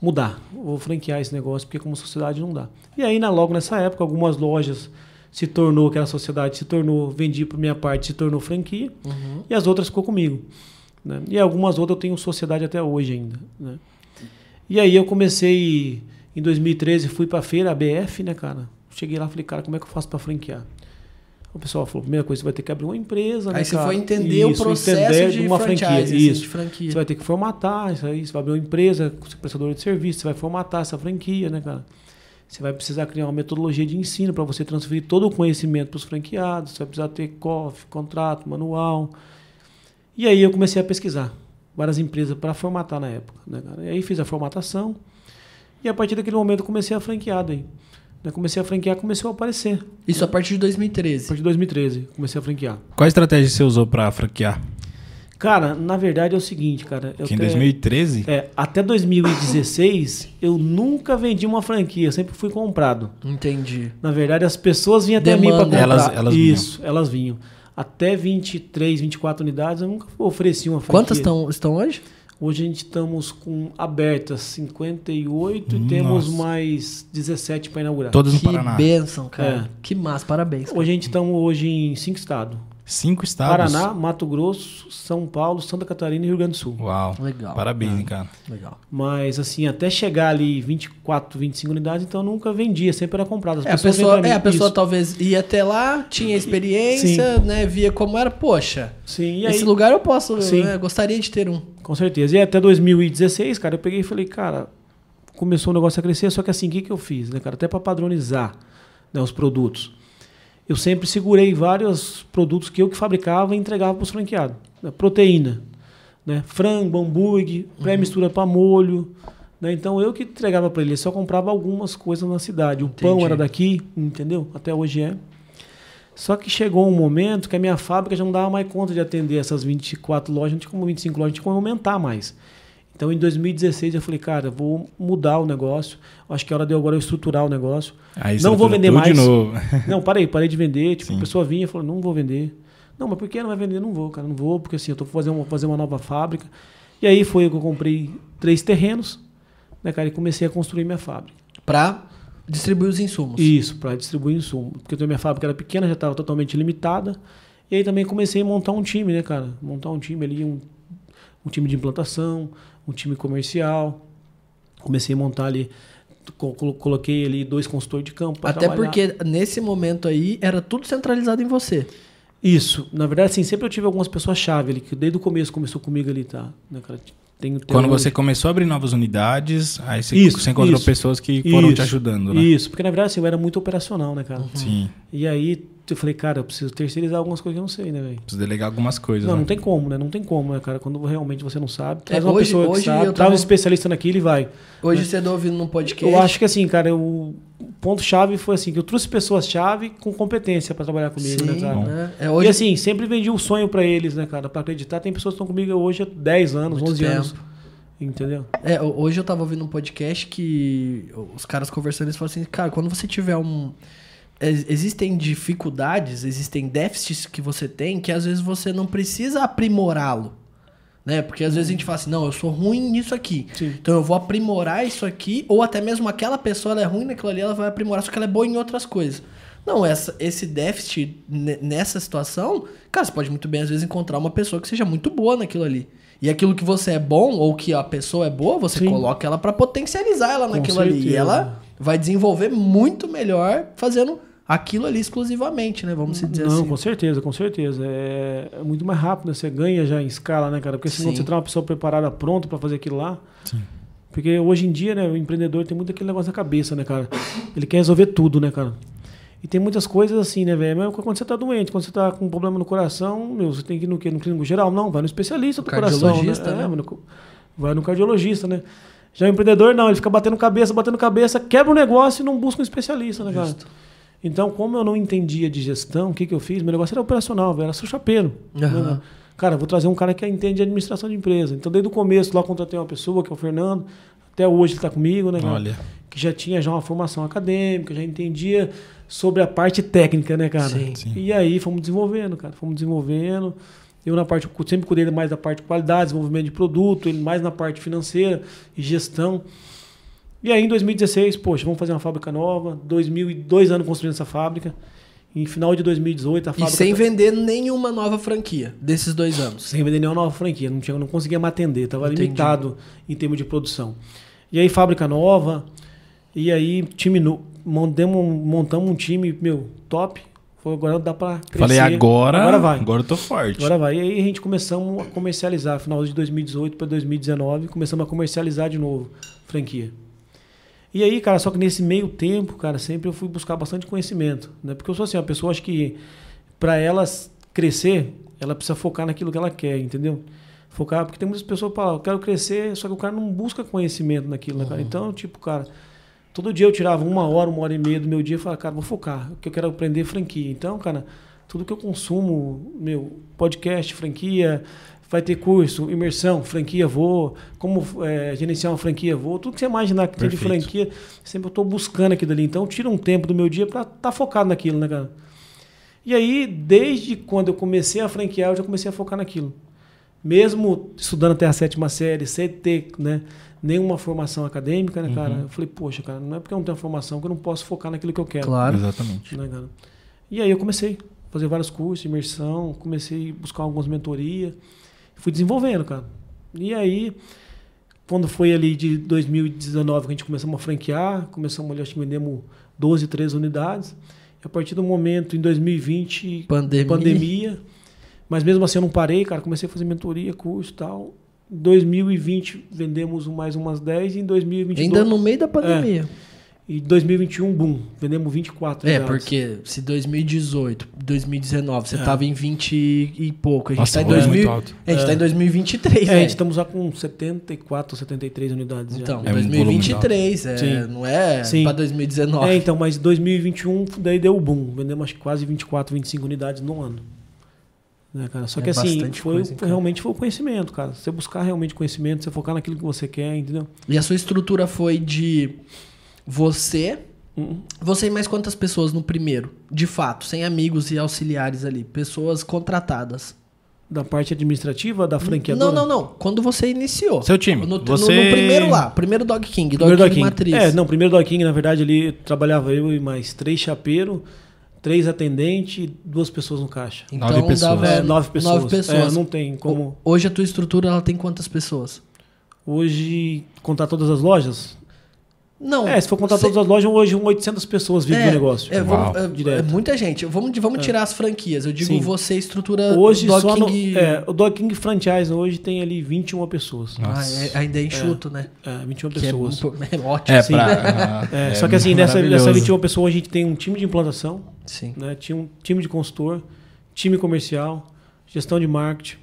[SPEAKER 3] mudar. Vou franquear esse negócio, porque como sociedade não dá. E aí, na, logo nessa época, algumas lojas se tornou, que era sociedade, se tornou, vendi por minha parte, se tornou franquia,
[SPEAKER 1] Uhum.
[SPEAKER 3] e as outras ficou comigo. Né? E algumas outras eu tenho sociedade até hoje ainda. Né? E aí eu comecei, em 2013, fui pra feira, a BF, né, cara? Cheguei lá e falei, cara, como é que eu faço pra franquear? O pessoal falou, primeira coisa, você vai ter que abrir uma empresa, né,
[SPEAKER 1] Aí você
[SPEAKER 3] cara?
[SPEAKER 1] foi entender
[SPEAKER 3] Isso,
[SPEAKER 1] o processo
[SPEAKER 3] entender
[SPEAKER 1] de
[SPEAKER 3] uma franquia.
[SPEAKER 1] assim,
[SPEAKER 3] Isso.
[SPEAKER 1] de franquia.
[SPEAKER 3] Você vai ter que formatar isso aí, você vai abrir uma empresa, você é prestador de serviço, você vai formatar essa franquia, né, cara? Você vai precisar criar uma metodologia de ensino para você transferir todo o conhecimento para os franqueados, você vai precisar ter COF, contrato, manual. E aí eu comecei a pesquisar várias empresas para formatar na época, né, cara? E aí fiz a formatação e a partir daquele momento comecei a franquear daí. Comecei a franquear, começou a aparecer.
[SPEAKER 1] Isso a partir de
[SPEAKER 3] A
[SPEAKER 1] 2013.
[SPEAKER 3] partir de 2013, comecei a franquear.
[SPEAKER 2] Qual estratégia você usou pra franquear?
[SPEAKER 3] Cara, na verdade é o seguinte, cara. eu
[SPEAKER 2] Que em
[SPEAKER 3] até-
[SPEAKER 2] 2013?
[SPEAKER 3] É, até 2016 eu nunca vendi uma franquia, sempre fui comprado.
[SPEAKER 1] Entendi.
[SPEAKER 3] Na verdade, as pessoas vinham até mim para comprar.
[SPEAKER 2] Elas- elas vinham.
[SPEAKER 3] Isso, elas vinham. Até 23, 24 unidades eu nunca ofereci uma franquia.
[SPEAKER 1] Quantas estão, estão hoje?
[SPEAKER 3] Hoje a gente estamos com abertas 58 e temos
[SPEAKER 2] Nossa.
[SPEAKER 3] mais 17 para inaugurar.
[SPEAKER 2] Todas no
[SPEAKER 1] que
[SPEAKER 2] Paraná.
[SPEAKER 1] benção, cara.
[SPEAKER 3] É.
[SPEAKER 1] Que massa, parabéns. cara.
[SPEAKER 3] Hoje a gente estamos hoje em cinco estados.
[SPEAKER 2] Cinco estados?
[SPEAKER 3] Paraná, Mato Grosso, São Paulo, Santa Catarina e Rio Grande do Sul.
[SPEAKER 2] Uau.
[SPEAKER 1] Legal.
[SPEAKER 2] Parabéns, hein, cara.
[SPEAKER 1] Legal.
[SPEAKER 3] Mas, assim, até chegar ali 24, 25 unidades, então eu nunca vendia, sempre era comprado. As
[SPEAKER 1] É, a
[SPEAKER 3] pessoas
[SPEAKER 1] pessoa, é, a pessoa
[SPEAKER 3] isso.
[SPEAKER 1] talvez ia até lá, tinha experiência, né? Via como era. Poxa,
[SPEAKER 3] Sim, e aí,
[SPEAKER 1] esse lugar eu posso,
[SPEAKER 3] Sim.
[SPEAKER 1] né, gostaria de ter um.
[SPEAKER 3] com certeza. E até 2016, cara, eu peguei e falei, cara, começou o negócio a crescer, só que assim, o que, que eu fiz, né, cara? Até para padronizar né, os produtos. Eu sempre segurei vários produtos que eu que fabricava e entregava para os franqueados. Né? Proteína, né? frango, hambúrguer, pré-mistura para molho. Né? Então eu que entregava para ele, só comprava algumas coisas na cidade. O pão
[SPEAKER 1] Entendi.
[SPEAKER 3] era daqui, entendeu? Até hoje é. Só que chegou um momento que a minha fábrica já não dava mais conta de atender essas 24 lojas, não tinha como 25 lojas, não tinha como aumentar mais. Então em 2016 eu falei, cara, vou mudar o negócio. Acho que é hora de eu agora eu estruturar o negócio.
[SPEAKER 2] Aí
[SPEAKER 3] Não vou vender
[SPEAKER 2] de
[SPEAKER 3] mais.
[SPEAKER 2] novo.
[SPEAKER 3] Não, parei, parei de vender. Tipo,
[SPEAKER 2] Sim.
[SPEAKER 3] a pessoa vinha e falou, não vou vender. Não, mas por que não vai vender? Não vou, cara, não vou, porque assim, eu tô fazendo uma, fazer uma nova fábrica. E aí foi que eu comprei três terrenos, né, cara, e comecei a construir minha fábrica.
[SPEAKER 1] Pra distribuir os insumos.
[SPEAKER 3] Isso, para distribuir insumo. Porque a minha fábrica era pequena, já estava totalmente limitada. E aí também comecei a montar um time, né, cara? Montar um time ali, um, um time de implantação, um time comercial. Comecei a montar ali, co- colo- coloquei ali dois consultores de campo.
[SPEAKER 1] Até
[SPEAKER 3] trabalhar.
[SPEAKER 1] porque nesse momento aí era tudo centralizado em você.
[SPEAKER 3] Isso, na verdade, assim, sempre eu tive algumas pessoas-chave ali, que desde o começo começou comigo ali, tá? Né? Tenho, tenho
[SPEAKER 2] Quando você começou a abrir novas unidades, aí você,
[SPEAKER 3] Isso,
[SPEAKER 2] você encontrou
[SPEAKER 3] isso.
[SPEAKER 2] pessoas que foram te
[SPEAKER 3] Isso,
[SPEAKER 2] ajudando, né?
[SPEAKER 3] Isso, porque na verdade assim, eu era muito operacional, né, cara?
[SPEAKER 2] Sim.
[SPEAKER 3] E aí eu falei, cara, eu preciso terceirizar algumas coisas que eu não sei, né, velho?
[SPEAKER 2] Preciso delegar algumas coisas.
[SPEAKER 3] Não,
[SPEAKER 2] né?
[SPEAKER 3] não tem como, né? Não tem como, né, cara? Quando realmente você não sabe, traz
[SPEAKER 1] É,
[SPEAKER 3] uma
[SPEAKER 1] hoje-
[SPEAKER 3] pessoa que
[SPEAKER 1] hoje
[SPEAKER 3] sabe,
[SPEAKER 1] eu
[SPEAKER 3] traz
[SPEAKER 1] tava-
[SPEAKER 3] um especialista naquilo e vai.
[SPEAKER 1] Hoje você tá ouvindo num podcast.
[SPEAKER 3] Eu acho que assim, cara, o ponto-chave foi assim, que eu trouxe pessoas-chave com competência pra trabalhar comigo,
[SPEAKER 1] Sim,
[SPEAKER 3] né, cara?
[SPEAKER 1] né? É,
[SPEAKER 3] E
[SPEAKER 1] hoje
[SPEAKER 3] assim, sempre vendi o sonho pra eles, né, cara? Pra acreditar. Tem pessoas que estão comigo hoje há 10 anos,
[SPEAKER 1] Muito
[SPEAKER 3] 11
[SPEAKER 1] tempo.
[SPEAKER 3] anos. Entendeu?
[SPEAKER 1] É, ho- hoje eu tava ouvindo um podcast que os caras conversando, eles falam assim, cara, quando você tiver um. Ex- Existem dificuldades, existem déficits que você tem que às vezes você não precisa aprimorá-lo. Né? Porque às vezes a gente fala assim, não, eu sou ruim nisso aqui.
[SPEAKER 3] Sim.
[SPEAKER 1] Então eu vou aprimorar isso aqui, ou até mesmo aquela pessoa ela é ruim naquilo ali, ela vai aprimorar, só que ela é boa em outras coisas. Não, essa, esse déficit ne- nessa situação, cara, você pode muito bem às vezes encontrar uma pessoa que seja muito boa naquilo ali. E aquilo que você é bom, ou que a pessoa é boa, você
[SPEAKER 3] Sim.
[SPEAKER 1] coloca ela pra potencializar ela naquilo ali. E ela vai desenvolver muito melhor fazendo aquilo ali exclusivamente, né? Vamos dizer
[SPEAKER 3] Não,
[SPEAKER 1] assim.
[SPEAKER 3] com certeza, com certeza. É, é muito mais rápido, né? Você ganha já em escala, né, cara? Porque se
[SPEAKER 1] Sim.
[SPEAKER 3] você traz uma pessoa preparada, pronta pra fazer aquilo lá. Porque hoje em dia, né, o empreendedor tem muito aquele negócio na cabeça, né, cara? Ele quer resolver tudo, né, cara? E tem muitas coisas assim, né, velho? Mesmo quando você tá doente, quando você tá com um problema no coração, meu, você tem que ir no quê? No clínico geral? Não, vai no especialista do coração.
[SPEAKER 1] Cardiologista,
[SPEAKER 3] né?
[SPEAKER 1] né?
[SPEAKER 3] É, vai no- vai no cardiologista, né? Já o empreendedor, não, ele fica batendo cabeça, batendo cabeça, quebra o negócio e não busca um especialista, né, cara?
[SPEAKER 1] Justo.
[SPEAKER 3] Então, como eu não entendia de gestão, o que, que eu fiz? Meu negócio era operacional, velho, era sou chapeiro. Né? Cara, vou trazer um cara que entende de administração de empresa. Então, desde o começo, lá eu contratei uma pessoa, que é o Fernando, até hoje ele está comigo, né, cara?
[SPEAKER 2] Olha.
[SPEAKER 3] Que já tinha já uma formação acadêmica, já entendia sobre a parte técnica, né, cara?
[SPEAKER 1] Sim.
[SPEAKER 2] Sim.
[SPEAKER 3] E aí fomos desenvolvendo, cara. Fomos desenvolvendo. Eu na parte, sempre cuidei mais da parte de qualidade, desenvolvimento de produto, ele mais na parte financeira e gestão. E aí em 2016, poxa, vamos fazer uma fábrica nova. 2002 anos construindo essa fábrica. Em final de 2018 a
[SPEAKER 1] E
[SPEAKER 3] fábrica
[SPEAKER 1] sem
[SPEAKER 3] tá-
[SPEAKER 1] vender nenhuma nova franquia desses dois anos.
[SPEAKER 3] sem vender nenhuma nova franquia, não, tinha, não conseguia mais atender, estava limitado em termos de produção. E aí, fábrica nova, e aí, time no, montamos, montamos um time, meu, top. Agora dá para crescer.
[SPEAKER 2] Falei, agora,
[SPEAKER 3] Agora vai.
[SPEAKER 2] Agora eu tô forte.
[SPEAKER 3] Agora vai. E aí a gente começamos a comercializar, final de 2018 para 2019, começamos a comercializar de novo franquia. E aí, cara, só que nesse meio tempo, cara, sempre eu fui buscar bastante conhecimento, né? Porque eu sou assim, uma pessoa acho que para elas crescer, ela precisa focar naquilo que ela quer, entendeu? Focar, porque tem muitas pessoas que falam, eu quero crescer, só que o cara não busca conhecimento naquilo, né, cara? Então, tipo, cara, todo dia eu tirava uma hora, uma hora e meia do meu dia e falava, cara, vou focar, porque eu quero aprender franquia. Então, cara, tudo que eu consumo, meu, podcast, franquia, vai ter curso, imersão, franquia, vou, como é, gerenciar uma franquia, vou, tudo que você imaginar que tem de
[SPEAKER 2] Perfeito.
[SPEAKER 3] franquia, sempre eu estou buscando aquilo ali. Então, tira um tempo do meu dia para estar focado naquilo, né, cara? E aí, desde quando eu comecei a franquear, eu já comecei a focar naquilo. Mesmo estudando até a sétima série, sem ter né, nenhuma formação acadêmica, né, cara? Eu falei, poxa, cara, não é porque eu não tenho formação que eu não posso focar naquilo que eu quero.
[SPEAKER 1] Claro.
[SPEAKER 2] Exatamente.
[SPEAKER 3] Né, cara? E aí eu comecei a fazer vários cursos, imersão, comecei a buscar algumas mentorias, fui desenvolvendo, cara. E aí, quando foi ali de 2019 que a gente começou a franquear, começamos ali, acho que vendemos 12, 13 unidades. E a partir do momento, em 2020,
[SPEAKER 1] Pandemia.
[SPEAKER 3] pandemia. Mas mesmo assim eu não parei, cara. Comecei a fazer mentoria, curso e tal. Em 2020 vendemos mais umas 10 e em 2022...
[SPEAKER 1] Ainda no meio da pandemia.
[SPEAKER 3] E 2021, boom, vendemos 24
[SPEAKER 1] É,
[SPEAKER 3] unidades.
[SPEAKER 1] porque se 2018, 2019, você
[SPEAKER 3] É.
[SPEAKER 1] tava em 20 e pouco. A gente
[SPEAKER 2] Nossa,
[SPEAKER 1] tá em
[SPEAKER 2] é
[SPEAKER 1] 2000,
[SPEAKER 2] muito alto.
[SPEAKER 1] A gente
[SPEAKER 3] É.
[SPEAKER 1] tá em 2023,
[SPEAKER 3] É, a gente estamos lá com 74, 73 unidades
[SPEAKER 1] Então,
[SPEAKER 3] já.
[SPEAKER 2] É um volume
[SPEAKER 1] 2023, é,
[SPEAKER 3] Sim.
[SPEAKER 1] não é
[SPEAKER 3] Sim.
[SPEAKER 1] pra 2019.
[SPEAKER 3] É, então, mas 2021 daí deu o boom. Vendemos acho que quase 24, 25 unidades no ano. Né, cara? Só
[SPEAKER 1] É
[SPEAKER 3] que assim, foi,
[SPEAKER 1] coisa,
[SPEAKER 3] realmente foi o conhecimento, cara. Você buscar realmente conhecimento, você focar naquilo que você quer, entendeu?
[SPEAKER 1] E a sua estrutura foi de você.
[SPEAKER 3] Uhum.
[SPEAKER 1] Você e mais quantas pessoas no primeiro? De fato, sem amigos e auxiliares ali. Pessoas contratadas.
[SPEAKER 3] Da parte administrativa da franqueadora.
[SPEAKER 1] Não, não, não. Quando você iniciou.
[SPEAKER 2] Seu time.
[SPEAKER 1] No, no-
[SPEAKER 2] Você-
[SPEAKER 1] no primeiro lá. Primeiro Dog King. Dog
[SPEAKER 3] Primeiro
[SPEAKER 1] King
[SPEAKER 3] Dog King.
[SPEAKER 1] Matriz.
[SPEAKER 3] É, não, primeiro Dog King, na verdade, ali trabalhava eu e mais três chapeiros, três atendentes e duas pessoas no caixa.
[SPEAKER 1] Então
[SPEAKER 2] Nove pessoas.
[SPEAKER 1] dava
[SPEAKER 3] É, nove pessoas.
[SPEAKER 1] Nove pessoas.
[SPEAKER 3] É, não tem como.
[SPEAKER 1] Hoje a tua estrutura ela tem quantas pessoas?
[SPEAKER 3] Hoje, contar todas as lojas,
[SPEAKER 1] Não.
[SPEAKER 3] É, se for contar todas as lojas, hoje 800 pessoas vivem
[SPEAKER 1] é,
[SPEAKER 3] do negócio.
[SPEAKER 1] É, vamos-
[SPEAKER 2] Uau.
[SPEAKER 1] é,
[SPEAKER 3] Direto.
[SPEAKER 1] é muita gente. Vamos, vamos tirar as franquias. Eu digo
[SPEAKER 3] Sim.
[SPEAKER 1] você estrutura
[SPEAKER 3] Hoje
[SPEAKER 1] Dog
[SPEAKER 3] só no,
[SPEAKER 1] King-
[SPEAKER 3] é, o Dog King Franchise hoje tem ali 21 pessoas.
[SPEAKER 1] Ah, é- ainda é enxuto, né?
[SPEAKER 3] É, 21
[SPEAKER 1] Que é,
[SPEAKER 3] pessoas.
[SPEAKER 1] é ótimo.
[SPEAKER 2] É,
[SPEAKER 3] Sim.
[SPEAKER 2] pra,
[SPEAKER 3] É, só que assim, nessa, nessa
[SPEAKER 2] maravilhoso.
[SPEAKER 3] 21 pessoas a gente tem um time de implantação,
[SPEAKER 1] Sim.
[SPEAKER 3] né? Tinha um time de consultor, time comercial, gestão de marketing.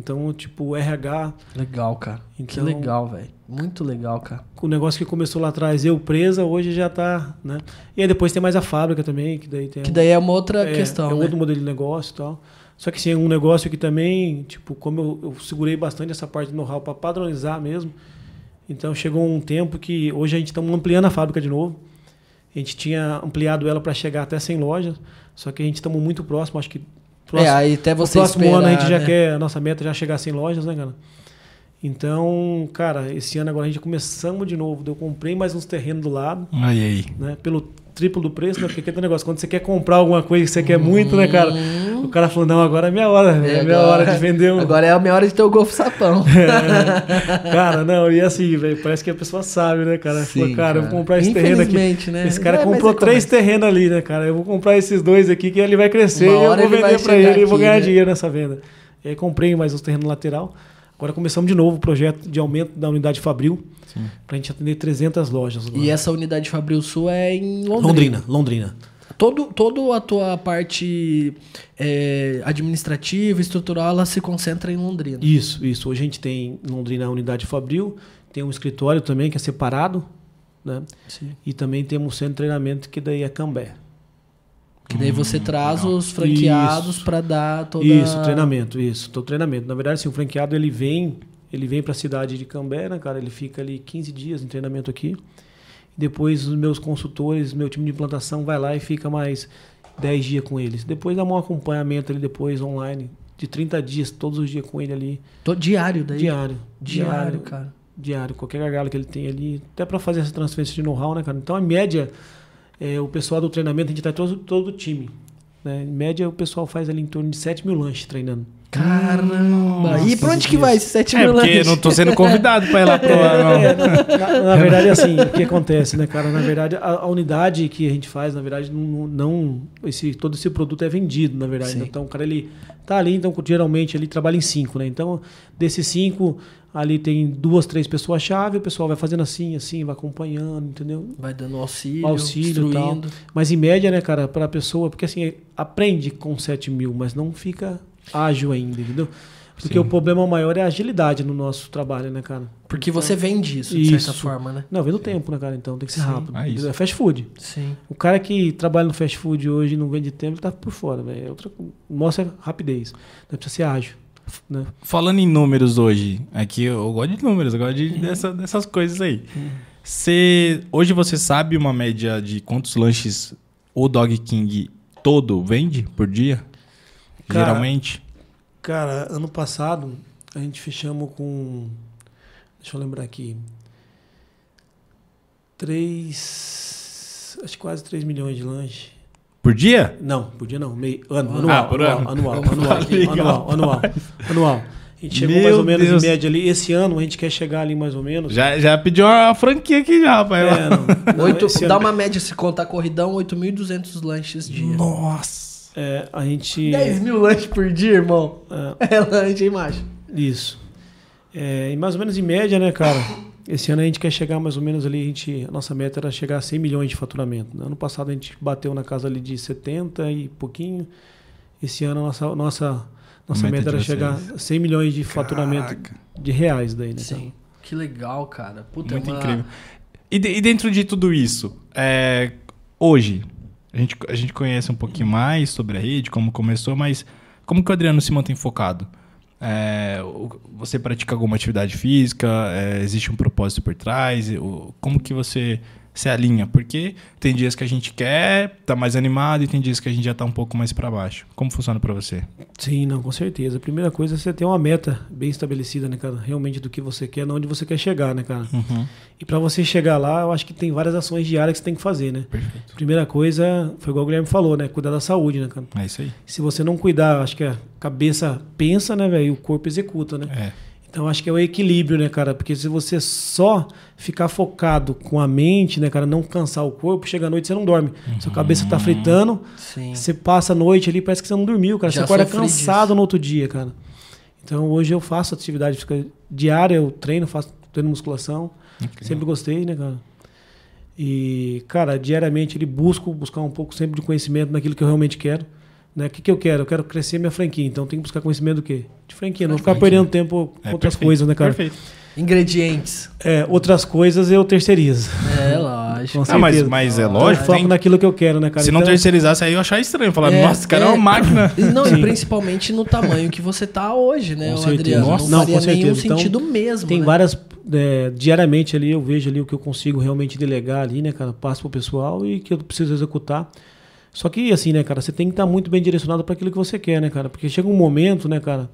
[SPEAKER 3] Então, tipo, RH,
[SPEAKER 1] Legal, cara. que
[SPEAKER 3] Então-
[SPEAKER 1] legal, velho. Muito legal, cara.
[SPEAKER 3] o negócio que começou lá atrás, eu presa, hoje já tá, né? E aí depois tem mais a fábrica também, que daí tem
[SPEAKER 1] Que daí é uma outra
[SPEAKER 3] é,
[SPEAKER 1] questão,
[SPEAKER 3] é
[SPEAKER 1] né?
[SPEAKER 3] outro modelo de negócio e tal. Só que assim, é um negócio que também, tipo, como eu, eu segurei bastante essa parte do know-how para padronizar mesmo. Então chegou um tempo que hoje a gente está ampliando a fábrica de novo. A gente tinha ampliado ela para chegar até 100 lojas, só que a gente estamos muito próximo, acho que próximo,
[SPEAKER 1] é, aí até
[SPEAKER 3] no
[SPEAKER 1] você
[SPEAKER 3] próximo
[SPEAKER 1] esperar,
[SPEAKER 3] ano a gente já
[SPEAKER 1] né?
[SPEAKER 3] quer, a nossa meta já chegar a 100 lojas, né, cara? Então, cara, esse ano agora a gente começamos de novo. Eu comprei mais uns terrenos do lado
[SPEAKER 2] Aí, aí.
[SPEAKER 3] né? Pelo triplo do preço, né? Porque aquele negócio, quando você quer comprar alguma coisa que você quer muito, né, cara? O cara falou, não, agora é minha hora,
[SPEAKER 1] Uhum. É,
[SPEAKER 3] é, minha
[SPEAKER 1] agora-
[SPEAKER 3] hora de vender um.
[SPEAKER 1] Agora é a minha hora de ter o Golfo Sapão.
[SPEAKER 3] Cara, não, e assim, velho, parece que a pessoa sabe, né, cara?
[SPEAKER 1] Sim,
[SPEAKER 3] Falou, cara, eu
[SPEAKER 1] cara.
[SPEAKER 3] vou comprar esse terreno aqui.
[SPEAKER 1] Né?
[SPEAKER 3] Esse cara
[SPEAKER 1] É,
[SPEAKER 3] comprou
[SPEAKER 1] é
[SPEAKER 3] três terrenos ali, né, cara? Eu vou comprar esses dois aqui que ele vai crescer e eu vou vender pra
[SPEAKER 1] chegar
[SPEAKER 3] ele e vou
[SPEAKER 1] aqui,
[SPEAKER 3] ganhar
[SPEAKER 1] né?
[SPEAKER 3] dinheiro nessa venda. E aí comprei mais os terrenos lateral. Agora começamos de novo o projeto de aumento da unidade Fabril pra gente atender 300 lojas. agora.
[SPEAKER 1] E essa unidade Fabril Sul é em Londrina.
[SPEAKER 3] Londrina, Londrina.
[SPEAKER 1] Todo, todo a tua parte é, administrativa, estrutural, ela se concentra em Londrina.
[SPEAKER 3] Isso, isso. Hoje a gente tem em Londrina a unidade Fabril, tem um escritório também que é separado, né?
[SPEAKER 1] Sim.
[SPEAKER 3] E também temos um centro de treinamento que daí é Cambé.
[SPEAKER 1] Que daí você
[SPEAKER 2] Hum,
[SPEAKER 1] traz
[SPEAKER 2] legal.
[SPEAKER 1] os franqueados para dar toda
[SPEAKER 3] Isso, treinamento, isso. Todo treinamento. Na verdade, assim, o franqueado ele vem, ele vem para a cidade de Cambé, né, cara? Ele fica ali 15 dias em treinamento aqui. Depois os meus consultores, meu time de implantação vai lá e fica mais 10 dias com eles. Depois dá um acompanhamento ali depois online de 30 dias, todos os dias com ele ali,
[SPEAKER 1] Tô diário daí.
[SPEAKER 3] diário.
[SPEAKER 1] Diário, cara.
[SPEAKER 3] diário, qualquer gargalo que ele tem ali, até para fazer essa transferência de know-how, né, cara? Então, a média, é, o pessoal do treinamento, a gente tá todo, todo o time. Né? Em média, o pessoal faz ali em torno de 7 mil lanches treinando.
[SPEAKER 1] Caramba! e pra onde que vai esses 7
[SPEAKER 2] É,
[SPEAKER 1] mil
[SPEAKER 2] porque
[SPEAKER 1] lanches?
[SPEAKER 2] não tô sendo convidado pra ir lá provar, não.
[SPEAKER 3] É, na, na- verdade, assim, o que acontece, né, cara? Na verdade, a, a unidade que a gente faz, na verdade, não, não- esse, todo esse produto é vendido, na verdade.
[SPEAKER 1] Sim.
[SPEAKER 3] Então, o cara, ele tá ali, então, geralmente, ele trabalha em cinco, né? Então, desses cinco, ali tem duas, três pessoas-chave, o pessoal vai fazendo assim, assim, vai acompanhando, entendeu?
[SPEAKER 1] Vai dando auxílio,
[SPEAKER 3] auxílio e tal. Mas em média, né, cara, para a pessoa, porque assim, aprende com 7 mil, mas não fica ágil ainda, entendeu? Porque
[SPEAKER 2] Sim.
[SPEAKER 3] o problema maior é a agilidade no nosso trabalho, né, cara?
[SPEAKER 1] Porque você vende isso, de certa
[SPEAKER 3] Isso.
[SPEAKER 1] forma, né?
[SPEAKER 3] Não, vem do tempo, né, cara? Então tem que ser
[SPEAKER 1] Sim.
[SPEAKER 3] rápido.
[SPEAKER 2] Ah, isso.
[SPEAKER 3] É fast food.
[SPEAKER 1] Sim.
[SPEAKER 3] O cara que trabalha no fast food hoje e não vende tempo, ele tá por fora, velho. É outra... Mostra rapidez. Não precisa ser ágil. Né?
[SPEAKER 2] Falando em números hoje, aqui eu gosto de números, eu gosto de, dessa- dessas coisas aí. Cê, hoje você sabe uma média de quantos lanches o Dog King todo vende por dia?
[SPEAKER 3] Cara,
[SPEAKER 2] Geralmente?
[SPEAKER 3] Cara, ano passado a gente fechamos com. Deixa eu lembrar aqui. Três. Acho que quase 3 milhões de lanche.
[SPEAKER 2] Por dia?
[SPEAKER 3] Não, por dia não. Meio, ano,
[SPEAKER 1] Ah,
[SPEAKER 3] anual,
[SPEAKER 2] por
[SPEAKER 3] anual,
[SPEAKER 2] ano.
[SPEAKER 3] anual,
[SPEAKER 1] Vamos
[SPEAKER 3] anual,
[SPEAKER 2] legal.
[SPEAKER 3] anual, anual, anual. A gente chegou
[SPEAKER 2] Meu
[SPEAKER 3] mais ou menos
[SPEAKER 2] Deus.
[SPEAKER 3] em média ali. Esse ano a gente quer chegar ali mais ou menos.
[SPEAKER 2] Já, já pediu uma franquia aqui já, rapaz.
[SPEAKER 3] É, não, não,
[SPEAKER 1] dá
[SPEAKER 3] ano,
[SPEAKER 1] uma média, se contar corridão, 8.200 lanches dia.
[SPEAKER 2] Nossa.
[SPEAKER 3] é, a gente.
[SPEAKER 1] 10 mil lanches por dia, irmão.
[SPEAKER 3] é,
[SPEAKER 1] É lanche, hein, macho?
[SPEAKER 3] Isso. É, e mais ou menos em média, né, cara? Esse ano a gente quer chegar mais ou menos ali, a, gente, a nossa meta era chegar a 100 milhões de faturamento. né? Ano passado a gente bateu na casa ali de 70 e pouquinho. Esse ano a nossa, nossa, nossa
[SPEAKER 2] Meta
[SPEAKER 3] meta, era
[SPEAKER 2] vocês.
[SPEAKER 3] chegar a 100 milhões de faturamento
[SPEAKER 2] Caraca.
[SPEAKER 3] de reais daí, né?
[SPEAKER 1] Sim. Que legal, cara. Puta,
[SPEAKER 2] Muito
[SPEAKER 1] é uma...
[SPEAKER 2] incrível. E, de- e dentro de tudo isso, é, hoje, a gente, a gente conhece um pouquinho mais sobre a rede, como começou, mas como que o Adriano se mantém focado? É, você pratica alguma atividade física? É, existe um propósito por trás? Como que você se alinha? Porque tem dias que a gente quer, tá mais animado, e tem dias que a gente já tá um pouco mais para baixo. Como funciona para você?
[SPEAKER 3] Sim, não, com certeza. A primeira coisa é você ter uma meta bem estabelecida, né, cara? Realmente do que você quer, onde você quer chegar, né, cara? E para você chegar lá, eu acho que tem várias ações diárias que você tem que fazer, né?
[SPEAKER 2] Perfeito.
[SPEAKER 3] Primeira coisa, foi igual o Guilherme falou, né? Cuidar da saúde, né, cara?
[SPEAKER 2] É isso aí.
[SPEAKER 3] Se você não cuidar, acho que a cabeça pensa, né, velho? E o corpo executa, né?
[SPEAKER 2] É.
[SPEAKER 3] Então acho que é o equilíbrio, né, cara? Porque se você só ficar focado com a mente, né, cara, não cansar o corpo, chega à noite você não dorme. Sua cabeça tá fritando,
[SPEAKER 1] Sim.
[SPEAKER 3] você passa a noite ali, parece que você não dormiu, cara.
[SPEAKER 1] Já
[SPEAKER 3] você acorda cansado
[SPEAKER 1] disso.
[SPEAKER 3] no outro dia, cara. Então hoje eu faço atividade física diária, eu treino, faço treino de musculação. Sempre gostei, né, cara? E, cara, diariamente ele busco buscar um pouco sempre de conhecimento naquilo que eu realmente quero. Né? O que, que eu quero? Eu quero crescer minha franquia. Então tem que buscar conhecimento do quê? De franquia. Não ficar perdendo tempo com
[SPEAKER 2] É,
[SPEAKER 3] outras
[SPEAKER 2] perfeito,
[SPEAKER 3] coisas, né, cara?
[SPEAKER 2] Perfeito.
[SPEAKER 1] Ingredientes.
[SPEAKER 3] É, outras coisas eu terceirizo.
[SPEAKER 1] É, lógico.
[SPEAKER 3] Com
[SPEAKER 2] Ah, mas, mas é
[SPEAKER 3] Eu
[SPEAKER 2] lógico,
[SPEAKER 3] foco
[SPEAKER 2] tem-
[SPEAKER 3] naquilo que eu quero, né, cara?
[SPEAKER 2] se não
[SPEAKER 3] Então,
[SPEAKER 2] terceirizasse aí eu achar estranho. Falar,
[SPEAKER 1] É,
[SPEAKER 2] nossa, esse cara é,
[SPEAKER 1] é.
[SPEAKER 2] uma máquina.
[SPEAKER 1] E não, e
[SPEAKER 3] Sim.
[SPEAKER 1] principalmente no tamanho que você tá hoje, né,
[SPEAKER 3] Com.
[SPEAKER 1] Adriano?
[SPEAKER 3] Nossa.
[SPEAKER 1] não
[SPEAKER 3] Não,
[SPEAKER 1] faria
[SPEAKER 3] com certeza.
[SPEAKER 1] nenhum
[SPEAKER 3] Então,
[SPEAKER 1] sentido mesmo.
[SPEAKER 3] Tem
[SPEAKER 1] né?
[SPEAKER 3] várias. é, diariamente ali eu vejo ali o que eu consigo realmente delegar ali, né, cara? Passo pro pessoal e que eu preciso executar. Só que, assim, né, cara, você tem que estar muito bem direcionado para aquilo que você quer, né, cara? Porque chega um momento, né, cara,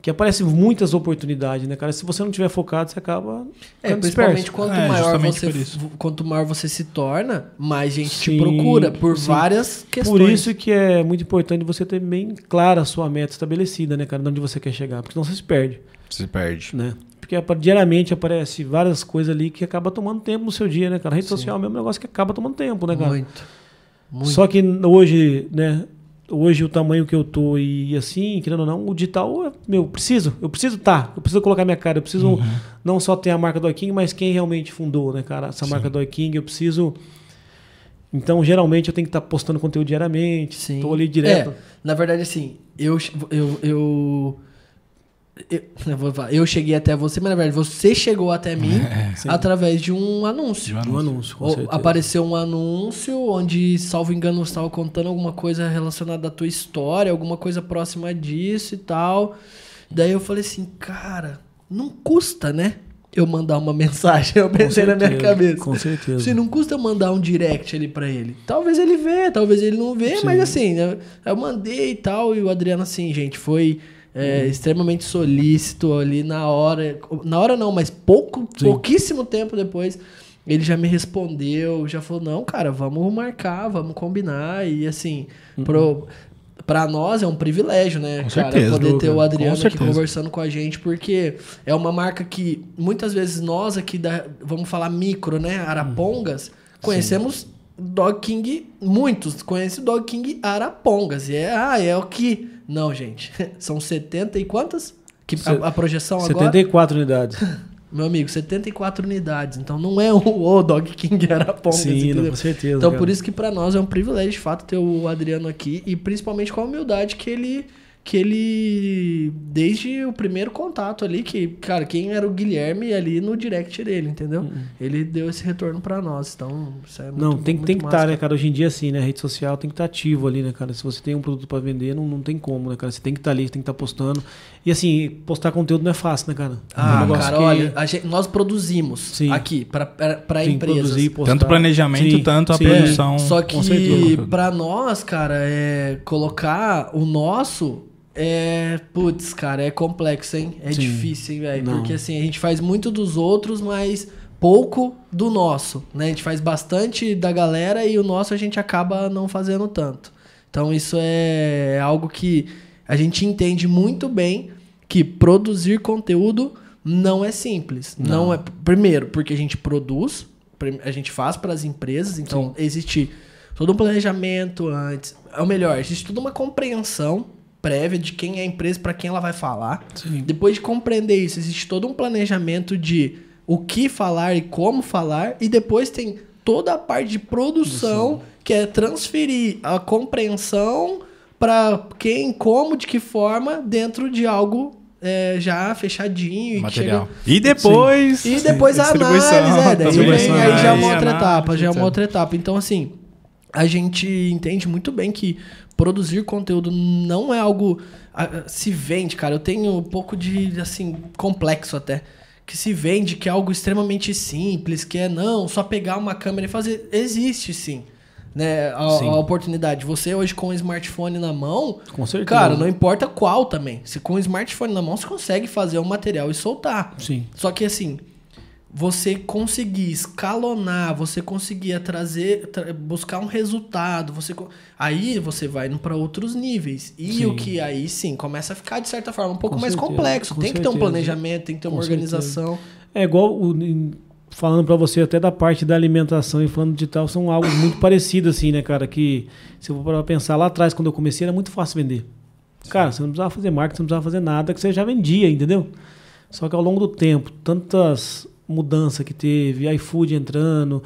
[SPEAKER 3] que aparecem muitas oportunidades, né, cara? Se você não tiver focado, você acaba.
[SPEAKER 1] É, principalmente quanto
[SPEAKER 2] É,
[SPEAKER 1] maior você quanto maior você se torna, mais gente te
[SPEAKER 3] Sim,
[SPEAKER 1] procura por
[SPEAKER 3] sim.
[SPEAKER 1] várias questões.
[SPEAKER 3] Por isso que é muito importante você ter bem clara a sua meta estabelecida, né, cara? De onde você quer chegar. Porque senão você se perde,
[SPEAKER 2] Se perde.
[SPEAKER 3] né? Porque diariamente aparece várias coisas ali que acaba tomando tempo no seu dia, né, cara? A rede social é o mesmo negócio que acaba tomando tempo, né, cara?
[SPEAKER 1] muito. Muito.
[SPEAKER 3] Só que hoje, né? Hoje o tamanho que eu tô e assim, querendo ou não, o digital, é, meu, preciso, eu preciso tá, eu preciso colocar minha cara, eu preciso
[SPEAKER 2] Uhum.
[SPEAKER 3] não só ter a marca do King, mas quem realmente fundou, né, cara, essa marca do King, eu preciso então, geralmente eu tenho que estar postando conteúdo diariamente,
[SPEAKER 1] Sim.
[SPEAKER 3] tô ali direto.
[SPEAKER 1] É, na verdade, assim, eu, eu, eu, eu, eu vou falar, eu cheguei até você, mas na verdade você chegou até mim
[SPEAKER 3] sim.
[SPEAKER 1] através de um anúncio.
[SPEAKER 2] De
[SPEAKER 3] Um anúncio, com
[SPEAKER 1] Ou
[SPEAKER 3] certeza.
[SPEAKER 1] apareceu um anúncio onde, salvo engano, você estava contando alguma coisa relacionada à tua história, alguma coisa próxima disso e tal. Daí eu falei assim, cara, não custa, né? Eu mandar uma mensagem. Eu pensei na minha
[SPEAKER 3] certeza,
[SPEAKER 1] cabeça.
[SPEAKER 3] Com certeza.
[SPEAKER 1] Se não custa eu mandar um direct ali pra ele. Talvez ele vê, talvez ele não vê,
[SPEAKER 3] Sim.
[SPEAKER 1] mas assim, né, eu mandei e tal, e o Adriano, assim, gente, foi. É, extremamente solícito ali na hora. Na hora não, mas pouco,
[SPEAKER 3] Sim.
[SPEAKER 1] pouquíssimo tempo depois, ele já me respondeu, já falou, não, cara, vamos marcar, vamos combinar. E assim,
[SPEAKER 3] Uhum.
[SPEAKER 1] pro, pra nós é um privilégio, né,
[SPEAKER 2] Com
[SPEAKER 1] cara,
[SPEAKER 2] certeza,
[SPEAKER 1] poder ter o Adriano aqui conversando com a gente, porque é uma marca que muitas vezes nós aqui da, vamos falar micro, né, Arapongas, conhecemos Dog King, muitos conhecem o Dog King Arapongas, e é, ah, é o que? Não, gente, são 70 e quantas? Que a, a projeção agora?
[SPEAKER 3] 74 unidades.
[SPEAKER 1] Meu amigo, 74 unidades, então não é o, o Dog King Arapongas,
[SPEAKER 3] Sim, não, com certeza.
[SPEAKER 1] Então,
[SPEAKER 3] cara.
[SPEAKER 1] por isso que pra nós é um privilégio, de fato, ter o Adriano aqui e principalmente com a humildade que ele que ele desde o primeiro contato ali que, cara, quem era o Guilherme ali no direct dele, entendeu? Ele deu esse retorno pra nós. Então, isso é muito
[SPEAKER 3] Uhum. Não, tem,
[SPEAKER 1] muito
[SPEAKER 3] tem que estar, né, cara? Hoje em dia, assim, né? A rede social tem que estar ativo ali, né, cara? Se você tem um produto pra vender, não, não tem como, né, cara? Você tem que estar ali, tem que estar postando. E assim, postar conteúdo não é fácil, né, cara? É um
[SPEAKER 1] Ah,
[SPEAKER 3] negócio
[SPEAKER 1] cara,
[SPEAKER 3] que-
[SPEAKER 1] olha, a gente- nós produzimos
[SPEAKER 3] Sim.
[SPEAKER 1] aqui para para empresas.
[SPEAKER 3] produzir, postar.
[SPEAKER 2] Tanto o planejamento,
[SPEAKER 3] Sim,
[SPEAKER 2] tanto a
[SPEAKER 3] sim.
[SPEAKER 2] produção.
[SPEAKER 1] Só
[SPEAKER 3] com
[SPEAKER 1] que pra nós, cara, é colocar o nosso é, putz, cara, é complexo, hein? É
[SPEAKER 3] Sim.
[SPEAKER 1] difícil, hein, velho?
[SPEAKER 3] Não.
[SPEAKER 1] Porque assim, a gente faz muito dos outros, mas pouco do nosso, né? A gente faz bastante da galera e o nosso a gente acaba não fazendo tanto. Então isso é algo que a gente entende muito bem que produzir conteúdo não é simples. Não, é primeiro porque a gente produz, a gente faz para as empresas, então existe todo um planejamento antes. É o melhor, existe toda uma compreensão prévia de quem é a empresa para quem ela vai falar.
[SPEAKER 3] Sim.
[SPEAKER 1] Depois de compreender isso, existe todo um planejamento de o que falar e como falar, e depois tem toda a parte de produção, que é transferir a compreensão para quem, como, de que forma, dentro de algo é, já fechadinho. e
[SPEAKER 2] material.
[SPEAKER 1] chega-
[SPEAKER 2] E depois.
[SPEAKER 1] e depois a análise, é, daí vem, aí já é uma outra etapa, já é uma outra etapa. Então, assim, a gente entende muito bem que produzir conteúdo não é algo. Se vende, cara. Eu tenho um pouco de, assim, complexo até. Que se vende, que é algo extremamente simples, que é não, só pegar uma câmera e fazer. Existe sim. Né, a, a oportunidade. Você hoje com o smartphone na mão,
[SPEAKER 3] Com certeza.
[SPEAKER 1] cara, não importa qual também. Se com o smartphone na mão você consegue fazer um material e soltar.
[SPEAKER 3] Sim.
[SPEAKER 1] Só que assim, você conseguir escalonar, você conseguir trazer, tra- buscar um resultado, você aí você vai para outros níveis. E
[SPEAKER 3] Sim.
[SPEAKER 1] o que aí sim começa a ficar de certa forma um pouco
[SPEAKER 3] Com
[SPEAKER 1] mais
[SPEAKER 3] certeza,
[SPEAKER 1] complexo.
[SPEAKER 3] com
[SPEAKER 1] Tem que ter um
[SPEAKER 3] certeza.
[SPEAKER 1] planejamento, tem que ter uma
[SPEAKER 3] Com
[SPEAKER 1] organização.
[SPEAKER 3] É igual o- falando pra você até da parte da alimentação e falando digital são algo muito parecido assim, né, cara, que se eu for para pensar lá atrás quando eu comecei era muito fácil vender. Cara, você não precisava fazer marketing, você não precisava fazer nada, que você já vendia, entendeu? Só que ao longo do tempo, tantas mudanças que teve, iFood entrando,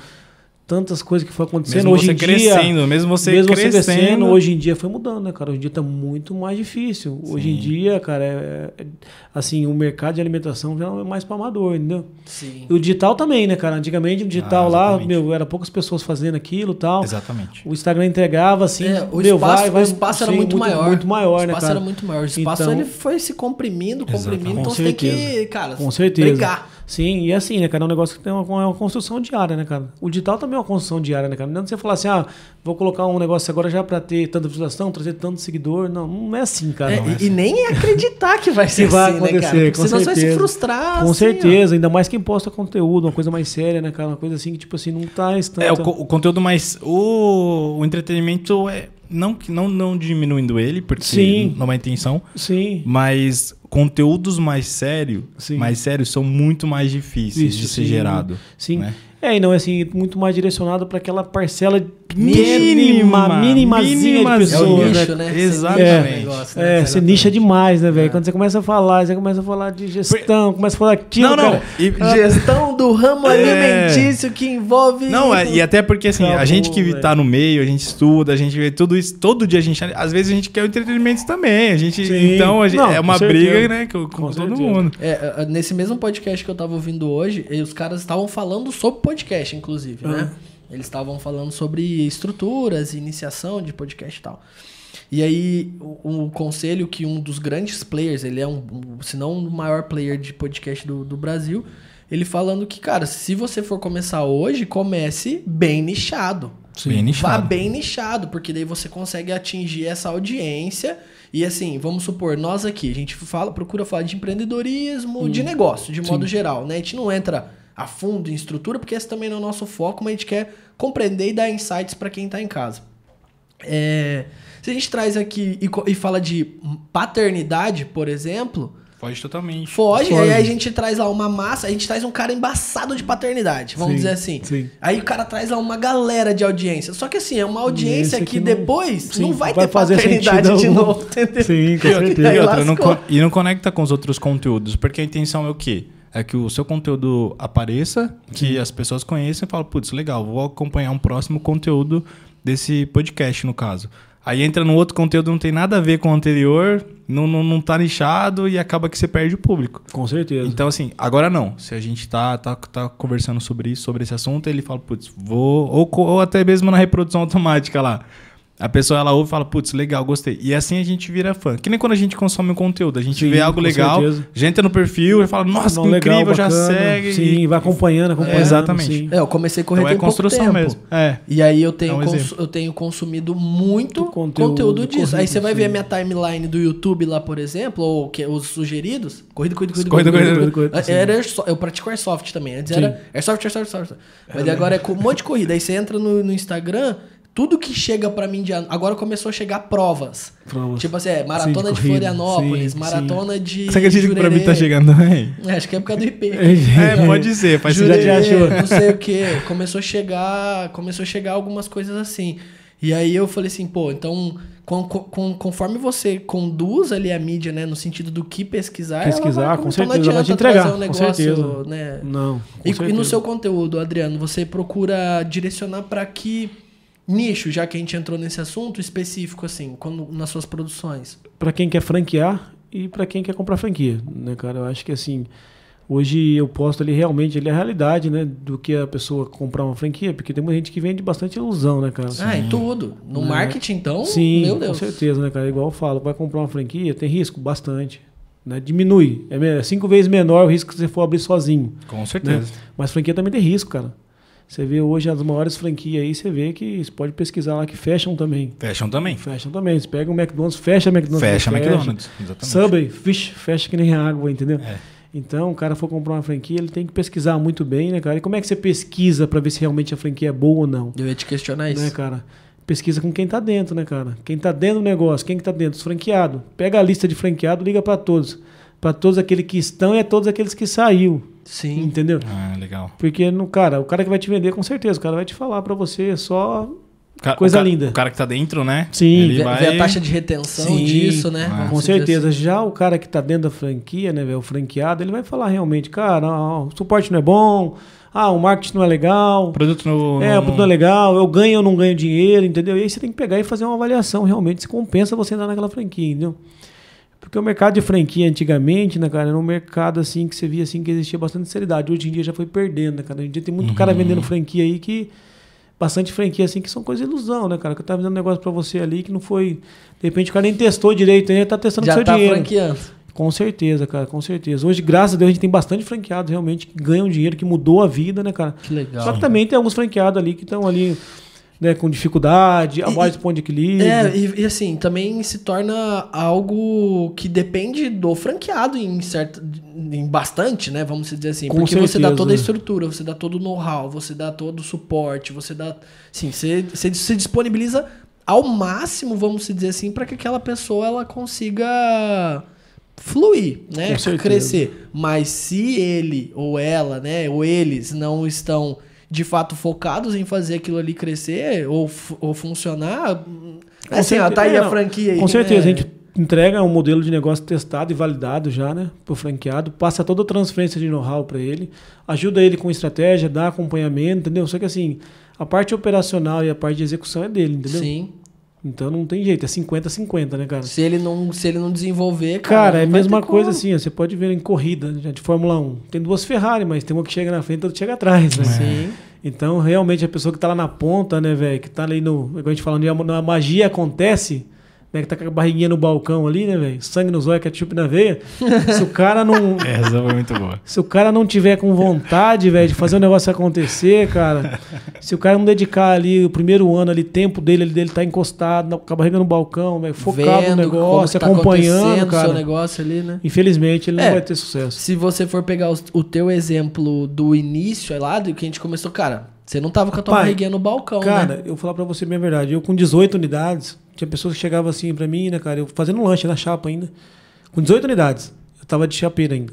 [SPEAKER 3] tantas coisas que foi acontecendo
[SPEAKER 2] Mesmo
[SPEAKER 3] hoje
[SPEAKER 2] você
[SPEAKER 3] em dia,
[SPEAKER 2] crescendo, mesmo você
[SPEAKER 3] mesmo você
[SPEAKER 2] crescendo,
[SPEAKER 3] crescendo, hoje em dia foi mudando, né, cara? Hoje em dia tá muito mais difícil. Hoje em
[SPEAKER 2] Sim.
[SPEAKER 3] dia, cara, é, é- assim, o mercado de alimentação já é mais para amador, entendeu?
[SPEAKER 1] Sim.
[SPEAKER 3] E o digital também, né, cara? Antigamente o digital
[SPEAKER 2] Ah,
[SPEAKER 3] lá, meu, era poucas pessoas fazendo aquilo e tal.
[SPEAKER 2] Exatamente.
[SPEAKER 3] O Instagram entregava assim,
[SPEAKER 1] É, o
[SPEAKER 3] meu,
[SPEAKER 1] espaço,
[SPEAKER 3] vai, vai,
[SPEAKER 1] o espaço era
[SPEAKER 3] sim,
[SPEAKER 1] muito, maior.
[SPEAKER 3] Muito maior,
[SPEAKER 1] o
[SPEAKER 3] né,
[SPEAKER 1] espaço
[SPEAKER 3] cara?
[SPEAKER 1] era muito maior. O espaço
[SPEAKER 3] Então-
[SPEAKER 1] ele foi se comprimindo, comprimindo, então você tem que, cara,
[SPEAKER 3] Com certeza.
[SPEAKER 1] brigar.
[SPEAKER 3] Sim, e assim, né, cara? É um negócio que tem uma, é uma construção diária, né, cara? O digital também é uma construção diária, né, cara? Não adianta você falar assim, ah, vou colocar um negócio agora já pra ter tanta visualização, trazer tanto seguidor. Não, não é assim, cara.
[SPEAKER 1] É,
[SPEAKER 3] não é
[SPEAKER 1] e,
[SPEAKER 3] assim.
[SPEAKER 1] e nem acreditar que vai ser
[SPEAKER 3] Que vai
[SPEAKER 1] assim, né, cara?
[SPEAKER 3] acontecer,
[SPEAKER 1] Porque
[SPEAKER 3] com
[SPEAKER 1] senão você vai se
[SPEAKER 3] certeza.
[SPEAKER 1] frustrar.
[SPEAKER 3] Com
[SPEAKER 1] assim, ó.
[SPEAKER 3] certeza, ainda mais quem posta conteúdo, uma coisa mais séria, né, cara? Uma coisa assim que, tipo assim, não tá estando.
[SPEAKER 2] É, o, co- o conteúdo mais. O, o entretenimento é. Não, que- não, não diminuindo ele, porque
[SPEAKER 3] Sim.
[SPEAKER 2] não é a intenção,
[SPEAKER 3] Sim.
[SPEAKER 2] mas conteúdos mais sérios, mais sérios são muito mais difíceis
[SPEAKER 3] Isso,
[SPEAKER 2] de ser
[SPEAKER 3] sim.
[SPEAKER 2] gerado.
[SPEAKER 3] Sim.
[SPEAKER 2] né?
[SPEAKER 3] É, e não é assim, muito mais direcionado para aquela parcela
[SPEAKER 2] Mínima,
[SPEAKER 3] mínima, minimazinha
[SPEAKER 2] mínima-
[SPEAKER 3] de
[SPEAKER 1] É
[SPEAKER 3] pessoas.
[SPEAKER 1] o
[SPEAKER 2] Pessoas,
[SPEAKER 1] nicho,
[SPEAKER 2] né?
[SPEAKER 1] né?
[SPEAKER 2] Exatamente.
[SPEAKER 1] nicha o negócio, né?
[SPEAKER 3] É, você
[SPEAKER 1] Exatamente.
[SPEAKER 3] nicha demais, né, velho?
[SPEAKER 1] É.
[SPEAKER 3] Quando você começa a falar, você começa a falar de gestão, começa a falar aquilo,
[SPEAKER 2] Não, não.
[SPEAKER 3] cara.
[SPEAKER 2] e-
[SPEAKER 1] Gestão do ramo
[SPEAKER 2] É.
[SPEAKER 1] alimentício que envolve.
[SPEAKER 2] Não, é- e até porque assim, a
[SPEAKER 3] Acabou,
[SPEAKER 2] gente que
[SPEAKER 3] velho.
[SPEAKER 2] tá no meio, a gente estuda, a gente vê tudo isso, todo dia a gente, às vezes a gente quer o entretenimento também, a gente,
[SPEAKER 3] Sim.
[SPEAKER 2] então a gente-
[SPEAKER 3] Não,
[SPEAKER 2] é uma
[SPEAKER 3] com
[SPEAKER 2] briga, né, com, com
[SPEAKER 3] Com
[SPEAKER 2] todo
[SPEAKER 3] certeza.
[SPEAKER 2] mundo.
[SPEAKER 1] É, é, nesse mesmo podcast que eu tava ouvindo hoje, os caras estavam falando sobre podcast, inclusive, né? Eles estavam falando sobre estruturas, iniciação de podcast e tal. E aí, o, o conselho que um dos grandes players, ele é um, um- se não o maior player de podcast do, do Brasil, ele falando que, cara, se você for começar hoje, comece bem nichado.
[SPEAKER 2] Bem
[SPEAKER 1] Vá
[SPEAKER 2] nichado.
[SPEAKER 1] bem nichado, porque daí você consegue atingir essa audiência. E assim, vamos supor, nós aqui, a gente fala, procura falar de empreendedorismo, de negócio, de modo geral, né? A gente não entra a fundo em estrutura, porque esse também não é o nosso foco, mas a gente quer compreender e dar insights para quem tá em casa. É, se a gente traz aqui e, e fala de paternidade, por exemplo,
[SPEAKER 2] Foge totalmente.
[SPEAKER 1] Foge,
[SPEAKER 3] Foge.
[SPEAKER 1] aí a gente traz lá uma massa, a gente traz um cara embaçado de paternidade, vamos
[SPEAKER 3] Sim,
[SPEAKER 1] dizer assim.
[SPEAKER 3] sim.
[SPEAKER 1] Aí o cara traz lá uma galera de audiência. Só que assim, é uma audiência que,
[SPEAKER 3] que não-
[SPEAKER 1] depois
[SPEAKER 3] sim,
[SPEAKER 1] não vai,
[SPEAKER 3] vai
[SPEAKER 1] ter
[SPEAKER 3] fazer
[SPEAKER 1] paternidade de
[SPEAKER 3] algum.
[SPEAKER 1] novo, entendeu?
[SPEAKER 3] Sim, com
[SPEAKER 1] E
[SPEAKER 3] certeza.
[SPEAKER 2] E, outra, não e não conecta com os outros conteúdos, porque a intenção é o quê? É que o seu conteúdo apareça, que as pessoas conheçam e falam, putz, legal, vou acompanhar um próximo conteúdo desse podcast, no caso. Aí entra no outro conteúdo, não tem nada a ver com o anterior, não, não, não tá nichado e acaba que você perde o público.
[SPEAKER 3] Com certeza.
[SPEAKER 2] Então, assim, agora não. Se a gente tá, tá, tá conversando sobre isso, sobre esse assunto, ele fala, putz, vou. Ou, ou até mesmo na reprodução automática lá. A pessoa ela ouve e fala, putz, legal, gostei. E assim a gente vira fã. Que nem quando a gente consome um conteúdo. A gente
[SPEAKER 3] Sim,
[SPEAKER 2] vê algo legal,
[SPEAKER 3] certeza.
[SPEAKER 2] já entra no perfil e fala, nossa,
[SPEAKER 3] Não,
[SPEAKER 2] que
[SPEAKER 3] legal,
[SPEAKER 2] incrível, já
[SPEAKER 3] bacana.
[SPEAKER 2] segue.
[SPEAKER 3] Sim,
[SPEAKER 2] e-
[SPEAKER 3] vai acompanhando, acompanhando.
[SPEAKER 2] É, exatamente.
[SPEAKER 3] sim.
[SPEAKER 1] É, eu comecei a correr
[SPEAKER 2] Então é
[SPEAKER 1] pouco
[SPEAKER 2] construção
[SPEAKER 1] tempo.
[SPEAKER 2] mesmo. É.
[SPEAKER 1] E aí eu tenho,
[SPEAKER 2] É um
[SPEAKER 1] eu tenho consumido muito conteúdo,
[SPEAKER 3] conteúdo,
[SPEAKER 1] disso. Aí
[SPEAKER 3] corrido,
[SPEAKER 1] você vai ver a minha timeline do YouTube lá, por exemplo, ou que, os sugeridos. Corrida, corrida, corrida,
[SPEAKER 2] Corrida,
[SPEAKER 1] corrida.
[SPEAKER 2] corrida,
[SPEAKER 3] corrida, corrida.
[SPEAKER 1] Era eu pratico Airsoft também. Antes
[SPEAKER 3] Sim.
[SPEAKER 1] era Airsoft, Airsoft, Airsoft. Mas agora é com um monte de corrida. Aí você entra no, no Instagram, tudo que chega pra mim de... Agora começou a chegar provas.
[SPEAKER 3] Provas.
[SPEAKER 1] Tipo assim, é, maratona
[SPEAKER 3] Sim,
[SPEAKER 1] de,
[SPEAKER 3] de.
[SPEAKER 1] Florianópolis,
[SPEAKER 3] Sim,
[SPEAKER 1] maratona de
[SPEAKER 2] Você acredita que pra mim tá chegando também?
[SPEAKER 1] É, acho que é por causa do IP.
[SPEAKER 2] É, pode ser, faz
[SPEAKER 3] Jurerê. Já te achou?
[SPEAKER 1] não sei o que. Começou a chegar, começou a chegar algumas coisas assim. E aí eu falei assim, pô, então com- com- conforme você conduz ali a mídia, né, no sentido do que pesquisar, ela
[SPEAKER 3] Pesquisar,
[SPEAKER 1] vai,
[SPEAKER 3] com
[SPEAKER 1] então não
[SPEAKER 3] certeza, ela vai te
[SPEAKER 1] adianta
[SPEAKER 3] entregar,
[SPEAKER 1] trazer um
[SPEAKER 3] com
[SPEAKER 1] negócio,
[SPEAKER 3] certeza.
[SPEAKER 1] né?
[SPEAKER 3] Não. com
[SPEAKER 1] E, e no seu conteúdo, Adriano, você procura direcionar para que nicho, já que a gente entrou nesse assunto específico assim, quando nas suas produções?
[SPEAKER 3] Pra quem quer franquear e pra quem quer comprar franquia, né, cara? Eu acho que assim, hoje eu posto ali realmente ali a realidade, né, do que a pessoa comprar uma franquia, porque tem muita gente que vende bastante ilusão, né, cara?
[SPEAKER 1] Ah, em tudo. No
[SPEAKER 3] Né?
[SPEAKER 1] marketing, então,
[SPEAKER 3] Sim,
[SPEAKER 1] meu
[SPEAKER 3] com
[SPEAKER 1] Deus.
[SPEAKER 3] certeza, né, cara? Igual eu falo, vai comprar uma franquia, tem risco bastante, né? Diminui, é me- cinco vezes menor o risco que você for abrir sozinho.
[SPEAKER 2] Com certeza.
[SPEAKER 3] Mas franquia também tem risco, cara. Você vê hoje as maiores franquias aí, você vê que você pode pesquisar lá que fecham também.
[SPEAKER 2] Fecham também.
[SPEAKER 3] Fecham também. Você pega o McDonald's, fecha o McDonald's.
[SPEAKER 2] Fecha
[SPEAKER 3] não
[SPEAKER 2] McDonald's. Exatamente.
[SPEAKER 3] Subway, vixe, fecha que nem água, entendeu?
[SPEAKER 2] É.
[SPEAKER 3] Então, o cara for comprar uma franquia, ele tem que pesquisar muito bem, né, cara? E como é que você pesquisa para ver se realmente a franquia é boa ou não?
[SPEAKER 1] Eu ia te questionar isso.
[SPEAKER 3] Né, cara? Pesquisa com quem tá dentro, né, cara? Quem tá dentro do negócio, quem que tá dentro? Os franqueados. Pega a lista de franqueado, liga para todos. Para todos aqueles que estão e a todos aqueles que saiu.
[SPEAKER 1] Sim.
[SPEAKER 3] Entendeu?
[SPEAKER 2] Ah, legal.
[SPEAKER 3] Porque, no, cara, o cara que vai te vender, com certeza, o cara vai te falar para você só
[SPEAKER 2] ca-
[SPEAKER 3] Coisa
[SPEAKER 2] o
[SPEAKER 3] linda.
[SPEAKER 2] O cara que tá dentro, né?
[SPEAKER 3] Sim.
[SPEAKER 2] Ele
[SPEAKER 1] Vê,
[SPEAKER 2] vai...
[SPEAKER 1] vê a taxa de retenção
[SPEAKER 3] Sim.
[SPEAKER 1] disso, né?
[SPEAKER 2] Ah,
[SPEAKER 3] Com certeza.
[SPEAKER 1] assim.
[SPEAKER 3] Já o cara que tá dentro da franquia, né, velho, o franqueado, ele vai falar realmente, cara, ó, o suporte não é bom, ah, o marketing não é legal,
[SPEAKER 2] O produto no...
[SPEAKER 3] é, o produto não é legal, eu ganho ou não ganho dinheiro, entendeu? E aí você tem que pegar e fazer uma avaliação realmente se compensa você entrar naquela franquia, entendeu? Porque o mercado de franquia antigamente, né, cara, era um mercado assim que você via assim que existia bastante seriedade. Hoje em dia já foi perdendo, né, cara? Hoje em dia tem muito cara vendendo franquia aí que bastante franquia assim que são coisa de ilusão, né, cara? Que eu tava vendendo um negócio pra você ali que não foi, de repente o cara nem testou direito, ele tá testando com
[SPEAKER 1] Já
[SPEAKER 3] seu
[SPEAKER 1] tá
[SPEAKER 3] dinheiro.
[SPEAKER 1] franqueando.
[SPEAKER 3] Com certeza, cara, com certeza. Hoje, graças a Deus, a gente tem bastante franqueados realmente que ganham dinheiro, que mudou a vida, né, cara?
[SPEAKER 1] Que legal.
[SPEAKER 3] Só que também tem alguns franqueados ali que estão ali, né, com dificuldade, abaixo do ponto de equilíbrio.
[SPEAKER 1] É, e, e assim, também se torna algo que depende do franqueado em certo, em bastante, né? Vamos dizer assim.
[SPEAKER 3] Com
[SPEAKER 1] porque você dá
[SPEAKER 3] certeza.
[SPEAKER 1] toda a estrutura, você dá todo o know-how, você dá todo o suporte, você dá. Sim, você, você se disponibiliza ao máximo, vamos dizer assim, para que aquela pessoa ela consiga fluir, né?
[SPEAKER 3] Certeza.
[SPEAKER 1] Crescer. Mas se ele ou ela, né, ou eles não estão de fato focados em fazer aquilo ali crescer ou, ou funcionar,
[SPEAKER 3] Com
[SPEAKER 1] assim, ó,
[SPEAKER 3] certe-
[SPEAKER 1] tá aí
[SPEAKER 3] é,
[SPEAKER 1] a
[SPEAKER 3] não,
[SPEAKER 1] franquia aí.
[SPEAKER 3] Com certeza,
[SPEAKER 1] né?
[SPEAKER 3] a gente entrega um modelo de negócio testado e validado já, né, pro franqueado, passa toda a transferência de know-how para ele, ajuda ele com estratégia, dá acompanhamento, entendeu? Só que assim, a parte operacional e a parte de execução é dele, entendeu?
[SPEAKER 1] Sim.
[SPEAKER 3] Então não tem jeito, é 50-50, né, cara?
[SPEAKER 1] Se ele não, se ele não desenvolver, cara,
[SPEAKER 3] Cara, é a mesma coisa
[SPEAKER 1] como.
[SPEAKER 3] assim, ó, você pode ver em corrida né, de Fórmula 1. Tem duas Ferrari, mas tem uma que chega na frente e outra que chega atrás, né?
[SPEAKER 1] Sim.
[SPEAKER 3] Então, realmente, a pessoa que tá lá na ponta, né, velho, que tá ali no. Igual a gente falando, a magia acontece, né, que tá com a barriguinha no balcão ali, né, velho? Sangue nos olhos, ketchup na veia. se o cara não.
[SPEAKER 2] É, Essa foi muito boa.
[SPEAKER 3] Se o cara não tiver com vontade, velho, de fazer o negócio acontecer, cara, se o cara não dedicar ali o primeiro ano ali, tempo dele, ele dele tá encostado, na- com a barriga no balcão, velho, focado
[SPEAKER 1] Vendo
[SPEAKER 3] no negócio,
[SPEAKER 1] tá
[SPEAKER 3] acompanhando,
[SPEAKER 1] o seu
[SPEAKER 3] cara.
[SPEAKER 1] negócio ali, né?
[SPEAKER 3] Infelizmente, ele
[SPEAKER 1] É.
[SPEAKER 3] não vai ter sucesso.
[SPEAKER 1] Se você for pegar os- o teu exemplo do início é lá, do que a gente começou, cara, você não tava com a tua
[SPEAKER 3] Pai,
[SPEAKER 1] barriguinha no balcão,
[SPEAKER 3] Cara,
[SPEAKER 1] né?
[SPEAKER 3] eu vou falar pra você bem a verdade. Eu com 18 unidades, tinha pessoas que chegavam assim pra mim, né, cara? Eu fazendo um lanche na chapa ainda. Com 18 unidades. Eu tava de chapeira ainda.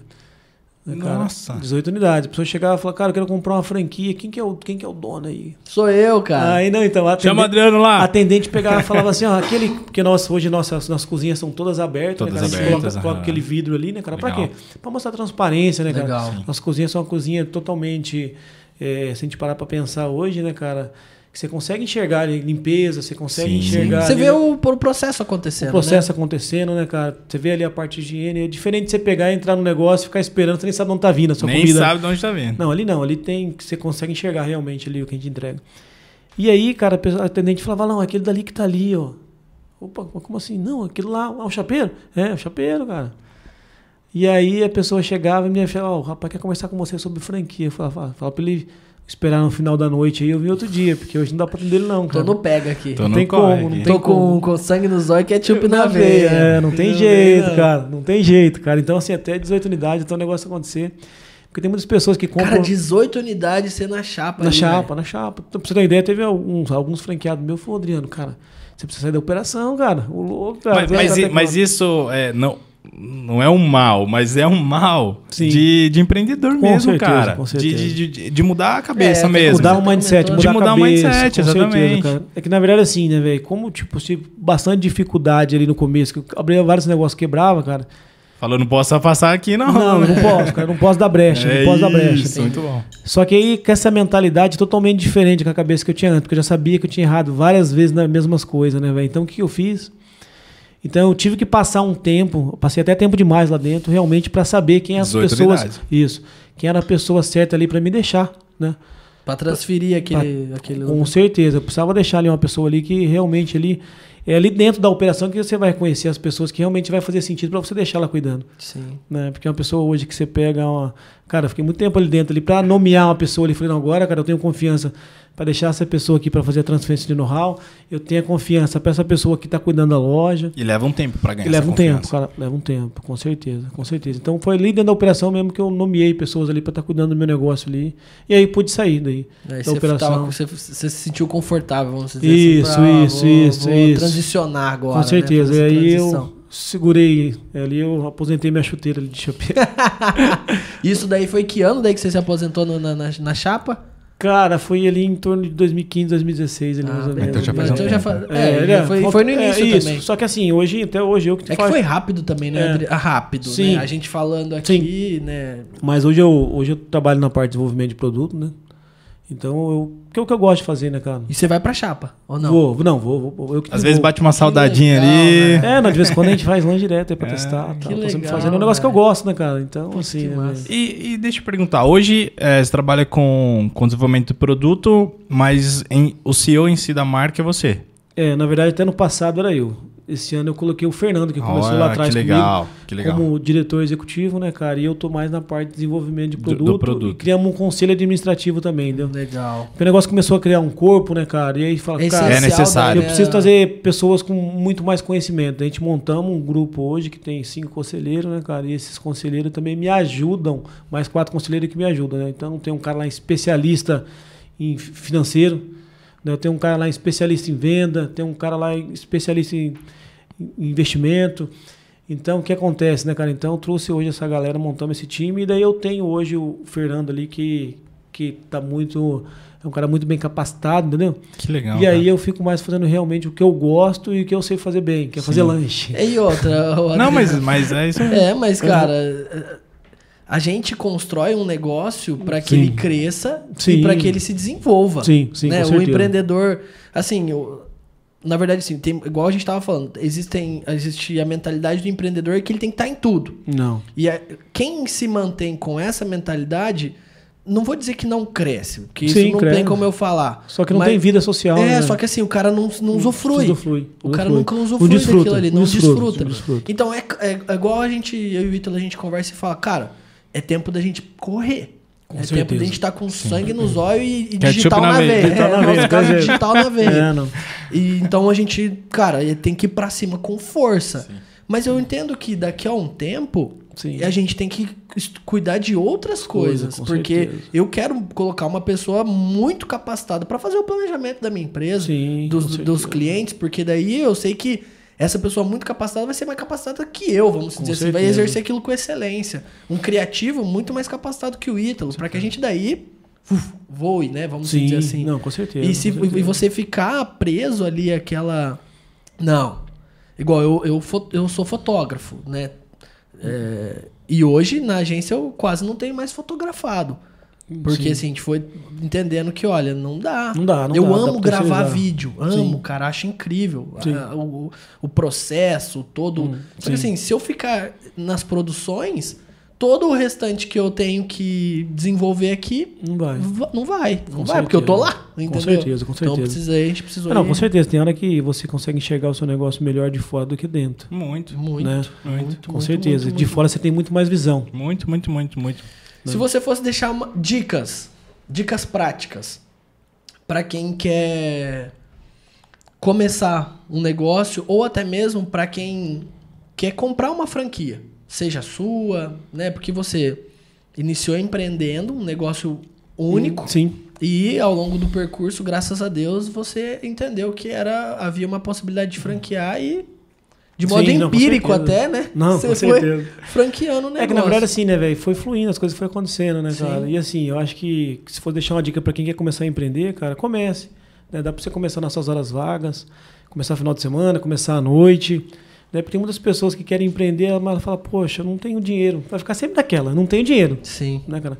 [SPEAKER 3] Né, cara?
[SPEAKER 2] Nossa.
[SPEAKER 3] 18 unidades. A pessoa chegava e falava, cara, eu quero comprar uma franquia. Quem que é o, quem que é o dono aí?
[SPEAKER 1] Sou eu, cara.
[SPEAKER 3] Aí não, então. A
[SPEAKER 2] Chama o
[SPEAKER 3] atendente,
[SPEAKER 2] Adriano lá.
[SPEAKER 3] a atendente pegava e falava assim, ó, aquele. Porque nós, hoje nossas, nossas cozinhas são todas abertas,
[SPEAKER 2] Todas
[SPEAKER 3] né, cara? A gente
[SPEAKER 2] abertas,
[SPEAKER 3] Coloca, coloca aquele vidro ali, né, cara? Pra
[SPEAKER 2] Legal.
[SPEAKER 3] quê? Pra mostrar transparência, né, cara?
[SPEAKER 1] Legal. Sim.
[SPEAKER 3] Nossa cozinha são uma cozinha totalmente. é, se a gente parar pra pensar hoje, né, cara? Que você consegue enxergar ali, limpeza, você consegue
[SPEAKER 2] Sim.
[SPEAKER 3] enxergar.
[SPEAKER 1] Você
[SPEAKER 3] ali,
[SPEAKER 1] vê
[SPEAKER 3] né,
[SPEAKER 1] o, o processo acontecendo,
[SPEAKER 3] o processo acontecendo, né, cara? Você vê ali a parte de higiene. É diferente de você pegar, entrar no negócio, ficar esperando, você nem sabe onde tá vindo a sua
[SPEAKER 2] Nem
[SPEAKER 3] comida.
[SPEAKER 2] sabe de onde tá vindo.
[SPEAKER 3] Não, ali não, ali tem que você consegue enxergar realmente ali o que a gente entrega. E aí, cara, a atendente falava, não, aquele dali que tá ali, ó. Opa, como assim? Não, aquilo lá, ah, o chapeiro? É, o chapeiro, cara. E aí a pessoa chegava e me falava, ó, o rapaz quer conversar com você sobre franquia. Eu falava, fala, fala pra ele esperar no final da noite aí, eu vim outro dia, porque hoje não dá pra atender ele não,
[SPEAKER 1] né? Tô
[SPEAKER 3] cara.
[SPEAKER 1] no pega aqui.
[SPEAKER 2] Tô
[SPEAKER 3] não
[SPEAKER 2] no
[SPEAKER 3] tem como, não
[SPEAKER 1] Tô
[SPEAKER 3] tem
[SPEAKER 1] com,
[SPEAKER 3] como.
[SPEAKER 1] com sangue nos olhos e ketchup na veia.
[SPEAKER 3] É, não tem
[SPEAKER 1] Não
[SPEAKER 3] jeito,
[SPEAKER 1] não.
[SPEAKER 3] cara. Não tem jeito, cara. Então, assim, até 18 unidades, até o negócio acontecer. Porque tem muitas pessoas que compram.
[SPEAKER 1] Cara, 18 unidades você na chapa
[SPEAKER 3] Na
[SPEAKER 1] ali,
[SPEAKER 3] chapa, na chapa. Então, pra você ter uma ideia, teve alguns, alguns franqueados meus que falaram, Adriano, cara, você precisa sair da operação, cara. O louco, cara.
[SPEAKER 2] Mas, mas, mas
[SPEAKER 3] com-
[SPEAKER 2] isso é, não, não é um mal, mas é um mal
[SPEAKER 3] Sim.
[SPEAKER 2] de, de empreendedor
[SPEAKER 3] Com
[SPEAKER 2] mesmo,
[SPEAKER 3] certeza,
[SPEAKER 2] cara.
[SPEAKER 3] com
[SPEAKER 2] De,
[SPEAKER 3] certeza.
[SPEAKER 2] de, de, de mudar a cabeça
[SPEAKER 1] É,
[SPEAKER 2] mesmo.
[SPEAKER 3] Mudar o mindset, mudar,
[SPEAKER 2] De
[SPEAKER 3] a
[SPEAKER 2] mudar o
[SPEAKER 3] cabeça,
[SPEAKER 2] mindset,
[SPEAKER 3] com certeza,
[SPEAKER 2] exatamente.
[SPEAKER 3] cara. É que na verdade assim, né, velho? Como, tipo, tive bastante dificuldade ali no começo, que eu abria vários negócios, quebrava, cara.
[SPEAKER 2] Falou, não posso passar aqui, não.
[SPEAKER 3] Não, não posso, cara. Não posso dar brecha,
[SPEAKER 2] É
[SPEAKER 3] não posso dar brecha.
[SPEAKER 2] isso, muito bom.
[SPEAKER 3] Só que aí com essa mentalidade totalmente diferente com a cabeça que eu tinha antes, porque eu já sabia que eu tinha errado várias vezes nas mesmas coisas, né, velho? Então o que eu fiz? Então eu tive que passar um tempo, passei até tempo demais lá dentro, realmente para saber quem as
[SPEAKER 2] 18
[SPEAKER 3] pessoas,
[SPEAKER 2] unidades.
[SPEAKER 3] isso, quem era a pessoa certa ali para me deixar, né?
[SPEAKER 1] Pra transferir aquele. aquele
[SPEAKER 3] Com certeza, eu precisava deixar ali uma pessoa ali que realmente ali é ali dentro da operação que você vai reconhecer as pessoas que realmente vai fazer sentido para você deixar ela cuidando.
[SPEAKER 1] Sim.
[SPEAKER 3] Né? Porque uma pessoa hoje que você pega uma. Cara, eu fiquei muito tempo ali dentro ali para nomear uma pessoa ali. Falei, não, agora, cara, eu tenho confiança para deixar essa pessoa aqui para fazer a transferência de know-how. Eu tenho a confiança para essa pessoa que está cuidando da loja.
[SPEAKER 2] E leva um tempo para ganhar
[SPEAKER 3] E leva
[SPEAKER 2] essa
[SPEAKER 3] um tempo,
[SPEAKER 2] confiança.
[SPEAKER 3] cara. Leva um tempo, com certeza, com certeza. Então foi ali dentro da operação mesmo que eu nomeei pessoas ali para estar cuidando do meu negócio ali. E aí pude sair daí.
[SPEAKER 1] Aí
[SPEAKER 3] da
[SPEAKER 1] você,
[SPEAKER 3] operação.
[SPEAKER 1] tava- você, você se sentiu confortável, vamos dizer
[SPEAKER 3] Isso,
[SPEAKER 1] assim. pra,
[SPEAKER 3] isso,
[SPEAKER 1] vou-
[SPEAKER 3] isso,
[SPEAKER 1] vou
[SPEAKER 3] isso.
[SPEAKER 1] transicionar agora.
[SPEAKER 3] Com
[SPEAKER 1] né,
[SPEAKER 3] certeza.
[SPEAKER 1] fazer
[SPEAKER 3] e aí
[SPEAKER 1] transição.
[SPEAKER 3] eu segurei. Ali eu aposentei minha chuteira ali de chopeira.
[SPEAKER 1] Isso daí foi que ano daí que você se aposentou no- na, na, na chapa?
[SPEAKER 3] Cara, foi ali em torno de 2015, 2016, ali
[SPEAKER 1] Ah,
[SPEAKER 3] mais ou
[SPEAKER 1] bem,
[SPEAKER 3] menos.
[SPEAKER 2] então já faz um
[SPEAKER 1] então já fa- é, já foi, foi no início
[SPEAKER 3] é, isso.
[SPEAKER 1] também.
[SPEAKER 3] Só que assim, hoje, até hoje eu que te
[SPEAKER 1] É que
[SPEAKER 3] falo-
[SPEAKER 1] foi rápido também, né?
[SPEAKER 3] É.
[SPEAKER 1] André? Ah, rápido,
[SPEAKER 3] Sim.
[SPEAKER 1] né? A gente falando aqui, né?
[SPEAKER 3] Mas hoje eu, hoje eu trabalho na parte de desenvolvimento de produto, né? Então, eu, que é o que eu gosto de fazer, né, cara?
[SPEAKER 1] E você vai pra chapa, ou não?
[SPEAKER 3] Vou, não, vou. vou eu que
[SPEAKER 2] Às
[SPEAKER 3] vou.
[SPEAKER 2] vezes bate uma saudadinha
[SPEAKER 1] legal,
[SPEAKER 2] ali.
[SPEAKER 1] né?
[SPEAKER 3] É, não, de vez em quando a gente faz lanche direto aí pra testar.
[SPEAKER 1] que
[SPEAKER 3] Tal. Tô sempre
[SPEAKER 1] legal,
[SPEAKER 3] fazendo é um negócio que eu gosto, né, cara? Então,
[SPEAKER 1] Putz,
[SPEAKER 3] assim,
[SPEAKER 1] que
[SPEAKER 3] né?
[SPEAKER 2] E, e deixa eu perguntar, hoje é, você trabalha com, com desenvolvimento do produto, mas em- o CEO em si da marca é você.
[SPEAKER 3] É, na verdade, até no passado era eu. Esse ano eu coloquei o Fernando, que começou
[SPEAKER 2] Olha,
[SPEAKER 3] lá atrás
[SPEAKER 2] que
[SPEAKER 3] comigo.
[SPEAKER 2] legal, que legal.
[SPEAKER 3] como diretor executivo, né, cara? E eu tô mais na parte de desenvolvimento de
[SPEAKER 2] Do-
[SPEAKER 3] produto.
[SPEAKER 2] do produto.
[SPEAKER 3] E criamos um conselho administrativo também, entendeu?
[SPEAKER 1] Legal.
[SPEAKER 3] Porque o negócio começou a criar um corpo, né, cara? E aí fala,
[SPEAKER 1] É
[SPEAKER 3] cara,
[SPEAKER 2] É necessário.
[SPEAKER 3] eu
[SPEAKER 1] né?
[SPEAKER 3] preciso trazer pessoas com muito mais conhecimento. A gente montamos um grupo hoje que tem cinco conselheiros, né, cara? E esses conselheiros também me ajudam, mais quatro conselheiros que me ajudam, né? Então tem um cara lá especialista em fi- financeiro, né? Tem um cara lá especialista em venda, tem um cara lá especialista em em investimento. Então, o que acontece, né, cara? Então, eu trouxe hoje essa galera, montamos esse time, e daí eu tenho hoje o Fernando ali que, que tá muito. É um cara muito bem capacitado, entendeu?
[SPEAKER 2] Que legal.
[SPEAKER 3] e aí
[SPEAKER 2] cara.
[SPEAKER 3] eu fico mais fazendo realmente o que eu gosto e o que eu sei fazer bem, que é fazer
[SPEAKER 2] Sim.
[SPEAKER 3] lanche.
[SPEAKER 1] E outra.
[SPEAKER 2] Não, mas, mas é isso.
[SPEAKER 1] É, mas, cara, a gente constrói um negócio para que
[SPEAKER 3] Sim.
[SPEAKER 1] ele cresça e
[SPEAKER 3] Sim.
[SPEAKER 1] para que ele se desenvolva.
[SPEAKER 3] Sim, sim,
[SPEAKER 1] né? O empreendedor, assim, o- na verdade, assim, tem, igual a gente tava falando, existem, existe a mentalidade do empreendedor que ele tem que estar em tudo.
[SPEAKER 3] Não.
[SPEAKER 1] E a- quem se mantém com essa mentalidade, não vou dizer que não cresce, porque
[SPEAKER 3] Sim,
[SPEAKER 1] isso não
[SPEAKER 3] cresce.
[SPEAKER 1] tem como eu falar.
[SPEAKER 3] Só que não
[SPEAKER 1] Mas-
[SPEAKER 3] tem vida social.
[SPEAKER 1] É,
[SPEAKER 3] né?
[SPEAKER 1] só que assim, o cara não, não usufrui.
[SPEAKER 3] usufrui,
[SPEAKER 1] O cara
[SPEAKER 3] usufrui.
[SPEAKER 1] nunca
[SPEAKER 3] Não
[SPEAKER 1] usufrui
[SPEAKER 3] desfruta,
[SPEAKER 1] daquilo ali,
[SPEAKER 3] não
[SPEAKER 1] não
[SPEAKER 3] desfruta, não desfruta.
[SPEAKER 1] Então é, é, é igual a gente, eu e o Ítalo, a gente conversa e fala, cara, é tempo da gente correr.
[SPEAKER 3] Com
[SPEAKER 1] é tempo
[SPEAKER 3] certeza.
[SPEAKER 1] da gente estar com sangue nos olhos e, e digital
[SPEAKER 2] na
[SPEAKER 1] na
[SPEAKER 2] veia.
[SPEAKER 3] Digital na
[SPEAKER 1] É,
[SPEAKER 3] veia, quer dizer.
[SPEAKER 1] digital na veia.
[SPEAKER 3] É, não.
[SPEAKER 1] E, então a gente, cara, tem que ir pra cima com força. Mas eu entendo que daqui a um tempo
[SPEAKER 3] Sim.
[SPEAKER 1] a gente tem que cuidar de outras
[SPEAKER 3] Coisa,
[SPEAKER 1] coisas.
[SPEAKER 3] com
[SPEAKER 1] porque
[SPEAKER 3] certeza.
[SPEAKER 1] eu quero colocar uma pessoa muito capacitada para fazer o planejamento da minha empresa,
[SPEAKER 3] Sim,
[SPEAKER 1] dos, dos clientes, porque daí eu sei que essa pessoa muito capacitada vai ser mais capacitada que eu, vamos
[SPEAKER 3] Com
[SPEAKER 1] dizer assim, vai
[SPEAKER 3] certeza.
[SPEAKER 1] exercer aquilo com excelência. Um criativo muito mais capacitado que o Ítalo, para que a gente daí uf, voe, né? Vamos
[SPEAKER 3] Sim,
[SPEAKER 1] dizer assim.
[SPEAKER 3] não, com certeza.
[SPEAKER 1] E, se,
[SPEAKER 3] certeza.
[SPEAKER 1] e você ficar preso ali àquela. Não. Igual eu, eu, eu sou fotógrafo, né? É, e hoje na agência eu quase não tenho mais fotografado. Porque
[SPEAKER 3] Sim.
[SPEAKER 1] assim, a gente foi entendendo que, olha, não dá.
[SPEAKER 3] Não dá, não
[SPEAKER 1] eu
[SPEAKER 3] dá, dá
[SPEAKER 1] amo
[SPEAKER 3] pra
[SPEAKER 1] gravar vídeo. Amo,
[SPEAKER 3] Sim.
[SPEAKER 1] cara, acho incrível. A- o, o processo, todo.
[SPEAKER 3] Hum,
[SPEAKER 1] Só que
[SPEAKER 3] sim.
[SPEAKER 1] assim, se eu ficar nas produções, todo o restante que eu tenho que desenvolver aqui
[SPEAKER 3] Não vai.
[SPEAKER 1] Va- Não vai, não
[SPEAKER 3] Com
[SPEAKER 1] vai, porque eu tô lá,
[SPEAKER 3] certeza.
[SPEAKER 1] entendeu?
[SPEAKER 3] Com certeza, com
[SPEAKER 1] Então
[SPEAKER 3] certeza.
[SPEAKER 1] precisei, a gente precisou
[SPEAKER 3] Ah, não,
[SPEAKER 1] ir
[SPEAKER 3] com certeza. Tem hora que você consegue enxergar o seu negócio melhor de fora do que dentro.
[SPEAKER 2] Muito.
[SPEAKER 1] muito,
[SPEAKER 3] né?
[SPEAKER 1] muito,
[SPEAKER 2] Muito,
[SPEAKER 3] Com
[SPEAKER 1] muito,
[SPEAKER 3] certeza.
[SPEAKER 1] muito,
[SPEAKER 3] de
[SPEAKER 1] muito.
[SPEAKER 3] fora você tem muito mais visão.
[SPEAKER 2] Muito, muito, muito, muito.
[SPEAKER 1] Se você fosse deixar uma- dicas, dicas práticas para quem quer começar um negócio ou até mesmo para quem quer comprar uma franquia, seja sua, né? Porque você iniciou empreendendo um negócio único
[SPEAKER 3] Sim.
[SPEAKER 1] e ao longo do percurso, graças a Deus, você entendeu que era havia uma possibilidade de franquear e de modo
[SPEAKER 3] Sim, não,
[SPEAKER 1] empírico
[SPEAKER 3] certeza.
[SPEAKER 1] até, né?
[SPEAKER 3] Não,
[SPEAKER 1] você
[SPEAKER 3] com
[SPEAKER 1] foi
[SPEAKER 3] certeza.
[SPEAKER 1] franqueando o negócio.
[SPEAKER 3] É que na verdade assim, né, velho? Foi fluindo, as coisas foram acontecendo, né,
[SPEAKER 1] Sim.
[SPEAKER 3] cara? E assim, eu acho que se for deixar uma dica pra quem quer começar a empreender, cara, comece. né? Dá pra você começar nas suas horas vagas, começar final de semana, começar à noite. Né? Porque tem muitas pessoas que querem empreender, mas ela fala, poxa, eu não tenho dinheiro. Vai ficar sempre daquela, não tenho dinheiro.
[SPEAKER 1] Sim.
[SPEAKER 3] né, cara?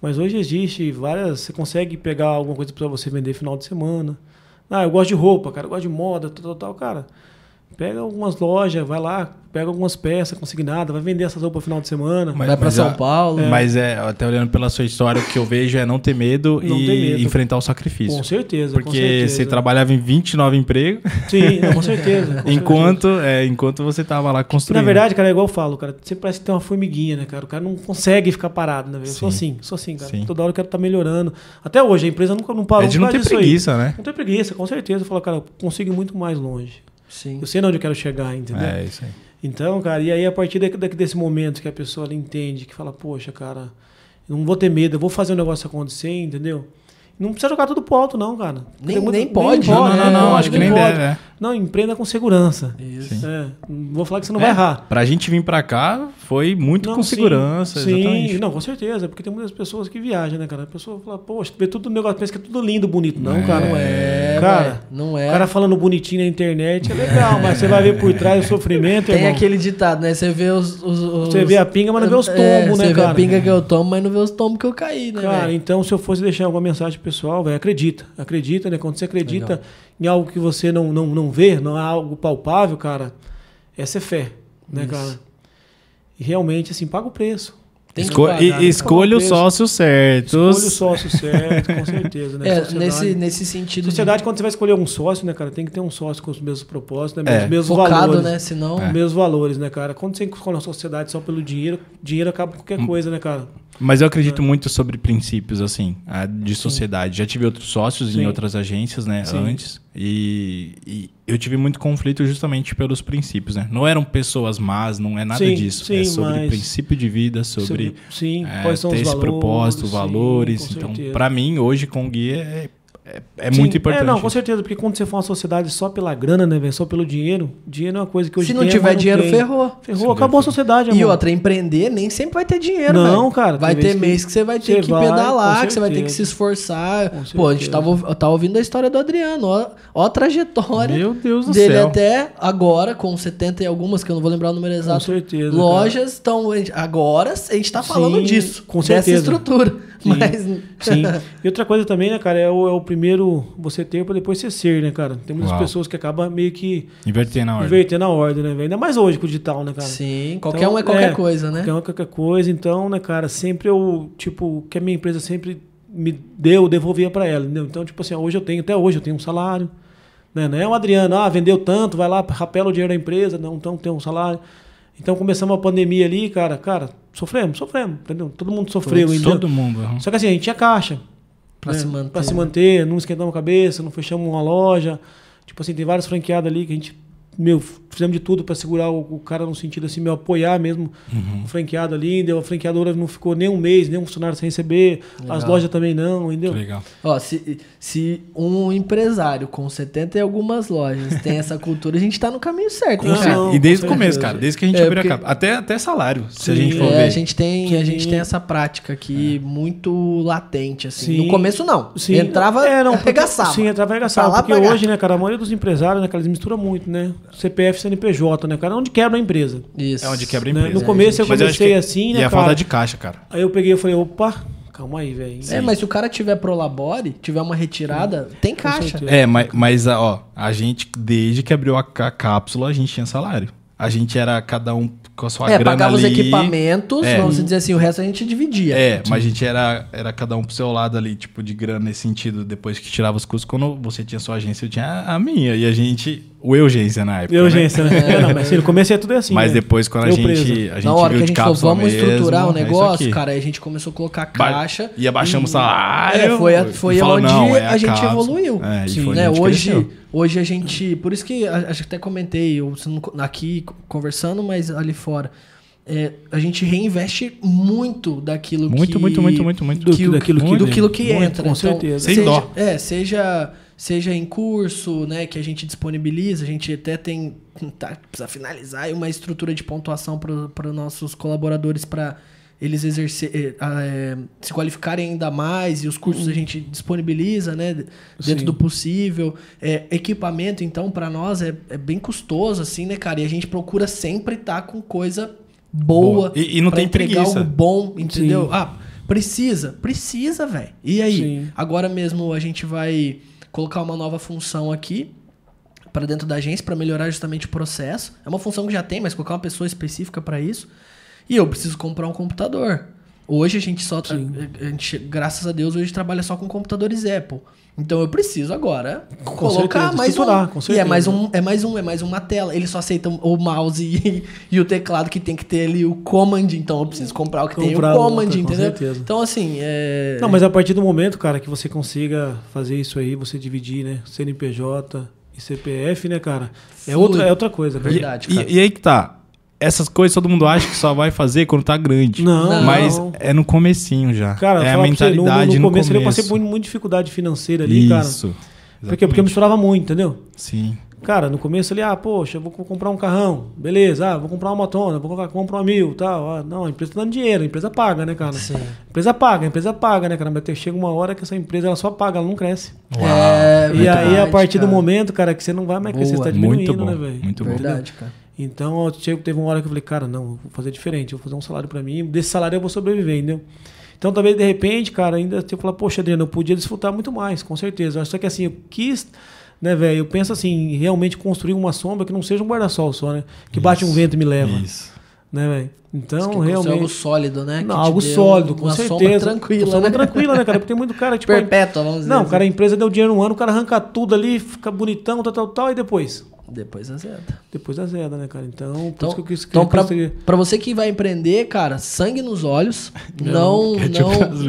[SPEAKER 3] Mas hoje existe várias. Você consegue pegar alguma coisa para você vender final de semana. Ah, eu gosto de roupa, cara, eu gosto de moda, tal, tal, tal, cara. Pega algumas lojas, vai lá, pega algumas peças consignadas, vai vender essas roupas no final de semana.
[SPEAKER 2] Mas-
[SPEAKER 1] Vai pra
[SPEAKER 2] mas
[SPEAKER 1] São
[SPEAKER 2] a-
[SPEAKER 1] Paulo.
[SPEAKER 2] Mas é, até olhando pela sua história, o que eu vejo é não ter medo
[SPEAKER 3] Não
[SPEAKER 2] e
[SPEAKER 3] ter medo.
[SPEAKER 2] enfrentar o sacrifício.
[SPEAKER 3] Com certeza, com
[SPEAKER 2] Porque
[SPEAKER 3] certeza.
[SPEAKER 2] você trabalhava em 29 empregos,
[SPEAKER 3] Sim, não, com certeza. com
[SPEAKER 2] enquanto, é, enquanto você tava lá
[SPEAKER 3] certeza.
[SPEAKER 2] construindo.
[SPEAKER 3] Na verdade, cara, é igual eu falo, cara, você parece que tem uma formiguinha, né, cara? O cara não consegue ficar parado, né? Eu sou
[SPEAKER 2] Sim.
[SPEAKER 3] assim, sou assim, cara.
[SPEAKER 2] Sim.
[SPEAKER 3] Toda hora eu quero estar melhorando. Até hoje, a empresa nunca não parou
[SPEAKER 2] é de não ter
[SPEAKER 3] disso aí.
[SPEAKER 2] preguiça, né?
[SPEAKER 3] Não tem preguiça, com certeza. Eu falo, cara, eu consigo ir muito mais longe.
[SPEAKER 1] Sim.
[SPEAKER 3] Eu sei onde eu quero chegar, entendeu?
[SPEAKER 2] É, isso aí.
[SPEAKER 3] Então, cara, e aí a partir daqui, desse momento que a pessoa ela entende, que fala, poxa, cara, não vou ter medo, eu vou fazer o negócio acontecer, entendeu? Não precisa jogar tudo pro alto, não, cara.
[SPEAKER 1] Nem-
[SPEAKER 3] Tem
[SPEAKER 1] nem pode,
[SPEAKER 2] Não, não, não, não,
[SPEAKER 3] pode,
[SPEAKER 2] acho que nem
[SPEAKER 3] pode.
[SPEAKER 2] deve, é.
[SPEAKER 3] Não, empreenda com segurança.
[SPEAKER 1] Isso.
[SPEAKER 3] É, não vou falar que você não
[SPEAKER 2] É,
[SPEAKER 3] vai errar.
[SPEAKER 2] Pra gente vir pra cá, foi muito
[SPEAKER 3] Não,
[SPEAKER 2] com
[SPEAKER 3] sim,
[SPEAKER 2] segurança,
[SPEAKER 3] Sim,
[SPEAKER 2] exatamente.
[SPEAKER 3] não, com certeza, porque tem muitas pessoas que viajam, né, cara? A pessoa fala, poxa, vê tudo o negócio, pensa que é tudo lindo, bonito. Não,
[SPEAKER 2] É.
[SPEAKER 3] cara.
[SPEAKER 1] Não é,
[SPEAKER 3] Cara,
[SPEAKER 1] não é.
[SPEAKER 3] O cara falando bonitinho na internet é legal, mas você vai ver por trás o sofrimento,
[SPEAKER 1] Tem
[SPEAKER 3] irmão.
[SPEAKER 1] aquele ditado, né? Você vê os. os- os-
[SPEAKER 3] Você vê a pinga, mas não vê os tombos,
[SPEAKER 1] É,
[SPEAKER 3] né,
[SPEAKER 1] Você vê
[SPEAKER 3] cara?
[SPEAKER 1] a pinga que eu tomo, mas não vê os tombos que eu caí, né?
[SPEAKER 3] Cara, então se eu fosse deixar alguma mensagem pessoal, velho, acredita. Acredita, né? Quando você acredita em algo que você não, não, não vê, não é algo palpável, cara, essa é fé, né,
[SPEAKER 1] Isso.
[SPEAKER 3] cara? E realmente, assim, paga o preço.
[SPEAKER 1] Tem que
[SPEAKER 2] Esco-
[SPEAKER 1] pagar,
[SPEAKER 2] e-
[SPEAKER 1] né?
[SPEAKER 2] escolha
[SPEAKER 3] o
[SPEAKER 2] sócios certos.
[SPEAKER 3] Escolha o sócio certo, com certeza, né?
[SPEAKER 1] É, nesse, nesse sentido. de-
[SPEAKER 3] Sociedade, quando você vai escolher um sócio, né, cara, tem que ter um sócio com os mesmos propósitos, né?
[SPEAKER 2] É.
[SPEAKER 3] Os mesmos
[SPEAKER 1] focado,
[SPEAKER 3] valores.
[SPEAKER 1] né? Senão.
[SPEAKER 3] Os mesmos valores, né, cara? Quando você escolhe uma sociedade só pelo dinheiro, dinheiro acaba com
[SPEAKER 2] Hum.
[SPEAKER 3] qualquer coisa, né, cara?
[SPEAKER 2] Mas eu acredito muito sobre princípios, assim, de sociedade. Já tive outros sócios em
[SPEAKER 3] Sim.
[SPEAKER 2] outras agências, né,
[SPEAKER 3] Sim.
[SPEAKER 2] antes. E, e eu tive muito conflito justamente pelos princípios, né? Não eram pessoas más, não é nada
[SPEAKER 3] Sim,
[SPEAKER 2] disso.
[SPEAKER 3] sim,
[SPEAKER 2] é sobre princípio de vida, sobre
[SPEAKER 3] Sim,
[SPEAKER 2] é,
[SPEAKER 3] quais são
[SPEAKER 2] ter
[SPEAKER 3] os
[SPEAKER 2] esse
[SPEAKER 3] valores.
[SPEAKER 2] propósito, valores. então, pra mim, hoje, com o guia, é, é, é
[SPEAKER 3] Sim,
[SPEAKER 2] muito importante.
[SPEAKER 3] É, não, com certeza, porque quando você for uma sociedade só pela grana, né, velho? Só pelo dinheiro, dinheiro é uma coisa que hoje
[SPEAKER 1] Se não
[SPEAKER 3] tem,
[SPEAKER 1] tiver
[SPEAKER 3] mas
[SPEAKER 1] dinheiro,
[SPEAKER 3] tem.
[SPEAKER 1] ferrou.
[SPEAKER 3] Ferrou, acabou a sociedade,
[SPEAKER 1] E
[SPEAKER 3] amor.
[SPEAKER 1] outra, empreender nem sempre vai ter dinheiro,
[SPEAKER 3] Não,
[SPEAKER 1] velho.
[SPEAKER 3] cara,
[SPEAKER 1] Vai ter mês que você vai ter que
[SPEAKER 3] vai,
[SPEAKER 1] pedalar,
[SPEAKER 3] com
[SPEAKER 1] que você vai ter que se esforçar.
[SPEAKER 3] Com
[SPEAKER 1] Pô, a gente tava, tava ouvindo a história do Adriano, ó, ó a trajetória
[SPEAKER 2] Meu Deus do
[SPEAKER 1] dele
[SPEAKER 2] céu.
[SPEAKER 1] até agora, com 70 e algumas, que eu não vou lembrar o número
[SPEAKER 3] Com
[SPEAKER 1] exato.
[SPEAKER 3] certeza.
[SPEAKER 1] Lojas, gente- agora a gente tá falando
[SPEAKER 3] Sim,
[SPEAKER 1] disso,
[SPEAKER 3] com
[SPEAKER 1] dessa
[SPEAKER 3] certeza.
[SPEAKER 1] estrutura.
[SPEAKER 3] Sim,
[SPEAKER 1] Mas
[SPEAKER 3] Sim. E outra coisa também, né, cara, é o, é o primeiro você ter pra depois você ser, né, cara? Tem muitas
[SPEAKER 2] Uau.
[SPEAKER 3] pessoas que acabam meio que
[SPEAKER 2] Inverter na ordem.
[SPEAKER 3] invertendo a ordem, né, velho? Ainda mais hoje com o digital, né, cara?
[SPEAKER 1] sim, qualquer
[SPEAKER 3] Então,
[SPEAKER 1] um é qualquer
[SPEAKER 3] é,
[SPEAKER 1] coisa, né?
[SPEAKER 3] Qualquer um é qualquer coisa. Então, né, cara, sempre eu, tipo, que a minha empresa sempre me deu, eu devolvia pra ela, entendeu? Então, tipo assim, hoje eu tenho, até hoje eu tenho um salário. Né? Não é o Adriano, ah, vendeu tanto, vai lá, rapela o dinheiro da empresa, não, então tem um salário. Então começamos a pandemia ali, cara, cara, sofremos, sofremos, entendeu? Todo mundo sofreu, entendeu?
[SPEAKER 2] Todo mundo. aham.
[SPEAKER 3] Só que assim, a gente tinha caixa.
[SPEAKER 1] Pra
[SPEAKER 3] né?
[SPEAKER 1] se manter.
[SPEAKER 3] Pra se manter, não esquentamos a cabeça, não fechamos uma loja. Tipo assim, tem vários franqueados ali que a gente, meu, fizemos de tudo pra segurar o, o cara no sentido assim, meu, apoiar mesmo
[SPEAKER 2] Uhum.
[SPEAKER 3] o franqueado ali. Deu, a franqueadora não ficou nem um mês, nem um funcionário sem receber. As
[SPEAKER 1] Legal.
[SPEAKER 3] lojas também não, entendeu?
[SPEAKER 2] Que legal.
[SPEAKER 1] Ó, se, se um empresário com 70 e algumas lojas tem essa cultura, a gente tá no caminho certo, hein,
[SPEAKER 3] Não,
[SPEAKER 1] cara?
[SPEAKER 3] não.
[SPEAKER 2] e desde o
[SPEAKER 3] com
[SPEAKER 2] começo, cara. Desde que a gente
[SPEAKER 1] É,
[SPEAKER 2] abriu
[SPEAKER 1] porque-
[SPEAKER 2] a capa. Até, até salário, se a
[SPEAKER 3] Sim.
[SPEAKER 2] gente for
[SPEAKER 1] É,
[SPEAKER 2] ver.
[SPEAKER 1] a gente tem, a gente
[SPEAKER 3] Sim.
[SPEAKER 1] tem essa prática aqui muito latente, assim.
[SPEAKER 3] Sim.
[SPEAKER 1] No começo, não.
[SPEAKER 3] Sim.
[SPEAKER 1] Entrava,
[SPEAKER 3] é, não,
[SPEAKER 1] arregaçava.
[SPEAKER 3] Sim, entrava arregaçava. Porque hoje, né, cara, a maioria dos empresários, né, cara, eles misturam muito, né? CPF, CNPJ, né, cara? Onde quebra a empresa.
[SPEAKER 1] Isso.
[SPEAKER 2] É onde quebra a
[SPEAKER 3] Né?
[SPEAKER 2] empresa.
[SPEAKER 3] No começo eu
[SPEAKER 2] Mas acho
[SPEAKER 3] comecei
[SPEAKER 2] que-
[SPEAKER 3] assim,
[SPEAKER 2] E
[SPEAKER 3] né,
[SPEAKER 2] a falta
[SPEAKER 3] cara?
[SPEAKER 2] de caixa, cara.
[SPEAKER 3] Aí eu peguei e falei, opa, calma aí, velho.
[SPEAKER 1] É, mas se o cara tiver prolabore, tiver uma retirada, tem caixa.
[SPEAKER 2] É, mas, mas ó, a gente, desde que abriu a, ca- cápsula, a gente tinha salário. A gente era cada um com a sua
[SPEAKER 1] É,
[SPEAKER 2] grana
[SPEAKER 1] pagava
[SPEAKER 2] ali.
[SPEAKER 1] os equipamentos,
[SPEAKER 2] É.
[SPEAKER 1] vamos dizer assim, o resto a gente dividia.
[SPEAKER 2] É, mas a gente era, era cada um pro seu lado ali, tipo, de grana nesse sentido, depois que tirava os custos. Quando você tinha sua agência, eu tinha a minha. E a gente. O Urgência na época.
[SPEAKER 3] Eu,
[SPEAKER 2] né?
[SPEAKER 3] gente, né? É, não, mas assim, no começo é tudo assim.
[SPEAKER 2] Mas
[SPEAKER 3] né?
[SPEAKER 2] depois, quando a gente,
[SPEAKER 3] preso.
[SPEAKER 2] a gente
[SPEAKER 1] Na hora
[SPEAKER 2] viu
[SPEAKER 1] que a
[SPEAKER 2] de
[SPEAKER 1] gente falou, vamos
[SPEAKER 2] mesmo,
[SPEAKER 1] estruturar o
[SPEAKER 2] é
[SPEAKER 1] negócio,
[SPEAKER 2] aqui.
[SPEAKER 1] cara, aí a gente começou a colocar
[SPEAKER 2] Ba-
[SPEAKER 1] caixa.
[SPEAKER 2] E abaixamos o salário.
[SPEAKER 1] É, foi, a- foi
[SPEAKER 2] falou,
[SPEAKER 1] onde
[SPEAKER 2] não, é
[SPEAKER 1] a, gente
[SPEAKER 2] cápsula.
[SPEAKER 1] evoluiu.
[SPEAKER 2] É,
[SPEAKER 3] Sim.
[SPEAKER 2] foi
[SPEAKER 1] né?
[SPEAKER 2] a gente
[SPEAKER 1] Hoje,
[SPEAKER 2] cresceu.
[SPEAKER 1] Hoje a gente. Por isso que a- acho que até comentei, eu aqui conversando, mas ali fora. é, a gente reinveste muito daquilo
[SPEAKER 2] Muito,
[SPEAKER 1] que.
[SPEAKER 2] muito, muito, muito, muito.
[SPEAKER 1] que,
[SPEAKER 3] Do- daquilo que-
[SPEAKER 1] do aquilo que
[SPEAKER 3] muito,
[SPEAKER 1] entra.
[SPEAKER 3] com
[SPEAKER 1] Então,
[SPEAKER 3] certeza.
[SPEAKER 2] Sem
[SPEAKER 1] seja,
[SPEAKER 2] dó.
[SPEAKER 1] É, seja, seja em curso, né, que a gente disponibiliza, a gente até tem. Tá, precisa finalizar aí uma estrutura de pontuação para os nossos colaboradores para eles exercer, eh, ah, eh, se qualificarem ainda mais e os cursos a gente disponibiliza, né, dentro
[SPEAKER 3] Sim.
[SPEAKER 1] do possível. É, equipamento, então, para nós é, é bem custoso, assim, né, cara? E a gente procura sempre estar com coisa boa.
[SPEAKER 2] Boa. E- e não tem
[SPEAKER 1] entregar
[SPEAKER 2] preguiça.
[SPEAKER 1] algo bom, entendeu?
[SPEAKER 3] Sim.
[SPEAKER 1] Ah, precisa? Precisa, velho. E aí?
[SPEAKER 3] Sim.
[SPEAKER 1] Agora mesmo a gente vai colocar uma nova função aqui para dentro da agência para melhorar justamente o processo. É uma função que já tem, mas colocar uma pessoa específica para isso. E eu preciso comprar um computador. Hoje a gente só. A gente, graças a Deus, hoje trabalha só com computadores Apple. Então eu preciso agora colocar
[SPEAKER 3] certeza,
[SPEAKER 1] mais um.
[SPEAKER 3] com
[SPEAKER 1] e é
[SPEAKER 3] certeza.
[SPEAKER 1] mais um, é mais um, é mais uma tela. Eles só aceitam o mouse e, e o teclado que tem que ter ali o command. Então eu preciso comprar o que tem o
[SPEAKER 3] Comprar
[SPEAKER 1] command,
[SPEAKER 3] outra, com
[SPEAKER 1] entendeu?
[SPEAKER 3] certeza.
[SPEAKER 1] Então assim, é.
[SPEAKER 3] Não, mas a partir do momento, cara, que você consiga fazer isso aí, você dividir, né? CNPJ e CPF, né, cara? É
[SPEAKER 1] Flui.
[SPEAKER 3] outra, é outra coisa, cara.
[SPEAKER 1] Verdade,
[SPEAKER 2] E,
[SPEAKER 1] cara.
[SPEAKER 2] e aí que tá. Essas coisas todo mundo acha que só vai fazer quando tá grande.
[SPEAKER 3] Não,
[SPEAKER 2] Mas
[SPEAKER 3] não.
[SPEAKER 2] é no comecinho já.
[SPEAKER 3] Cara,
[SPEAKER 2] é a
[SPEAKER 3] pra você, no-
[SPEAKER 2] mentalidade
[SPEAKER 3] no,
[SPEAKER 2] no,
[SPEAKER 3] começo, ali eu
[SPEAKER 2] começo.
[SPEAKER 3] passei por muita dificuldade financeira ali, cara.
[SPEAKER 2] Isso.
[SPEAKER 3] Por quê? Porque eu misturava muito, entendeu?
[SPEAKER 2] Sim.
[SPEAKER 3] Cara, no começo ali, ah, poxa, eu vou comprar um carrão, beleza, ah, vou comprar uma motona, vou comprar, uma mil tal. Ah, não, a empresa tá dando dinheiro, a empresa paga, né, cara?
[SPEAKER 1] Sim.
[SPEAKER 3] A empresa paga, a empresa paga, né, cara? Mas chega uma hora que essa empresa ela só paga, ela não cresce.
[SPEAKER 1] É,
[SPEAKER 3] e aí, a partir do
[SPEAKER 1] cara.
[SPEAKER 3] momento, cara, que você não vai mais crescer, você
[SPEAKER 1] Boa.
[SPEAKER 3] tá diminuindo,
[SPEAKER 2] Muito bom,
[SPEAKER 3] né, velho?
[SPEAKER 2] muito bom.
[SPEAKER 1] Verdade, cara.
[SPEAKER 3] Então, eu chego- teve uma hora que eu falei, cara, não, eu vou fazer diferente, eu vou fazer um salário pra mim, desse salário eu vou sobreviver, entendeu? Então, talvez, de repente, cara, ainda eu falar, poxa, Adriano, eu podia desfrutar muito mais, com certeza. Só que assim, eu quis, né, velho, eu penso assim, realmente construir uma sombra que não seja um guarda-sol só, né? Que bate um
[SPEAKER 2] Isso,
[SPEAKER 3] vento e me leva,
[SPEAKER 2] Isso.
[SPEAKER 3] né, velho?
[SPEAKER 1] Isso
[SPEAKER 3] Então, realmente...
[SPEAKER 1] algo sólido, né?
[SPEAKER 3] Não, algo sólido, com
[SPEAKER 1] uma sombra
[SPEAKER 3] certeza.
[SPEAKER 1] tranquila,
[SPEAKER 3] sombra
[SPEAKER 1] né?
[SPEAKER 3] tranquila, né, cara? Porque tem muito cara, tipo...
[SPEAKER 1] Perpétua, vamos dizer.
[SPEAKER 3] Não,
[SPEAKER 1] assim.
[SPEAKER 3] cara, a empresa deu dinheiro no ano, o cara arranca tudo ali, fica bonitão, tal, tal, tal, e depois?
[SPEAKER 1] Depois azeda.
[SPEAKER 3] Depois da Zeda, né, cara? Então, por
[SPEAKER 1] Então,
[SPEAKER 3] isso que eu quis...
[SPEAKER 1] então
[SPEAKER 3] que
[SPEAKER 1] pra, pra você que vai empreender, cara, sangue nos olhos. Não, não.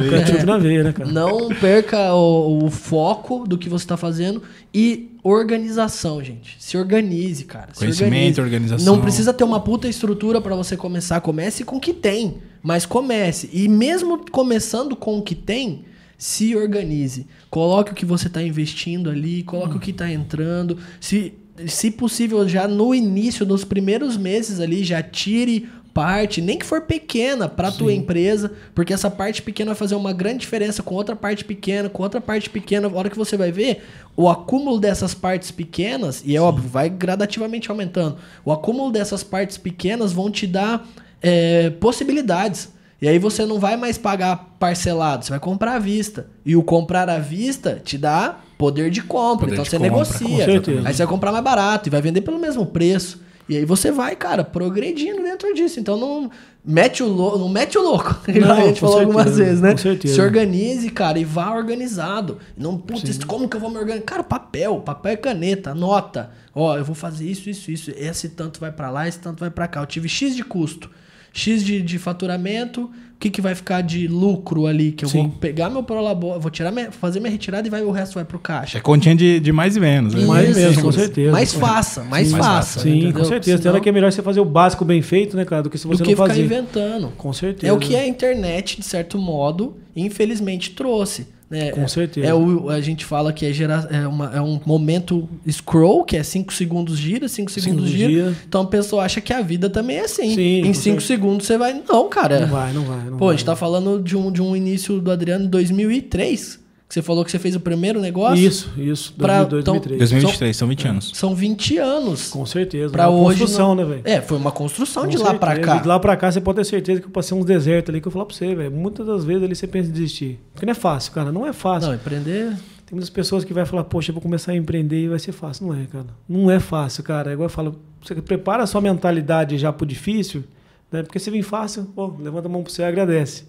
[SPEAKER 3] Ketchup
[SPEAKER 1] é,
[SPEAKER 3] na veia, né, cara?
[SPEAKER 1] não perca o, o foco do que você tá fazendo e organização, gente. Se organize, cara. Se
[SPEAKER 2] Conhecimento,
[SPEAKER 1] organize.
[SPEAKER 2] organização.
[SPEAKER 1] Não precisa ter uma puta estrutura pra você começar. Comece com o que tem, mas comece. E mesmo começando com o que tem, se organize. Coloque o que você está investindo ali, coloque o que está entrando. Se, se possível, já no início, nos primeiros meses ali, já tire parte, nem que for pequena, para tua empresa, porque essa parte pequena vai fazer uma grande diferença com outra parte pequena, com outra parte pequena. A hora que você vai ver, o acúmulo dessas partes pequenas, e é óbvio, vai gradativamente aumentando. O acúmulo dessas partes pequenas vão te dar é, possibilidades. E aí você não vai mais pagar parcelado, você vai comprar à vista. E o comprar à vista te dá poder de compra.
[SPEAKER 2] Poder
[SPEAKER 1] então
[SPEAKER 2] de
[SPEAKER 1] você
[SPEAKER 2] compra,
[SPEAKER 1] negocia. Aí você vai comprar mais barato e vai vender pelo mesmo preço. E aí você vai, cara, progredindo dentro disso. Então não mete o louco, não mete o louco.
[SPEAKER 3] Não,
[SPEAKER 1] a gente falou algumas
[SPEAKER 3] certeza,
[SPEAKER 1] vezes, né?
[SPEAKER 3] com certeza.
[SPEAKER 1] Se organize, cara, e vá organizado. Não, putz, como que eu vou me organizar? Cara, papel, papel e caneta, anota. Ó, eu vou fazer isso, isso, isso. Esse tanto vai pra lá, esse tanto vai pra cá. Eu tive X de custo, X de, de faturamento. O que, que vai ficar de lucro ali? Que eu
[SPEAKER 3] Sim.
[SPEAKER 1] vou pegar meu prolabor, vou tirar minha- fazer minha retirada e vai, o resto vai pro caixa.
[SPEAKER 2] É continha de, de mais e menos. né?
[SPEAKER 3] Mais
[SPEAKER 1] Isso,
[SPEAKER 3] mesmo, com certeza.
[SPEAKER 1] Mais faça, mais
[SPEAKER 2] mais
[SPEAKER 1] faça.
[SPEAKER 3] Sim,
[SPEAKER 1] entendeu?
[SPEAKER 3] com certeza. Tem
[SPEAKER 1] Senão-
[SPEAKER 3] hora que é melhor você fazer o básico bem feito, né, cara, do que se
[SPEAKER 1] do
[SPEAKER 3] você
[SPEAKER 1] que
[SPEAKER 3] não
[SPEAKER 1] ficar
[SPEAKER 3] fazer.
[SPEAKER 1] inventando.
[SPEAKER 3] Com certeza.
[SPEAKER 1] É o que a internet, de certo modo, infelizmente trouxe. Né?
[SPEAKER 3] Com
[SPEAKER 1] É-
[SPEAKER 3] certeza.
[SPEAKER 1] É o, a gente fala que é, gera, é, uma- é um momento scroll, que é 5 segundos gira, 5 segundos
[SPEAKER 3] Cinco
[SPEAKER 1] gira.
[SPEAKER 3] gira.
[SPEAKER 1] Então a pessoa acha que a vida também é assim.
[SPEAKER 3] Sim,
[SPEAKER 1] em
[SPEAKER 3] com
[SPEAKER 1] 5
[SPEAKER 3] certeza.
[SPEAKER 1] segundos você vai. Não, cara.
[SPEAKER 3] Não vai, não vai. Não
[SPEAKER 1] Pô, a
[SPEAKER 3] vai.
[SPEAKER 1] gente tá falando de um, de um início do Adriano em 2003. Que você falou que você fez o primeiro negócio.
[SPEAKER 3] Isso, isso.
[SPEAKER 1] Pra-
[SPEAKER 3] 2002,
[SPEAKER 1] então-
[SPEAKER 3] 2003.
[SPEAKER 2] 2023, são 20 anos.
[SPEAKER 1] São 20 anos.
[SPEAKER 3] Com certeza.
[SPEAKER 1] Pra
[SPEAKER 3] é uma
[SPEAKER 1] hoje.
[SPEAKER 3] construção,
[SPEAKER 1] não-
[SPEAKER 3] né, velho?
[SPEAKER 1] É, foi uma construção
[SPEAKER 3] Com
[SPEAKER 1] de lá pra
[SPEAKER 3] certeza.
[SPEAKER 1] cá.
[SPEAKER 3] De lá pra cá, você pode ter certeza que eu passei uns desertos ali que eu falo pra você, velho. Muitas das vezes ali você pensa em desistir. Porque não é fácil, cara. Não é fácil.
[SPEAKER 1] Não, empreender.
[SPEAKER 3] Tem muitas pessoas que vai falar, poxa, eu vou começar a empreender e vai ser fácil. Não é, cara. Não é fácil, cara. É igual eu falo, você prepara a sua mentalidade já pro difícil, né? Porque se vir fácil, pô, levanta a mão pro céu e agradece.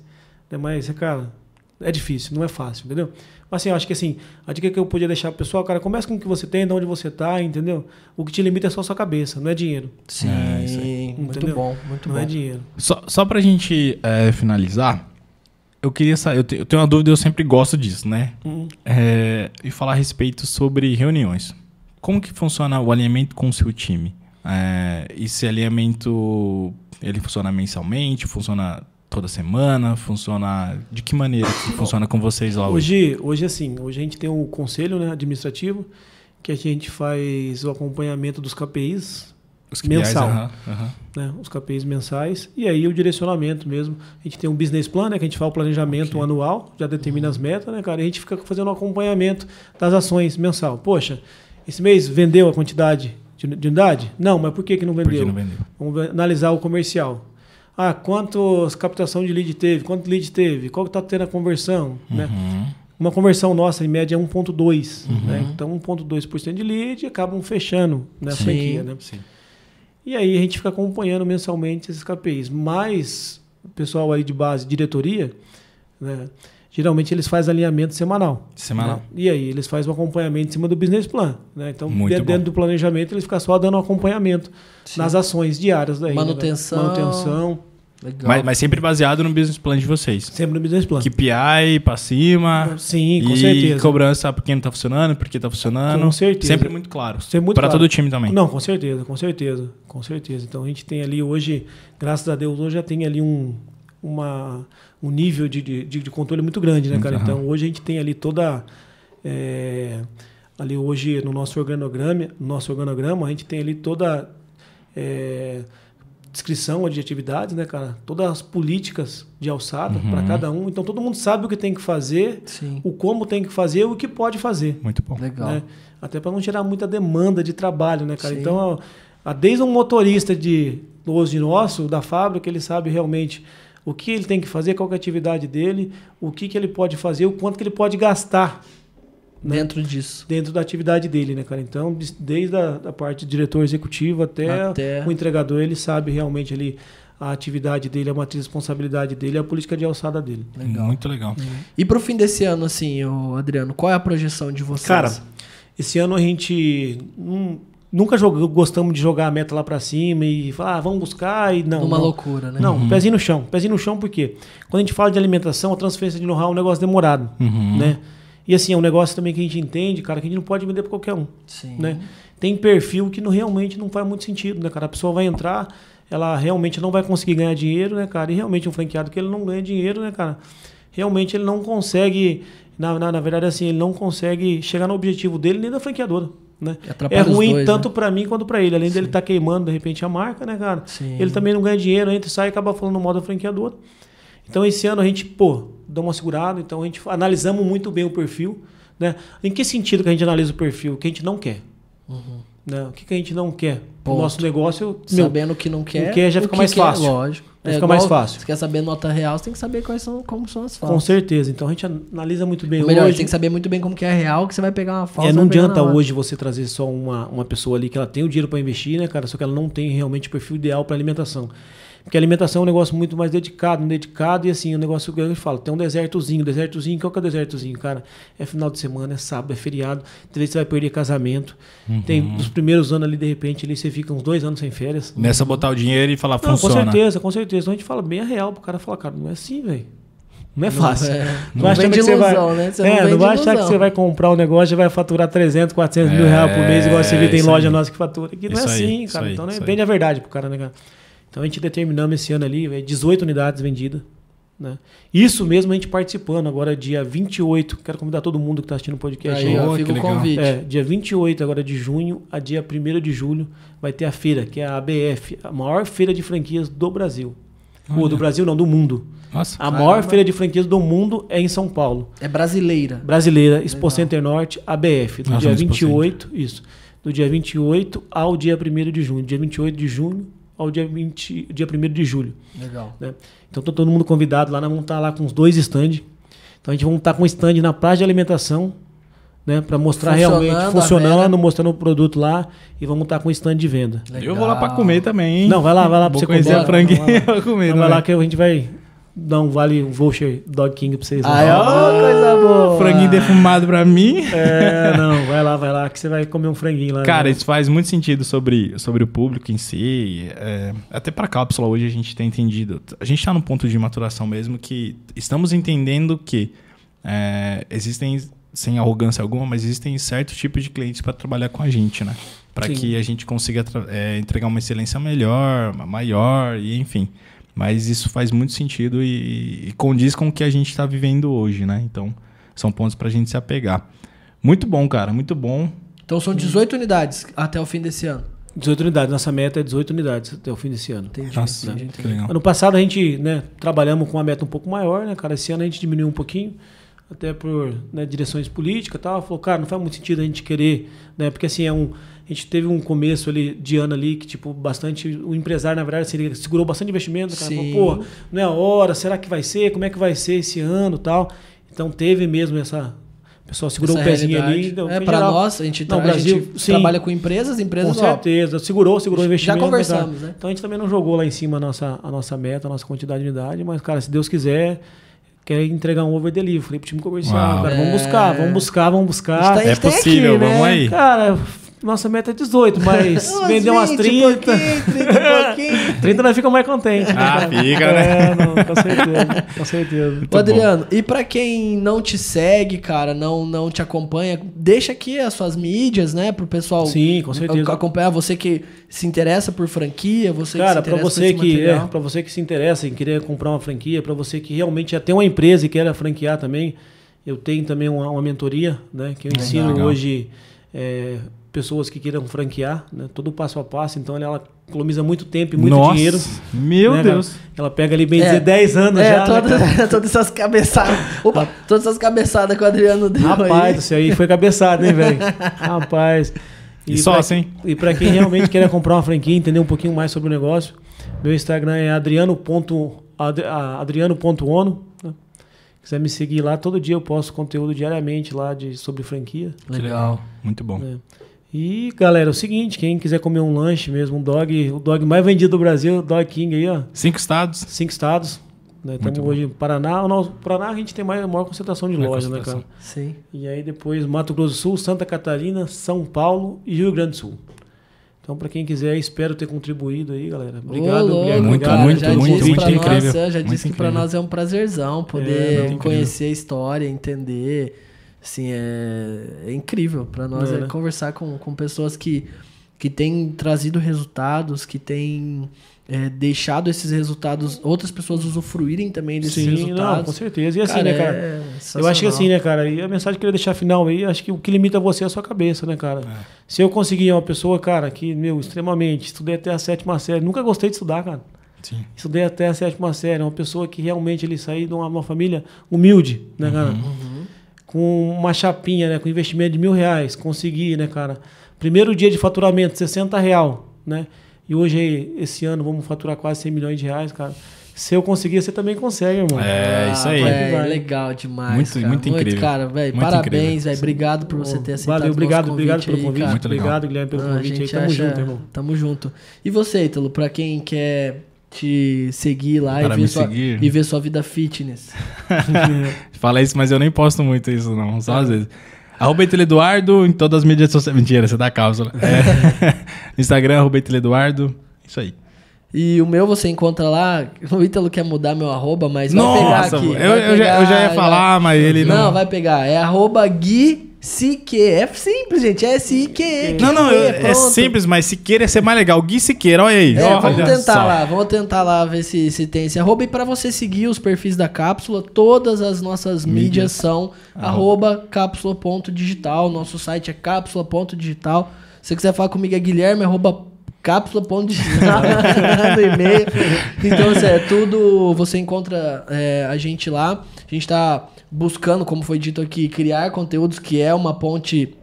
[SPEAKER 3] Né? Mas, cara, é difícil, não é fácil, entendeu? Mas assim, eu acho que assim, a dica que eu podia deixar pro pessoal, cara, começa com o que você tem, de onde você tá, entendeu? O que te limita é só a sua cabeça, não é dinheiro.
[SPEAKER 1] Sim,
[SPEAKER 2] É, isso aí.
[SPEAKER 1] muito
[SPEAKER 3] Entendeu?
[SPEAKER 1] bom, muito
[SPEAKER 3] não
[SPEAKER 1] bom.
[SPEAKER 3] é dinheiro.
[SPEAKER 2] Só, só pra gente é, finalizar, eu queria saber. Eu, te- eu tenho uma dúvida, eu sempre gosto disso, né?
[SPEAKER 3] Hum.
[SPEAKER 2] É, e falar a respeito sobre reuniões. Como que funciona o alinhamento com o seu time? É, esse alinhamento, ele funciona mensalmente? Funciona toda semana? Funciona... De que maneira que funciona com vocês lá hoje?
[SPEAKER 3] Hoje, hoje assim, hoje a gente tem o conselho né, administrativo, que a gente faz o acompanhamento dos KPIs,
[SPEAKER 2] Os KPIs,
[SPEAKER 3] mensal. né, os KPIs mensais, e aí o direcionamento mesmo. A gente tem um business plan, né, que a gente faz o planejamento
[SPEAKER 2] Ok.
[SPEAKER 3] anual, já determina as metas, né, cara, e a gente fica fazendo um acompanhamento das ações mensal. Poxa, esse mês vendeu a quantidade de, de unidade? Não, mas por que, que não vendeu?
[SPEAKER 2] que não vendeu?
[SPEAKER 3] Vamos analisar o comercial. Ah, quantos captação de lead teve? Quanto lead teve? Qual que está tendo a conversão? Né?
[SPEAKER 2] Uhum.
[SPEAKER 3] uma conversão nossa, em média, é 1,2. Né? Então, 1,2% de lead acabam fechando na
[SPEAKER 1] Sim.
[SPEAKER 3] franquia. Né?
[SPEAKER 2] Sim.
[SPEAKER 3] E aí a gente fica acompanhando mensalmente esses KPIs. Mas o pessoal aí de base, diretoria, né, geralmente eles fazem alinhamento semanal.
[SPEAKER 2] Semanal.
[SPEAKER 3] né? E aí eles fazem um acompanhamento em cima do business plan. Né? Então,
[SPEAKER 2] Muito
[SPEAKER 3] dentro,
[SPEAKER 2] bom.
[SPEAKER 3] dentro do planejamento, eles ficam só dando um acompanhamento
[SPEAKER 1] Sim.
[SPEAKER 3] nas ações diárias daí. né,
[SPEAKER 1] Manutenção.
[SPEAKER 3] velho? Manutenção.
[SPEAKER 1] Legal.
[SPEAKER 2] Mas, mas sempre baseado no business plan de vocês.
[SPEAKER 3] Sempre no business plan.
[SPEAKER 2] KPI pra cima.
[SPEAKER 3] Sim, com
[SPEAKER 2] e
[SPEAKER 3] certeza.
[SPEAKER 2] cobrança por quem não tá funcionando, por que tá funcionando.
[SPEAKER 3] Com certeza.
[SPEAKER 2] Sempre muito claro.
[SPEAKER 3] Sempre muito
[SPEAKER 2] pra
[SPEAKER 3] claro.
[SPEAKER 2] todo o time também.
[SPEAKER 3] Não, com certeza, com certeza, com certeza. Então a gente tem ali hoje, graças a Deus, hoje já tem ali um, uma, um nível de, de, de controle muito grande, né, cara?
[SPEAKER 2] Aham.
[SPEAKER 3] Então hoje a gente tem ali toda. é, ali hoje no nosso organograma, no nosso organograma, a gente tem ali toda é, descrição de atividades, né, cara? Todas as políticas de alçada
[SPEAKER 2] Uhum.
[SPEAKER 3] para cada um. Então todo mundo sabe o que tem que fazer,
[SPEAKER 1] Sim.
[SPEAKER 3] o como tem que fazer e o que pode fazer
[SPEAKER 2] Muito bom.
[SPEAKER 1] Legal.
[SPEAKER 3] né? Até para não gerar muita demanda de trabalho, né, cara?
[SPEAKER 1] Sim.
[SPEAKER 3] Então, a- desde um motorista de hoje nosso, da fábrica, ele sabe realmente o que ele tem que fazer, qual que é a atividade dele, o que, que ele pode fazer, o quanto que ele pode gastar né?
[SPEAKER 1] Dentro disso.
[SPEAKER 3] dentro da atividade dele, né, cara? Então, des- desde a da parte diretor executivo até,
[SPEAKER 1] Até-
[SPEAKER 3] o entregador, ele sabe realmente ali a atividade dele, a matriz de responsabilidade dele, a política de alçada dele.
[SPEAKER 1] Legal.
[SPEAKER 2] Muito legal.
[SPEAKER 1] E pro fim desse ano, assim, Adriano, qual é a projeção de vocês?
[SPEAKER 3] Cara, esse ano a gente hum, nunca jogou, gostamos de jogar a meta lá pra cima e falar, ah, vamos buscar e não.
[SPEAKER 1] Numa
[SPEAKER 3] não.
[SPEAKER 1] loucura, né?
[SPEAKER 3] Não, pezinho no chão. Pezinho no chão por quê? Quando a gente fala de alimentação, a transferência de know-how é um negócio demorado,
[SPEAKER 2] Uhum.
[SPEAKER 3] né? E assim, é um negócio também que a gente entende, cara, que a gente não pode vender pra qualquer um,
[SPEAKER 1] Sim.
[SPEAKER 3] né? Tem perfil que não, realmente não faz muito sentido, né, cara? A pessoa vai entrar, ela realmente não vai conseguir ganhar dinheiro, né, cara? E realmente um franqueado que ele não ganha dinheiro, né, cara? Realmente ele não consegue, na, na, na verdade, assim, ele não consegue chegar no objetivo dele nem da franqueadora, né? É ruim
[SPEAKER 1] dois,
[SPEAKER 3] tanto
[SPEAKER 1] né?
[SPEAKER 3] pra mim quanto pra ele. Além dele estar queimando, de repente, a marca, né, cara?
[SPEAKER 1] Sim.
[SPEAKER 3] Ele também não ganha dinheiro, entra e sai e acaba falando mal da franqueadora. Então, esse ano a gente, pô, dá uma segurada. Então, a gente analisamos muito bem o perfil. Né? Em que sentido que a gente analisa o perfil? O que a gente não quer. Né? O que, que a gente não quer? O nosso negócio, meu,
[SPEAKER 1] Sabendo o que não quer.
[SPEAKER 3] já
[SPEAKER 1] o
[SPEAKER 3] fica
[SPEAKER 1] que
[SPEAKER 3] mais
[SPEAKER 1] quer,
[SPEAKER 3] fácil.
[SPEAKER 1] Lógico.
[SPEAKER 3] Já fica mais fácil.
[SPEAKER 1] Se quer saber nota real, você tem que saber quais são, como são as
[SPEAKER 3] com
[SPEAKER 1] falsas.
[SPEAKER 3] certeza. Então, a gente analisa muito bem
[SPEAKER 1] Ou melhor,
[SPEAKER 3] hoje.
[SPEAKER 1] tem que saber muito bem como que é real, que você vai pegar uma falsa.
[SPEAKER 3] É, não adianta hoje você trazer só uma, uma pessoa ali que ela tem o dinheiro para investir, né, cara? Só que ela não tem realmente o perfil ideal para alimentação. Porque a alimentação é um negócio muito mais dedicado, um dedicado, e assim, o negócio que eu falo, tem um desertozinho, desertozinho, qual que é o desertozinho, cara? É final de semana, é sábado, é feriado, às vezes você vai perder casamento. Tem os primeiros anos ali, de repente, ali você fica uns dois anos sem férias.
[SPEAKER 2] Nessa botar o dinheiro e falar
[SPEAKER 3] Não, com
[SPEAKER 2] funciona.
[SPEAKER 3] certeza, com certeza. Então a gente fala bem a real pro cara falar, cara, não é assim, velho. Não é
[SPEAKER 1] Não
[SPEAKER 3] fácil.
[SPEAKER 1] é-
[SPEAKER 3] Não, achando
[SPEAKER 1] vende
[SPEAKER 3] que você vai,
[SPEAKER 1] né? Você
[SPEAKER 3] é, não vai achar que
[SPEAKER 1] ilusão.
[SPEAKER 3] você vai comprar um negócio e vai faturar 300, 400 mil
[SPEAKER 2] É,
[SPEAKER 3] reais por mês, igual você vê tem loja
[SPEAKER 2] aí.
[SPEAKER 3] nossa que fatura. Que não é
[SPEAKER 2] Isso aí,
[SPEAKER 3] assim,
[SPEAKER 2] isso
[SPEAKER 3] cara.
[SPEAKER 2] aí,
[SPEAKER 3] então, né,
[SPEAKER 2] aí.
[SPEAKER 3] vende a verdade pro cara, né, cara? Então a gente determinamos esse ano ali, é 18 unidades vendidas. Né? Isso mesmo a gente participando, agora dia 28. Quero convidar todo mundo que está assistindo o podcast
[SPEAKER 1] Aí,
[SPEAKER 3] aí.
[SPEAKER 1] fica
[SPEAKER 2] que
[SPEAKER 1] o convite.
[SPEAKER 3] É, dia 28 agora de junho a dia 1 de julho vai ter a feira, que é a ABF, a maior feira de franquias do Brasil. Ou do Brasil não, do mundo.
[SPEAKER 2] Nossa.
[SPEAKER 3] A maior
[SPEAKER 1] Caramba.
[SPEAKER 3] feira de franquias do mundo é em São Paulo.
[SPEAKER 1] É brasileira.
[SPEAKER 3] Brasileira, Expo
[SPEAKER 1] Legal.
[SPEAKER 3] Center Norte, ABF, do
[SPEAKER 2] Nossa,
[SPEAKER 3] dia
[SPEAKER 2] no Expo
[SPEAKER 3] 28, isso. Do dia 28 ao dia 1 de junho. Dia 28 de junho ao dia, 20, dia 1 de julho.
[SPEAKER 1] Legal.
[SPEAKER 3] né? Então tá todo mundo convidado lá, nós vamos estar lá com os dois stands. Então a gente vamos estar com um stand na praça de alimentação, né? Para mostrar
[SPEAKER 1] Funcionando,
[SPEAKER 3] realmente funcionando, mostrando o produto lá e vamos estar com um stand de venda.
[SPEAKER 2] Eu vou lá pra comer também, hein?
[SPEAKER 3] Não, vai lá, vai lá pra
[SPEAKER 2] Vou
[SPEAKER 3] você
[SPEAKER 2] conhecer
[SPEAKER 3] comer.
[SPEAKER 2] a franguinha
[SPEAKER 3] Vai lá.
[SPEAKER 2] pra comer.
[SPEAKER 3] Não, vai lá que a gente vai dar um vale, um voucher Dog King pra vocês.
[SPEAKER 1] Aí, ó, coisa boa.
[SPEAKER 2] Franguinho defumado pra mim.
[SPEAKER 3] É, não, vai lá, vai lá que você vai comer um franguinho lá.
[SPEAKER 2] Cara,
[SPEAKER 3] né?
[SPEAKER 2] isso faz muito sentido sobre, sobre o público em si. é, até para a cápsula hoje a gente tem entendido. A gente está num ponto de maturação mesmo que estamos entendendo que é, existem, sem arrogância alguma, mas existem certos tipos de clientes para trabalhar com a gente, né? Para
[SPEAKER 3] Sim.
[SPEAKER 2] que a gente consiga é, entregar uma excelência melhor, maior, e enfim. Mas isso faz muito sentido e, e condiz com o que a gente está vivendo hoje, né? Então, são pontos para a gente se apegar. Muito bom, cara, muito bom.
[SPEAKER 1] Então são 18 unidades até o fim desse ano.
[SPEAKER 3] 18 unidades, nossa meta é 18 unidades até o fim desse ano.
[SPEAKER 1] Entendi.
[SPEAKER 2] Nossa,
[SPEAKER 1] entendi, entendi.
[SPEAKER 3] Ano passado a gente, né, trabalhamos com uma meta um pouco maior, né, cara? Esse ano a gente diminuiu um pouquinho, até por né, direções políticas tal. Falou, cara, não faz muito sentido a gente querer, né? Porque assim, é um, a gente teve um começo ali de ano ali que, tipo, bastante. O empresário, na verdade, assim, segurou bastante investimento, cara.
[SPEAKER 1] Sim.
[SPEAKER 3] Falou, pô, não é a hora, será que vai ser? Como é que vai ser esse ano tal? Então teve mesmo essa. O pessoal segurou
[SPEAKER 1] Essa
[SPEAKER 3] o pezinho
[SPEAKER 1] realidade.
[SPEAKER 3] ali. deu-
[SPEAKER 1] É, para nós, a gente,
[SPEAKER 3] Não, o
[SPEAKER 1] a
[SPEAKER 3] Brasil,
[SPEAKER 1] gente
[SPEAKER 3] sim.
[SPEAKER 1] trabalha com empresas, empresas,
[SPEAKER 3] Com
[SPEAKER 1] ó,
[SPEAKER 3] certeza. Segurou, segurou o
[SPEAKER 1] Já
[SPEAKER 3] investimento.
[SPEAKER 1] conversamos,
[SPEAKER 3] cara.
[SPEAKER 1] né?
[SPEAKER 3] Então a gente também não jogou lá em cima a nossa, a nossa meta, a nossa quantidade de unidade, mas, cara, se Deus quiser, quer entregar um over delivery. Falei pro time comercial,
[SPEAKER 2] Uau.
[SPEAKER 3] cara, vamos
[SPEAKER 1] É.
[SPEAKER 3] buscar, vamos buscar, vamos buscar.
[SPEAKER 1] tá-
[SPEAKER 2] É
[SPEAKER 1] tem
[SPEAKER 2] possível,
[SPEAKER 1] aqui, né?
[SPEAKER 2] vamos aí.
[SPEAKER 3] Cara, nossa meta é 18, mas
[SPEAKER 1] Umas
[SPEAKER 3] vender umas
[SPEAKER 1] 20,
[SPEAKER 3] 30.
[SPEAKER 1] pouquinho, 30 e pouquinho.
[SPEAKER 3] 30 nós fica mais contente.
[SPEAKER 2] Ah, fica, né?
[SPEAKER 3] É, não, com certeza, com certeza.
[SPEAKER 1] Ô, Adriano, e pra quem não te segue, cara, não, não te acompanha, deixa aqui as suas mídias, né, pro pessoal
[SPEAKER 3] Sim, com certeza.
[SPEAKER 1] acompanhar você que se interessa por franquia, você
[SPEAKER 3] Cara,
[SPEAKER 1] que se
[SPEAKER 3] para
[SPEAKER 1] interessa
[SPEAKER 3] você
[SPEAKER 1] por
[SPEAKER 3] que
[SPEAKER 1] esse
[SPEAKER 3] é,
[SPEAKER 1] material.
[SPEAKER 3] para você que se interessa em querer comprar uma franquia, para você que realmente já tem uma empresa e quer franquear também, eu tenho também uma, uma mentoria, né, que eu ensino
[SPEAKER 2] legal.
[SPEAKER 3] hoje é, pessoas que queiram franquear, né, todo passo a passo. Então ela economiza muito tempo e muito
[SPEAKER 2] Nossa,
[SPEAKER 3] dinheiro.
[SPEAKER 2] Meu
[SPEAKER 3] né?
[SPEAKER 2] Deus.
[SPEAKER 3] Ela pega ali bem
[SPEAKER 1] É.
[SPEAKER 3] dizer 10 anos
[SPEAKER 1] É,
[SPEAKER 3] já. né,
[SPEAKER 1] todas,
[SPEAKER 3] cara?
[SPEAKER 1] todas essas cabeçadas. Opa, todas essas cabeçadas que o Adriano deu
[SPEAKER 3] Rapaz, céu, aí foi cabeçado, hein, velho? Rapaz.
[SPEAKER 2] E só
[SPEAKER 3] pra-
[SPEAKER 2] assim?
[SPEAKER 3] E para quem realmente quer comprar uma franquia, entender um pouquinho mais sobre o negócio, meu Instagram é adriano. Ad- adriano.ono. Né? Quiser me seguir lá, todo dia eu posto conteúdo diariamente lá de, sobre franquia.
[SPEAKER 1] Legal.
[SPEAKER 2] Muito bom.
[SPEAKER 3] né? E galera, é o seguinte, quem quiser comer um lanche mesmo, um dog, o dog mais vendido do Brasil, Dog King aí, ó,
[SPEAKER 2] Cinco estados.
[SPEAKER 3] cinco estados. Né?
[SPEAKER 2] Bom.
[SPEAKER 3] hoje em Paraná. O nosso- Paraná a gente tem mais, a maior concentração de lojas, né, cara?
[SPEAKER 1] Sim.
[SPEAKER 3] E aí depois Mato Grosso do Sul, Santa Catarina, São Paulo e Rio Grande do Sul. Então, para quem quiser, espero ter contribuído aí, galera. Obrigado,
[SPEAKER 1] Ô,
[SPEAKER 3] Guilherme.
[SPEAKER 2] Muito,
[SPEAKER 1] cara,
[SPEAKER 3] obrigado
[SPEAKER 1] já
[SPEAKER 2] muito,
[SPEAKER 1] disse
[SPEAKER 2] muito
[SPEAKER 1] pra
[SPEAKER 3] convite.
[SPEAKER 1] nós,
[SPEAKER 2] incrível.
[SPEAKER 1] é, já
[SPEAKER 2] Muito
[SPEAKER 1] disse que pra
[SPEAKER 2] incrível.
[SPEAKER 1] nós é um prazerzão
[SPEAKER 3] É,
[SPEAKER 1] poder
[SPEAKER 3] muito
[SPEAKER 1] conhecer a história, entender. Assim, é, é incrível pra nós
[SPEAKER 3] É,
[SPEAKER 1] é
[SPEAKER 3] né?
[SPEAKER 1] conversar com, com pessoas que, que têm trazido resultados, que têm é, deixado esses resultados, outras pessoas usufruírem também desses
[SPEAKER 3] Sim,
[SPEAKER 1] resultados.
[SPEAKER 3] não, com certeza. E assim, né, cara?
[SPEAKER 1] é
[SPEAKER 3] Eu acho que assim, né, cara? E a mensagem que eu queria deixar final aí, acho que o que limita você é a sua cabeça, né, cara? Se eu conseguir uma pessoa, cara, que, meu, extremamente, estudei até a sétima série, nunca gostei de estudar, cara.
[SPEAKER 2] Sim.
[SPEAKER 3] Estudei até a sétima série, uma pessoa que realmente ele saiu de uma, uma família humilde, né, cara? Com uma chapinha, né? Com investimento de mil reais, consegui, né, cara? Primeiro dia de faturamento, 60 real, né? E hoje, esse ano, vamos faturar quase 100 milhões de reais, cara. Se eu conseguir, você também consegue, irmão.
[SPEAKER 2] É, isso aí.
[SPEAKER 1] Ah, véi,
[SPEAKER 3] Vai.
[SPEAKER 1] legal demais.
[SPEAKER 2] Muito-
[SPEAKER 1] cara.
[SPEAKER 2] muito incrível.
[SPEAKER 1] cara, velho,
[SPEAKER 2] Muito
[SPEAKER 1] parabéns, velho. Obrigado por você ter aceitado
[SPEAKER 3] Valeu,
[SPEAKER 1] o nosso
[SPEAKER 3] obrigado, obrigado pelo
[SPEAKER 1] aí,
[SPEAKER 3] convite.
[SPEAKER 1] cara.
[SPEAKER 2] Muito legal.
[SPEAKER 3] obrigado, Guilherme, pelo
[SPEAKER 1] Ah,
[SPEAKER 3] convite aí. Tamo
[SPEAKER 1] acha-
[SPEAKER 3] junto, irmão.
[SPEAKER 1] Tamo junto. E você, Ítalo, pra quem quer te seguir lá e ver, sua,
[SPEAKER 2] seguir.
[SPEAKER 1] e ver sua vida fitness.
[SPEAKER 2] Fala isso, mas eu nem posto muito isso, não. Só às vezes. Arroba Eduardo em todas as mídias sociais. Mentira, você dá cápsula. É. Instagram, arroba Eduardo. Isso aí.
[SPEAKER 1] E o meu você encontra lá. O Ítalo quer mudar meu arroba, mas vai pegar
[SPEAKER 2] Nossa,
[SPEAKER 1] aqui.
[SPEAKER 2] eu,
[SPEAKER 1] vai
[SPEAKER 2] eu já,
[SPEAKER 1] pegar,
[SPEAKER 2] eu já ia
[SPEAKER 1] vai-
[SPEAKER 2] falar, mas ele não.
[SPEAKER 1] Não, vai pegar. É arroba Gui Sique. É simples, gente. É S-I-Q-E.
[SPEAKER 2] Não, não, é
[SPEAKER 1] pronto.
[SPEAKER 2] simples, mas Siqueira ia ser mais legal. Gui Siqueira, olha aí.
[SPEAKER 1] É,
[SPEAKER 2] Olha
[SPEAKER 1] vamos tentar
[SPEAKER 2] só.
[SPEAKER 1] lá, vamos tentar lá ver se, se tem esse arroba. E pra você seguir os perfis da cápsula, todas as nossas mídias,
[SPEAKER 2] Mídias.
[SPEAKER 1] são arroba cápsula.digital. Nosso site é cápsula.digital. Se você quiser falar comigo é guilherme, arroba cápsula.digital no e-mail. Então, assim, é tudo. Você encontra é, a gente lá. A gente tá buscando, como foi dito aqui, criar conteúdos que é uma ponte.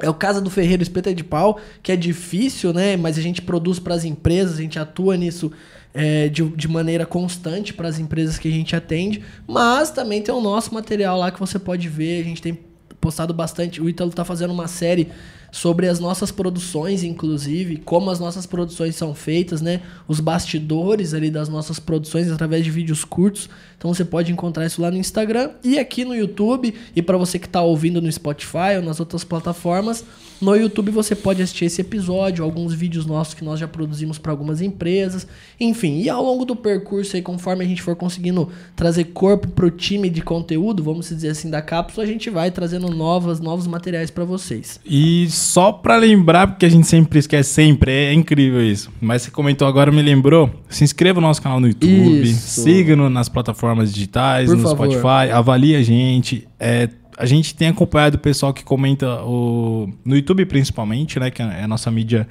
[SPEAKER 1] É o Casa do Ferreiro Espeta de Pau, que é difícil, né? Mas a gente produz para as empresas, a gente atua nisso é, de, de maneira constante para as empresas que a gente atende. Mas também tem o nosso material lá que você pode ver. A gente tem postado bastante. O Ítalo tá fazendo uma série sobre as nossas produções, inclusive, como as nossas produções são feitas, né? Os bastidores ali das nossas produções através de vídeos curtos. Então você pode encontrar isso lá no Instagram e aqui no YouTube. E para você que está ouvindo no Spotify ou nas outras plataformas, no YouTube você pode assistir esse episódio, alguns vídeos nossos que nós já produzimos para algumas empresas. Enfim, e ao longo do percurso aí, conforme a gente for conseguindo trazer corpo pro time de conteúdo, vamos dizer assim, da cápsula, a gente vai trazendo novas, novos materiais para vocês.
[SPEAKER 2] E só pra lembrar, porque a gente sempre esquece, sempre, é incrível isso. Mas você comentou agora, me lembrou. Se inscreva no nosso canal no YouTube, siga-nos nas plataformas digitais,
[SPEAKER 1] Por
[SPEAKER 2] no
[SPEAKER 1] favor.
[SPEAKER 2] Spotify, avalie a gente. É, a gente tem acompanhado o pessoal que comenta o, no YouTube principalmente, né? Que é a nossa mídia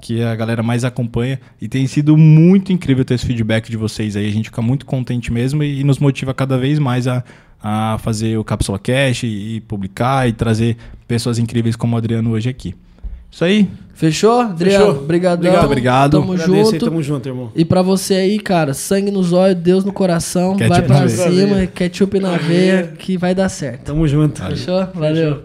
[SPEAKER 2] que a galera mais acompanha. E tem sido muito incrível ter esse feedback de vocês aí. A gente fica muito contente mesmo e, e nos motiva cada vez mais a, a fazer o Cápsula Cash e, e publicar e trazer pessoas incríveis como o Adriano hoje aqui. Isso aí.
[SPEAKER 1] Fechou? Adriano,
[SPEAKER 3] Fechou.
[SPEAKER 1] obrigadão.
[SPEAKER 3] Obrigado.
[SPEAKER 2] Obrigado.
[SPEAKER 1] Tamo
[SPEAKER 3] Agradeço aí,
[SPEAKER 1] junto.
[SPEAKER 3] tamo junto, irmão.
[SPEAKER 1] E pra você aí, cara, sangue nos olhos, Deus no coração,
[SPEAKER 2] Ketchup
[SPEAKER 1] vai pra
[SPEAKER 2] veia.
[SPEAKER 1] cima, ketchup na veia, que vai dar certo.
[SPEAKER 3] Tamo junto.
[SPEAKER 1] Fechou? Valeu.